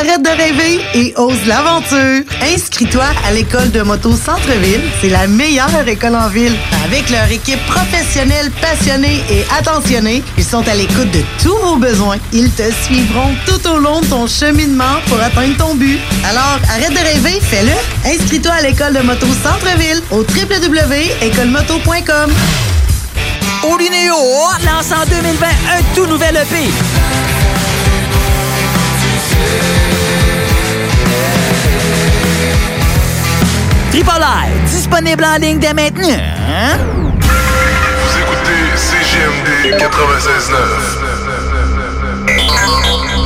Arrête de rêver et ose l'aventure. Inscris-toi à l'école de moto Centre-ville. C'est la meilleure école en ville. Avec leur équipe professionnelle, passionnée et attentionnée, ils sont à l'écoute de tous vos besoins. Ils te suivront tout au long de ton cheminement pour atteindre ton but. Alors, arrête de rêver, fais-le. Inscris-toi à l'école de moto Centre-ville au www.écolemoto.com. Olinéo lance en 2020 un tout nouvel EP. Triple I, disponible en ligne dès maintenant. hein? Vous écoutez CGMD 96.9.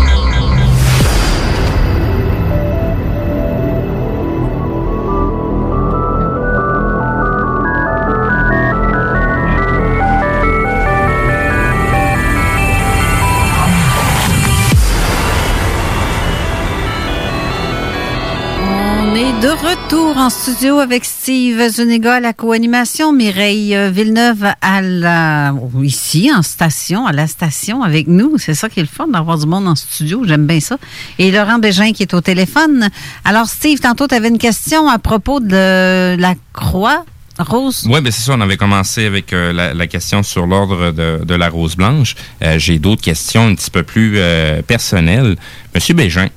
de retour en studio avec Steve Zuniga à la co-animation, Mireille euh, Villeneuve à la, ici en station, à la station avec nous. C'est ça qui est le fun d'avoir du monde en studio. J'aime bien ça. Et Laurent Bégin qui est au téléphone. Alors Steve, tantôt tu avais une question à propos de la croix rose. Oui, ben c'est ça. On avait commencé avec euh, la, question sur l'ordre de, la rose blanche. Euh, J'ai d'autres questions un petit peu plus personnelles. Monsieur Bégin,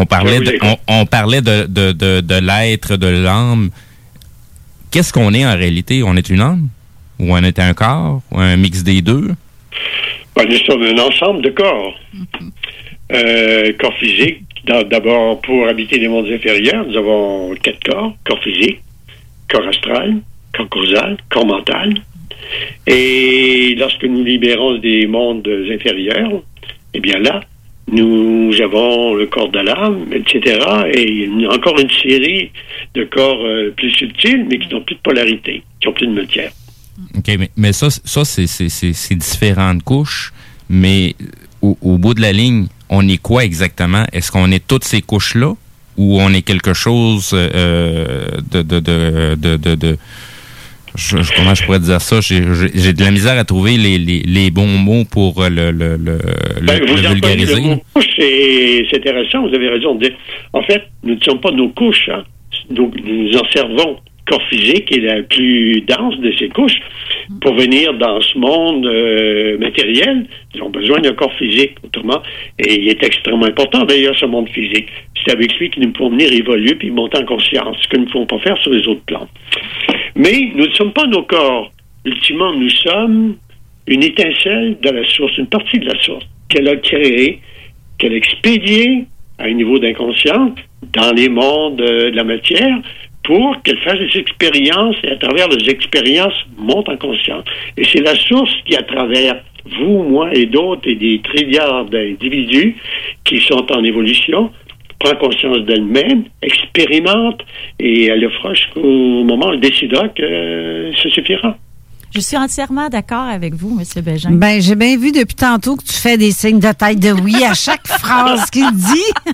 on parlait, de, on, on parlait de, de, de, de l'être, de l'âme. Qu'est-ce qu'on est en réalité? On est une âme? Ou on est un corps? Ou un mix des deux? Ben, nous sommes un ensemble de corps. (laughs) Euh, corps physique, d'a- d'abord pour habiter les mondes inférieurs, nous avons quatre corps. Corps physique, corps astral, corps causal, corps mental. Et lorsque nous libérons des mondes inférieurs, eh bien là, nous avons le corps de l'âme, etc. Et encore une série de corps euh, plus subtils, mais qui n'ont plus de polarité, qui n'ont plus de matière. OK, mais, mais ça, ça c'est- différentes couches, mais au, au bout de la ligne, on est quoi exactement? Est-ce qu'on est toutes ces couches-là ou on est quelque chose euh, de, de, de, de- de- je- je- comment je pourrais dire ça? J'ai- de la misère à trouver les, les, les bons mots pour euh, le, le, Ben, le vous employez vulgariser. le mot couche, c'est c'est intéressant, vous avez raison de dire. En fait, nous ne sommes pas nos couches. Hein. Nous, nous en servons corps physique est la plus dense de ces couches. Pour venir dans ce monde euh, matériel, ils ont besoin d'un corps physique, autrement. Et il est extrêmement important, d'ailleurs, ce monde physique. C'est avec lui que nous pouvons venir évoluer puis monter en conscience, ce que nous ne pouvons pas faire sur les autres plans. Mais nous ne sommes pas nos corps. Ultimement, nous sommes une étincelle de la source, une partie de la source qu'elle a créée, qu'elle a expédiée à un niveau d'inconscient dans les mondes euh, de la matière pour qu'elle fasse des expériences et à travers les expériences monte en conscience. Et c'est la source qui, à travers vous, moi et d'autres et des trilliards d'individus qui sont en évolution, prend conscience d'elle-même, expérimente et elle le fera jusqu'au moment où elle décidera que ça suffira. Je suis entièrement d'accord avec vous, M. Bégin. Ben, j'ai bien vu depuis tantôt que tu fais des signes de tête de oui à chaque (laughs) phrase qu'il dit.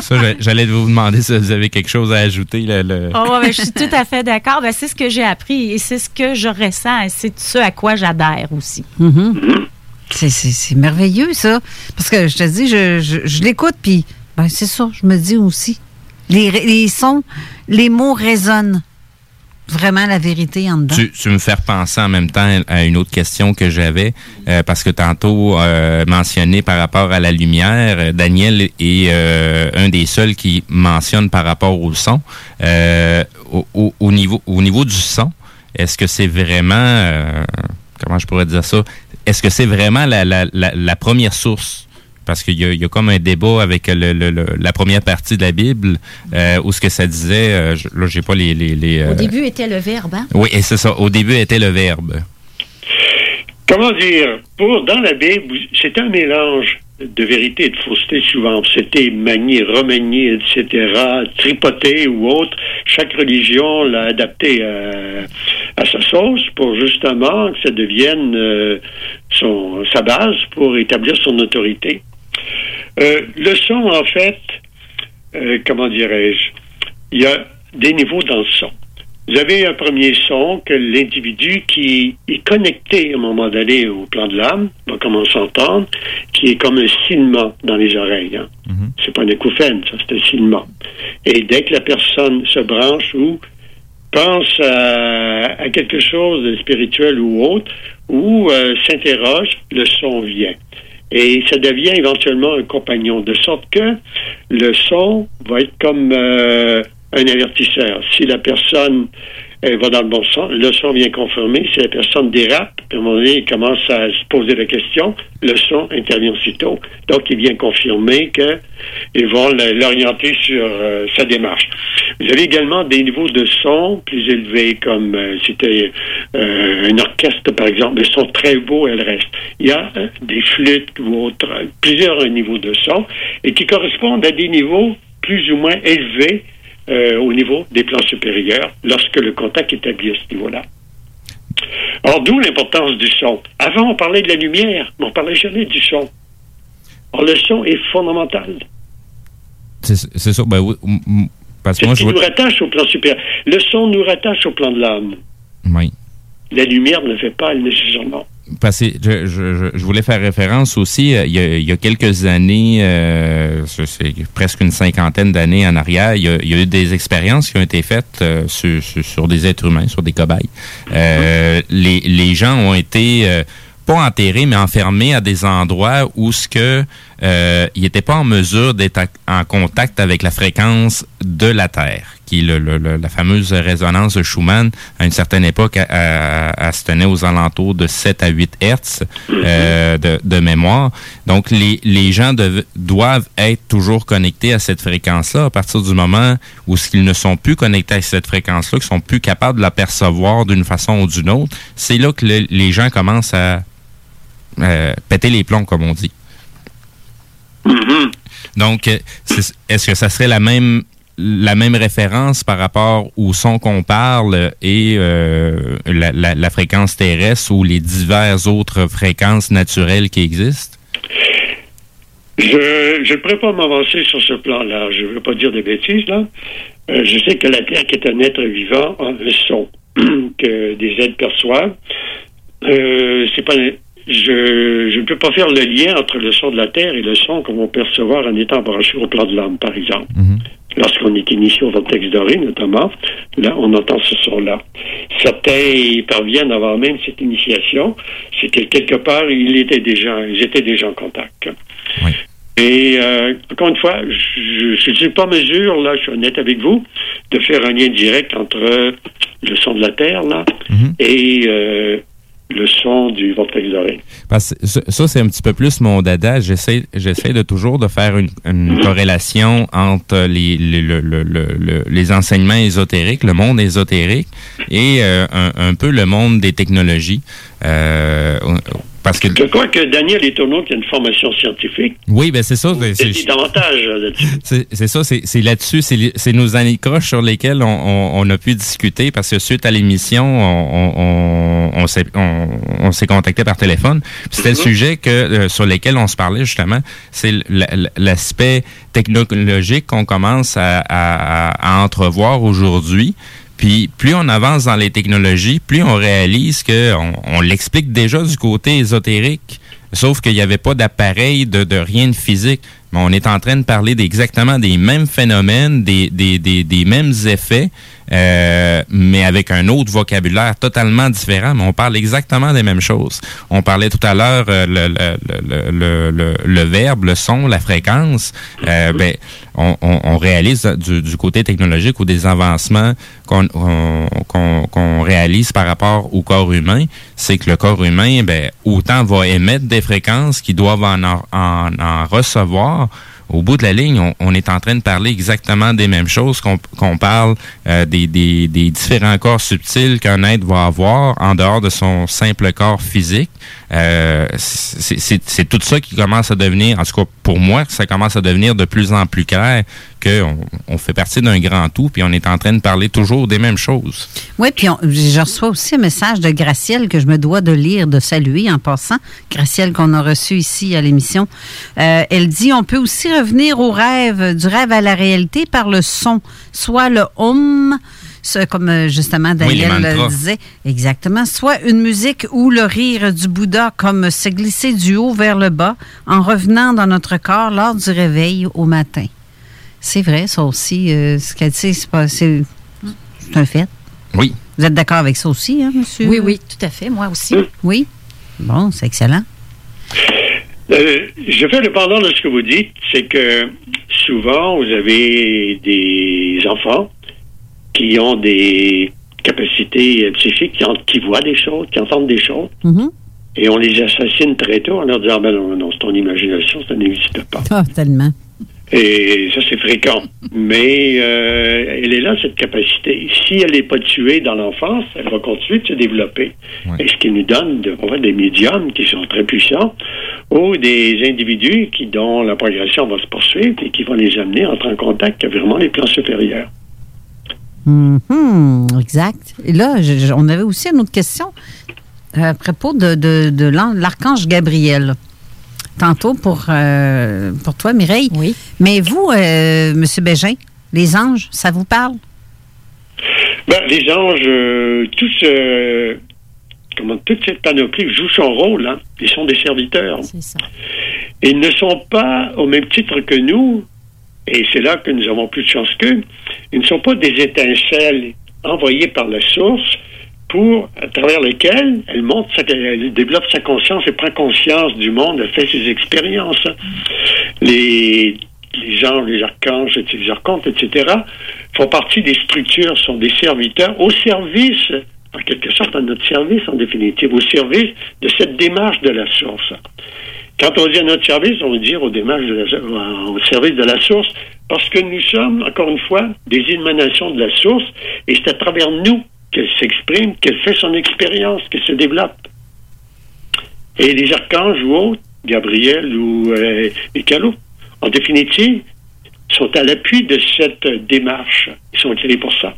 Ça, j'allais vous demander si vous avez quelque chose à ajouter. Le, le- Oh, ben, je suis tout à fait d'accord. Ben, c'est ce que j'ai appris et c'est ce que je ressens et c'est ce à quoi j'adhère aussi. Mhm. C'est- C'est c'est merveilleux, ça. Parce que je te dis, je, je, je l'écoute, puis ben, c'est ça, je me dis aussi. Les, les sons, les mots résonnent. Vraiment la vérité en dedans? Tu, tu me fais penser en même temps à une autre question que j'avais, euh, parce que tantôt euh, mentionné par rapport à la lumière, Daniel est euh, un des seuls qui mentionne par rapport au son. Euh, au, au- au niveau, au niveau du son, est-ce que c'est vraiment, euh, comment je pourrais dire ça, est-ce que c'est vraiment la, la, la première source? Parce qu'il y, y a comme un débat avec le, le- le- la première partie de la Bible, euh, où ce que ça disait, euh, je- là j'ai pas les... les, les, Au euh, début était le verbe, hein? oui, et c'est ça. Au début était le verbe. Comment dire, pour dans la Bible, c'est un mélange de vérité et de fausseté souvent. C'était manié, remanié, etc., tripoté ou autre. Chaque religion l'a adapté à, à sa sauce pour justement que ça devienne euh, son, sa base pour établir son autorité. Euh, le son, en fait, euh, comment dirais-je, il y a des niveaux dans le son. Vous avez un premier son que l'individu qui est connecté à un moment donné au plan de l'âme va commencer à entendre, qui est comme un silement dans les oreilles. Hein. C'est pas un écouphène, ça, c'est un silement. Et dès que la personne se branche ou pense à, à quelque chose de spirituel ou autre, ou euh, s'interroge, le son vient. Et ça devient éventuellement un compagnon, de sorte que le son va être comme euh, un avertisseur. Si la personne elle va dans le bon sens, le son vient confirmer. Si la personne dérape, à un moment donné, il commence à se poser la question, le son intervient aussitôt. Donc, il vient confirmer qu'ils vont l'orienter sur euh, sa démarche. Vous avez également des niveaux de son plus élevés, comme euh, c'était euh, un orchestre, par exemple. Le son très beau, elle reste. Il y a euh, des flûtes ou autres, plusieurs niveaux de son, et qui correspondent à des niveaux plus ou moins élevés euh, au niveau des plans supérieurs lorsque le contact est établi à ce niveau-là. Alors, d'où l'importance du son. Avant, on parlait de la lumière, mais on parlait jamais du son. Alors, le son est fondamental. C'est ça. Ben, parce que moi, ce je qui nous rattache au plan supérieur. Le son nous rattache au plan de l'âme. Oui. La lumière ne le fait pas nécessairement. Parce je, je, je- voulais faire référence aussi, euh, il y a, il y a quelques années, euh, c'est presque une cinquantaine d'années en arrière, il y, a, il y a eu des expériences qui ont été faites euh, sur, sur, sur des êtres humains, sur des cobayes. Euh, les, les gens ont été euh, pas enterrés, mais enfermés à des endroits où ce que euh, ils n'étaient pas en mesure d'être en contact avec la fréquence de la Terre, qui est le- le- le- la fameuse résonance de Schumann. À une certaine époque, elle, se tenait aux alentours de 7 à 8 Hertz euh, de, de mémoire. Donc, les, les gens doivent être toujours connectés à cette fréquence-là à partir du moment où qu'ils ne sont plus connectés à cette fréquence-là, qu'ils sont plus capables de la percevoir d'une façon ou d'une autre, c'est là que le- les gens commencent à euh, péter les plombs, comme on dit. Donc, euh, est-ce que ça serait la même la même référence par rapport au son qu'on parle et euh, la, la- la fréquence terrestre ou les diverses autres fréquences naturelles qui existent? Je ne pourrais pas m'avancer sur ce plan-là. Je ne veux pas dire des bêtises, là. Euh, je sais que la Terre, qui est un être vivant, a un son (clears throat) que des êtres perçoivent. Euh, c'est pas... Je, je ne peux pas faire le lien entre le son de la Terre et le son qu'on va percevoir en étant branché au plan de l'âme, par exemple. Lorsqu'on est initié au vortex doré, notamment, là, on entend ce son-là. Certains y parviennent avant même cette initiation. C'est que quelque part, ils étaient déjà, ils étaient déjà en contact. Et euh, encore une fois, je ne suis pas en mesure, là, je suis honnête avec vous, de faire un lien direct entre le son de la Terre, là, et euh, le son du vortex doré. Ça, c'est un petit peu plus mon dada. J'essaie, j'essaie de toujours de faire une, corrélation entre les, les, le- le- le- le- les enseignements ésotériques, le monde ésotérique, et euh, un, un peu le monde des technologies. Euh, parce que Je crois que Daniel Etourneau, qui a une formation scientifique, oui, ben c'est ça. c'est- (laughs) c'est davantage là-dessus. C'est ça, c'est là-dessus, c'est nos anicroches sur lesquelles on, on- on a pu discuter parce que suite à l'émission, on, on, s'est on, s'est contacté par téléphone. C'était le sujet que euh, sur lesquels on se parlait justement, c'est l'aspect technologique qu'on commence à, à- à entrevoir aujourd'hui. Puis plus on avance dans les technologies, plus on réalise que on, l'explique déjà du côté ésotérique, sauf qu'il n'y avait pas d'appareil, de, rien de physique. Mais on est en train de parler d'exactement des mêmes phénomènes, des mêmes effets euh, mais avec un autre vocabulaire totalement différent, mais on parle exactement des mêmes choses. On parlait tout à l'heure euh, le, le, le, le, le, verbe, le son, la fréquence. Euh, ben, on, on, on, réalise du, du, côté technologique ou des avancements qu'on qu'on qu'on réalise par rapport au corps humain, c'est que le corps humain, ben, autant va émettre des fréquences qui doivent en, en, en recevoir, au bout de la ligne, on, est en train de parler exactement des mêmes choses qu'on parle euh, des, des, des, différents corps subtils qu'un être va avoir en dehors de son simple corps physique. Euh, c'est tout ça qui commence à devenir, en tout cas pour moi, ça commence à devenir de plus en plus clair qu'on on fait partie d'un grand tout, puis on est en train de parler toujours des mêmes choses. Oui, puis on, je reçois aussi un message de Gracielle que je me dois de lire, de saluer en passant. Gracielle qu'on a reçu ici à l'émission. Euh, elle dit, on peut aussi revenir au rêve, du rêve à la réalité par le son, soit le hum, comme euh, justement Daniel oui, le disait. Exactement. Soit une musique ou le rire du Bouddha, comme se glisser du haut vers le bas en revenant dans notre corps lors du réveil au matin. C'est vrai, ça aussi. Euh, ce qu'elle dit, c'est un fait. Oui. Vous êtes d'accord avec ça aussi, hein, monsieur? Oui, oui, tout à fait. Moi aussi. Oui? Bon, c'est excellent. Euh, je fais le pendant de ce que vous dites, c'est que souvent, vous avez des enfants qui ont des capacités psychiques, qui, qui, voient des choses, qui entendent des choses. Mm -hmm. Et on les assassine très tôt en leur disant, ben non, non, c'est ton imagination, ça n'existe pas. Ah, oh, tellement. Et ça, c'est fréquent. Mais euh, elle est là, cette capacité. Si elle n'est pas tuée dans l'enfance, elle va continuer de se développer. Ouais. Et ce qui nous donne de, on va, des médiums qui sont très puissants ou des individus qui, dont la progression va se poursuivre et qui vont les amener à entrer en contact avec vraiment les plans supérieurs. Mm -hmm, exact. Et là, je, je, on avait aussi une autre question à propos de, de, de l'archange Gabriel. Tantôt pour, euh, pour toi, Mireille. Oui. Mais vous, euh, M. Bégin, les anges, ça vous parle? Ben, les anges, euh, tous, comment, toute cette panoplie joue son rôle. Hein? Ils sont des serviteurs. C'est ça. Ils ne sont pas au même titre que nous, et c'est là que nous avons plus de chance qu'eux, ils ne sont pas des étincelles envoyées par la source pour, à travers lesquelles elle monte, sa, elle développe sa conscience et prend conscience du monde, elle fait ses expériences. Les, les anges, les archanges, les archontes, etc., font partie des structures, sont des serviteurs au service, en quelque sorte, à notre service, en définitive, au service de cette démarche de la source. Quand on dit à notre service, on veut dire au, démarche de la, au service de la source, parce que nous sommes, encore une fois, des émanations de la source, et c'est à travers nous qu'elle s'exprime, qu'elle fait son expérience, qu'elle se développe. Et les archanges ou autres, Gabriel ou euh, en définitive, sont à l'appui de cette démarche. Ils sont créés pour ça.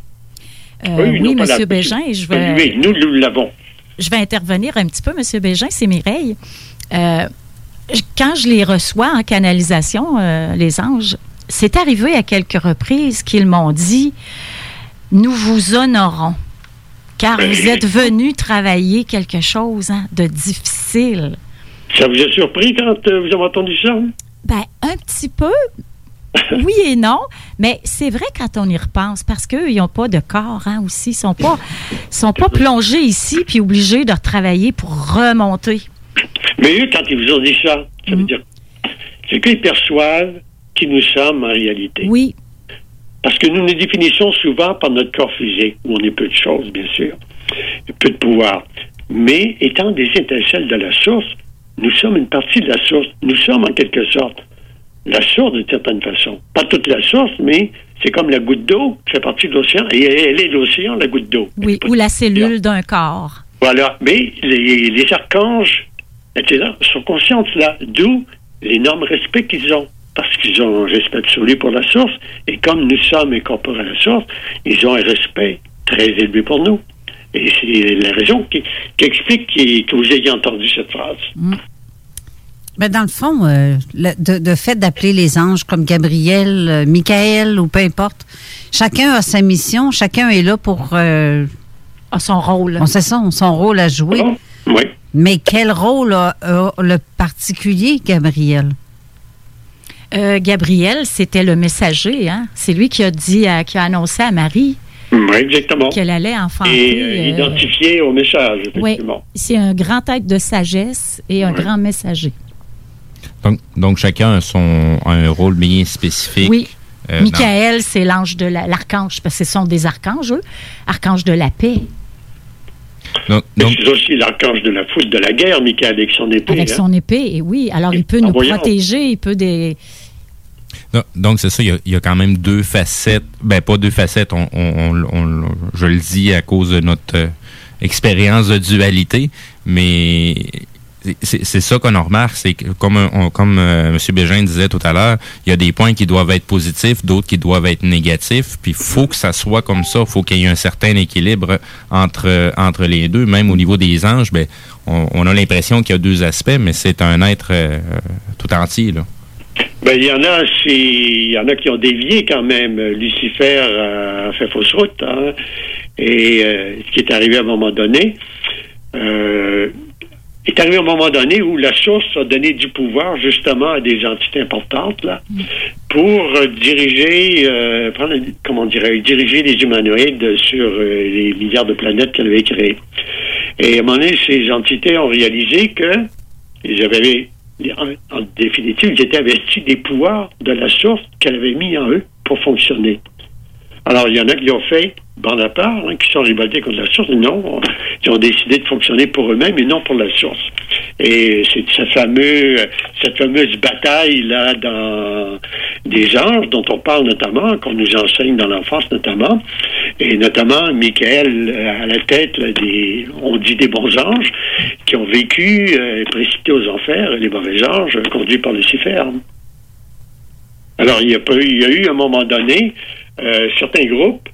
Euh, oui, oui M. Bégin, je vais... Oui, nous, nous l'avons. Je vais intervenir un petit peu, M. Bégin, c'est Mireille. Euh, quand je les reçois en canalisation, euh, les anges, c'est arrivé à quelques reprises qu'ils m'ont dit Nous vous honorons, car vous êtes venu travailler quelque chose hein, de difficile. Ça vous a surpris quand euh, vous avez entendu ça? Ben, un petit peu. (laughs) Oui et non, mais c'est vrai quand on y repense, parce qu'eux, ils n'ont pas de corps hein, aussi. Ils ne sont pas, sont pas plongés ici puis obligés de travailler pour remonter. Mais eux, quand ils vous ont dit ça, ça veut dire c'est qu'ils perçoivent qui nous sommes en réalité. Oui. Parce que nous nous définissons souvent par notre corps physique, où on est peu de choses, bien sûr, peu de pouvoir. Mais étant des étincelles de la source, nous sommes une partie de la source. Nous sommes en quelque sorte la source d'une certaine façon. Pas toute la source, mais c'est comme la goutte d'eau qui fait partie de l'océan. Et elle est l'océan, la goutte d'eau. Oui, ou la cellule d'un corps. Voilà. Mais les, les archanges, etc., sont conscients de cela. D'où l'énorme respect qu'ils ont. Parce qu'ils ont un respect absolu pour la source. Et comme nous sommes incorporés à la source, ils ont un respect très élevé pour nous. Et c'est la raison qui, qui explique qui, que vous ayez entendu cette phrase. Mm. Ben dans le fond, euh, le de, de, fait d'appeler les anges comme Gabriel, euh, Michael ou peu importe, chacun a sa mission, chacun est là pour euh, a son rôle. On sait ça, son rôle à jouer. Oh, oui. Mais quel rôle a, a le particulier, Gabriel? Euh, Gabriel, c'était le messager. Hein? C'est lui qui a dit, à, qui a annoncé à Marie Oui, exactement. Qu'elle allait enfanter. Et euh, euh, identifié au message, Oui, c'est un grand être de sagesse et un grand messager. Donc, donc chacun a, son, a un rôle bien spécifique. Oui. euh, Michael, c'est l'ange de la- l'archange, parce que ce sont des archanges, eux. Archange de la paix, Donc, Mais C'est aussi l'archange de la foudre de la guerre, Michael, avec son épée. avec hein. son épée. Et oui, alors il peut nous voyant. protéger, il peut des. Donc- Donc, c'est ça, il y, a, il y a quand même deux facettes. Ben, pas deux facettes, on, on- on- on- je le dis à cause de notre euh, expérience de dualité, mais c'est ça qu'on remarque, c'est que comme, comme euh, M. Bégin disait tout à l'heure, il y a des points qui doivent être positifs, d'autres qui doivent être négatifs, puis il faut que ça soit comme ça, il faut qu'il y ait un certain équilibre entre, entre les deux. Même au niveau des anges, ben, on, a l'impression qu'il y a deux aspects, mais c'est un être euh, tout entier, là. Ben, il y en a, il y en a qui ont dévié quand même. Lucifer euh, a fait fausse route, hein. Et euh, ce qui est arrivé à un moment donné, euh, est arrivé à un moment donné où la source a donné du pouvoir justement à des entités importantes là, pour euh, diriger, euh, prendre, comment dirais diriger les humanoïdes sur euh, les milliards de planètes qu'elle avait créées. Et à un moment donné, ces entités ont réalisé que ils avaient, en, en définitive, ils étaient investis des pouvoirs de la source qu'elle avait mis en eux pour fonctionner. Alors, il y en a qui ont fait part, hein, qui sont révoltés contre la source. Non, ils ont décidé de fonctionner pour eux-mêmes et non pour la source. Et c'est cette fameuse bataille là dans des anges dont on parle notamment, qu'on nous enseigne dans l'enfance notamment, et notamment Michael euh, à la tête des, on dit des bons anges, qui ont vécu euh, précipités aux enfers, les mauvais anges euh, conduits par Lucifer. Alors, il y a, il y a eu un moment donné, euh, certains groupes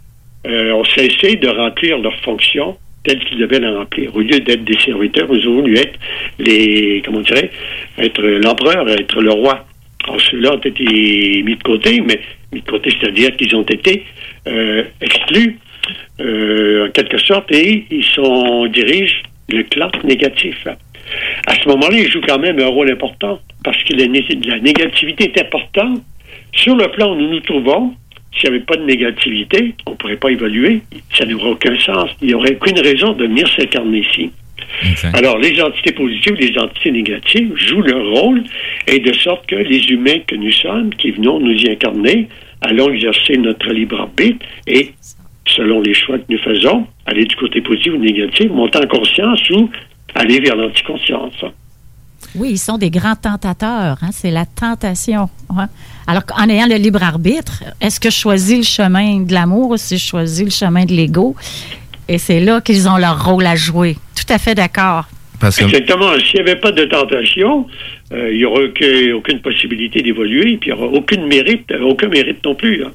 euh, ont cessé de remplir leurs fonctions telles qu'ils devaient les remplir. Au lieu d'être des serviteurs, ils ont voulu être les, comment on dirait, être l'empereur, être le roi. Alors, ceux-là ont été mis de côté, mais mis de côté, c'est-à-dire qu'ils ont été euh, exclus, euh, en quelque sorte, et ils sont, dirigent le clan négatif. À ce moment-là, ils jouent quand même un rôle important, parce que la, la négativité est importante. Sur le plan où nous nous trouvons, s'il n'y avait pas de négativité, on ne pourrait pas évoluer. Ça n'aurait aucun sens. Il n'y aurait aucune raison de venir s'incarner ici. Alors, les entités positives, les entités négatives jouent leur rôle et de sorte que les humains que nous sommes, qui venons nous y incarner, allons exercer notre libre arbitre et, selon les choix que nous faisons, aller du côté positif ou négatif, monter en conscience ou aller vers l'anticonscience. Oui, ils sont des grands tentateurs. hein, C'est la tentation. ouais. Alors qu'en ayant le libre arbitre, est-ce que je choisis le chemin de l'amour ou si je choisis le chemin de l'ego? Et c'est là qu'ils ont leur rôle à jouer. Tout à fait d'accord. Parce que- Exactement. S'il n'y avait pas de tentation, euh, il n'y aurait aucun- aucune possibilité d'évoluer, puis il n'y aura aucune mérite, euh, aucun mérite non plus. hein.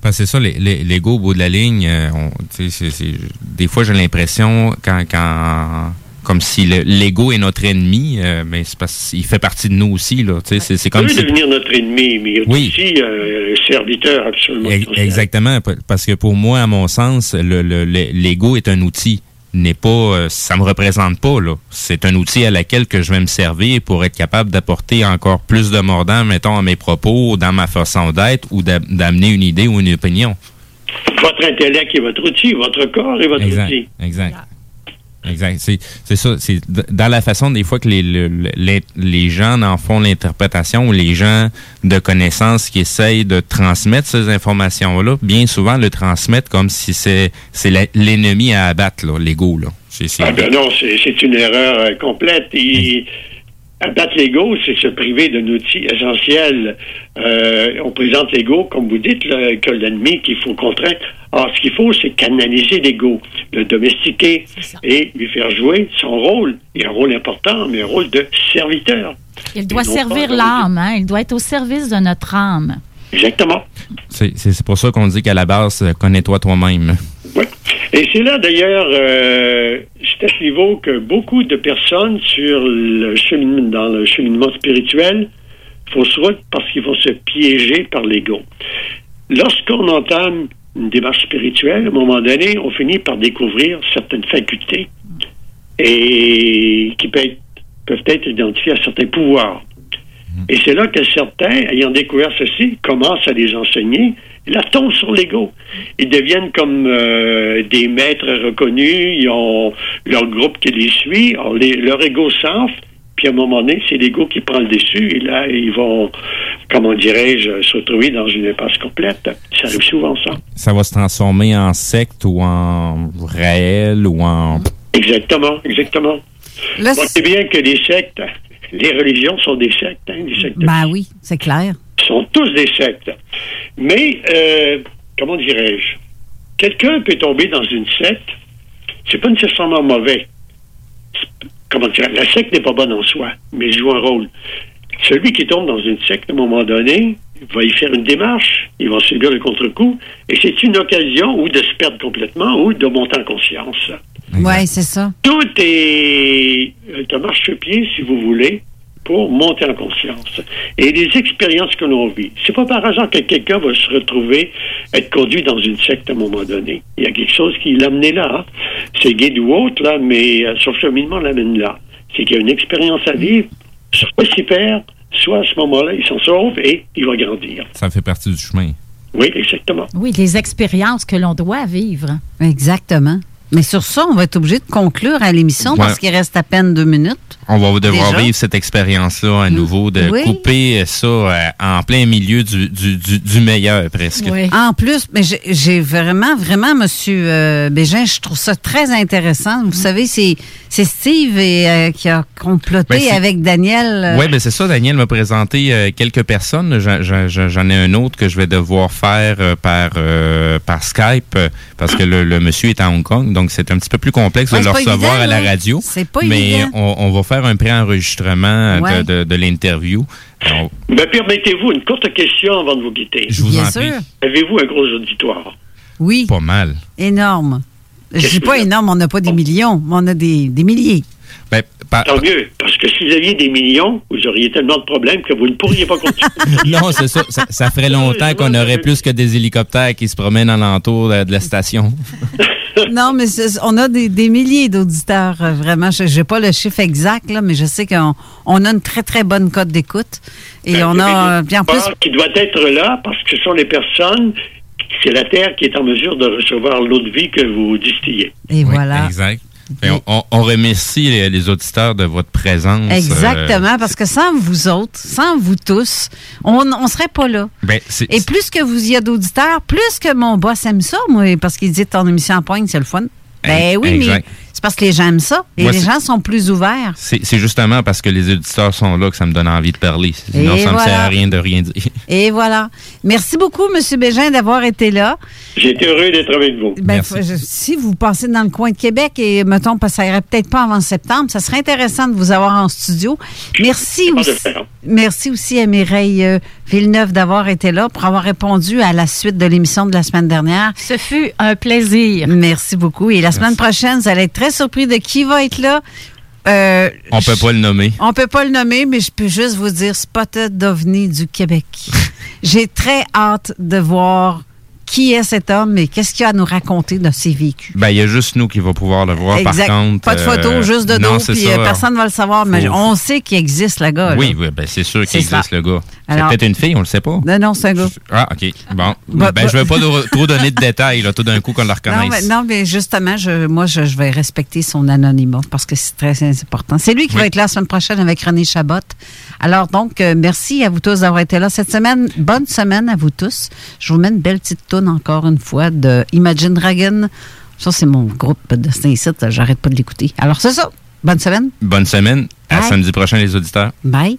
Parce que c'est ça, les- les- l'ego au bout de la ligne, euh, on- des fois j'ai l'impression quand, quand comme si le- l'ego est notre ennemi, euh, mais c'est parce qu'il fait partie de nous aussi. Là, tu sais, c'est, c'est Il comme peut si... devenir notre ennemi, mais il est Oui. aussi euh, serviteur absolument. Ex- Exactement, parce que pour moi, à mon sens, le, le- le- l'ego est un outil. N'est pas, euh, ça me représente pas là. C'est un outil à laquelle que je vais me servir pour être capable d'apporter encore plus de mordant, mettons, à mes propos, dans ma façon d'être, ou d'a- d'amener une idée ou une opinion. Votre intellect est votre outil, votre corps est votre Exact. outil. Exact. Exact. C'est, c'est ça. C'est dans la façon des fois que les, le- le- les, les gens en font l'interprétation ou les gens de connaissance qui essayent de transmettre ces informations-là, bien souvent le transmettent comme si c'est, l'ennemi à abattre, là, l'ego. Là. C'est, c'est- Ah ben non, c'est c'est une erreur euh, complète. Et abattre l'ego, c'est se priver d'un outil essentiel. Euh, on présente l'ego, comme vous dites, là, que l'ennemi qu'il faut contraindre. Alors, ce qu'il faut, c'est canaliser l'ego, le domestiquer et lui faire jouer son rôle. Il y a un rôle important, mais un rôle de serviteur. Il doit Et servir l'âme, hein? il doit être au service de notre âme. Exactement. c'est, pour ça qu'on dit qu'à la base, connais-toi toi-même. Et c'est là d'ailleurs, euh, c'est à ce niveau que beaucoup de personnes sur le cheminement, dans le cheminement spirituel faussent route parce qu'ils vont se piéger par l'ego. Lorsqu'on entame une démarche spirituelle, à un moment donné, on finit par découvrir certaines facultés et qui être, peuvent être identifiées à certains pouvoirs. Et c'est là que certains, ayant découvert ceci, commencent à les enseigner. Et là, tombent sur l'ego. Ils deviennent comme euh, des maîtres reconnus. Ils ont leur groupe qui les suit. Alors, les- leur ego s'enfle. Puis à un moment donné, c'est l'ego qui prend le dessus. Et là, ils vont, comment dirais-je, se retrouver dans une impasse complète. Ça arrive souvent, ça. Ça va se transformer en secte ou en réel ou en... Exactement, exactement. Là, Bon, c'est bien que les sectes, les religions sont des sectes, hein, des sectes Ben oui, c'est clair. sont tous des sectes. Mais, euh, comment dirais-je, quelqu'un peut tomber dans une secte, c'est pas nécessairement mauvais. Comment dire, la secte n'est pas bonne en soi, mais elle joue un rôle. Celui qui tombe dans une secte, à un moment donné, va y faire une démarche, il va subir le contre-coup, et c'est une occasion ou de se perdre complètement ou de monter en conscience. Oui, c'est ça. Tout est un marche-pied, si vous voulez, pour monter en conscience. Et les expériences que l'on vit, c'est pas par hasard que quelqu'un va se retrouver être conduit dans une secte à un moment donné. Il y a quelque chose qui l'a amené là. hein. C'est guide ou autre, là, mais euh, son cheminement l'amène là. C'est qu'il y a une expérience à vivre, soit s'y perd, soit à ce moment-là, il s'en sauve et il va grandir. Ça fait partie du chemin. Oui, exactement. Oui, les expériences que l'on doit vivre. Exactement. Mais sur ça, on va être obligé de conclure à l'émission Ouais. parce qu'il reste à peine deux minutes. On va devoir Déjà? vivre cette expérience-là à nouveau, de Oui. couper ça euh, en plein milieu du, du, du, du meilleur presque. En plus, mais j'ai- vraiment, vraiment, Monsieur euh, Bégin, je trouve ça très intéressant. Vous savez, c'est Steve et, euh, qui a comploté Ben, avec Daniel. euh, Oui, ben c'est ça. Daniel m'a présenté quelques personnes. J'en- ai un autre que je vais devoir faire par, par Skype parce que le, le monsieur est à Hong Kong. Donc, c'est un petit peu plus complexe Ouais, de le recevoir évident, à la radio. C'est pas Mais évident. on, on va faire un pré-enregistrement de- Ouais. de, de l'interview. Alors, Ben, permettez-vous une courte question avant de vous quitter. Je vous Bien en prie. sûr. Avez-vous un gros auditoire? Oui. Pas mal. Énorme. Je dis pas énorme, on n'a pas des millions, mais on a des, des milliers. Ben, Tant mieux, parce que si vous aviez des millions, vous auriez tellement de problèmes que vous ne pourriez pas continuer. (laughs) non, c'est ça, ça. ça ferait (laughs) longtemps qu'on aurait plus que des hélicoptères qui se promènent alentour de, de la station. (laughs) non, mais on a des, des milliers d'auditeurs, euh, vraiment. Je n'ai pas le chiffre exact, là, mais je sais qu'on on a une très, très bonne cote d'écoute. Et on a, euh, puis en plus, qui doit être là parce que ce sont les personnes, c'est la Terre qui est en mesure de recevoir l'eau de vie que vous distillez. et voilà. Exact. On, remercie les, les auditeurs de votre présence. euh, Exactement, parce que sans vous autres, sans vous tous, on ne serait pas là. ben, Et plus que vous y a d'auditeurs, plus que mon boss aime ça, moi, parce qu'il dit ton émission en pointe, c'est le fun. Ben oui, mais. C'est parce que les gens aiment ça. Et Moi, les gens sont plus ouverts. C'est justement parce que les auditeurs sont là que ça me donne envie de parler. Sinon, Et ça me voilà. sert à rien de rien dire. (laughs) Et voilà. Merci beaucoup, M. Bégin, d'avoir été là. J'ai été heureux d'être avec vous. Ben, faut- je- si vous passez dans le coin de Québec et, mettons, parce que ça irait peut-être pas avant septembre, ça serait intéressant de vous avoir en studio. Merci aussi, merci aussi à Mireille euh, Villeneuve d'avoir été là pour avoir répondu à la suite de l'émission de la semaine dernière. Ce fut un plaisir. Merci beaucoup. Et la semaine prochaine, vous allez être très surpris de qui va être là. Euh, On peut pas le nommer. on peut pas le nommer, mais je peux juste vous dire Spotted d'OVNI du Québec. (laughs) J'ai très hâte de voir qui est cet homme et qu'est-ce qu'il a à nous raconter de ses vécus? Ben, il y a juste nous qui va pouvoir le voir, exact. par contre. pas de photo, euh, juste de non, dos, puis ça. euh, personne ne va le savoir, mais Faut- on sait qu'il existe, le gars. là. Oui, oui, ben, c'est sûr qu'il existe, ça. le gars. C'est peut-être une fille, on le sait pas. Non, non, c'est un gars. Ah, OK. Bon. Bah, ben, bah- je veux pas do- trop donner de détails, là, tout d'un coup, qu'on le (laughs) Non reconnaisse. mais, non, mais justement, je, moi, je, je vais respecter son anonymat parce que c'est très important. C'est lui qui va être là la semaine prochaine avec René Chabot. Alors, donc, euh, merci à vous tous d'avoir été là cette semaine. Bonne semaine à vous tous. Je vous mets une belle petite toune encore une fois de Imagine Dragon. Ça, c'est mon groupe de site. J'arrête pas de l'écouter. Alors, c'est ça. Bonne semaine. Bonne semaine. À Bye. samedi prochain, les auditeurs. Bye.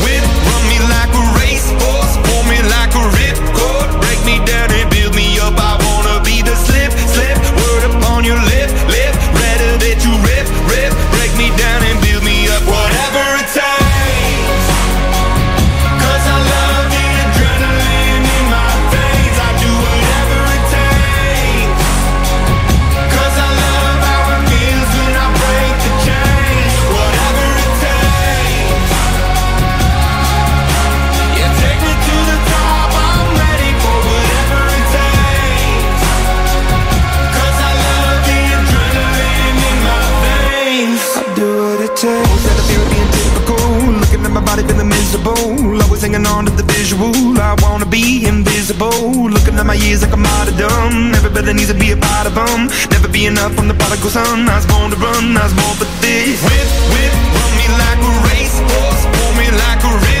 takes. Had a fear of being typical. Looking at my body, feeling miserable. Always hanging on to the visual. I wanna be invisible. Looking at my years like I'm martyrdom. Everybody needs to be a part of them. Never be enough from the prodigal son. I was born to run, I was born for this. Whip, whip, run me like a racehorse. Pull me like a ripcord.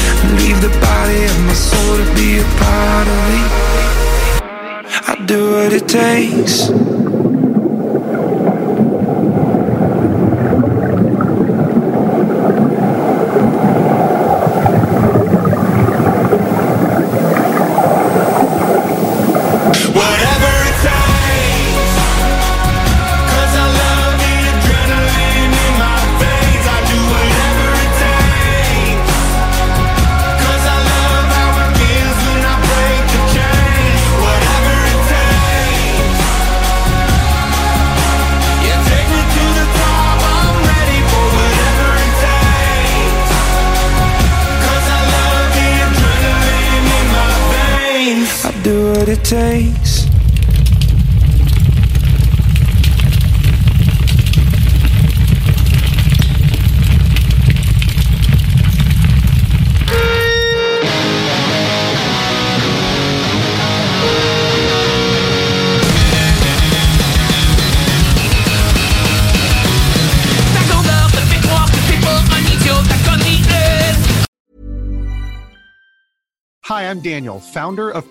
Leave the body of my soul to be a part of me. I do what it takes. Daniel, founder of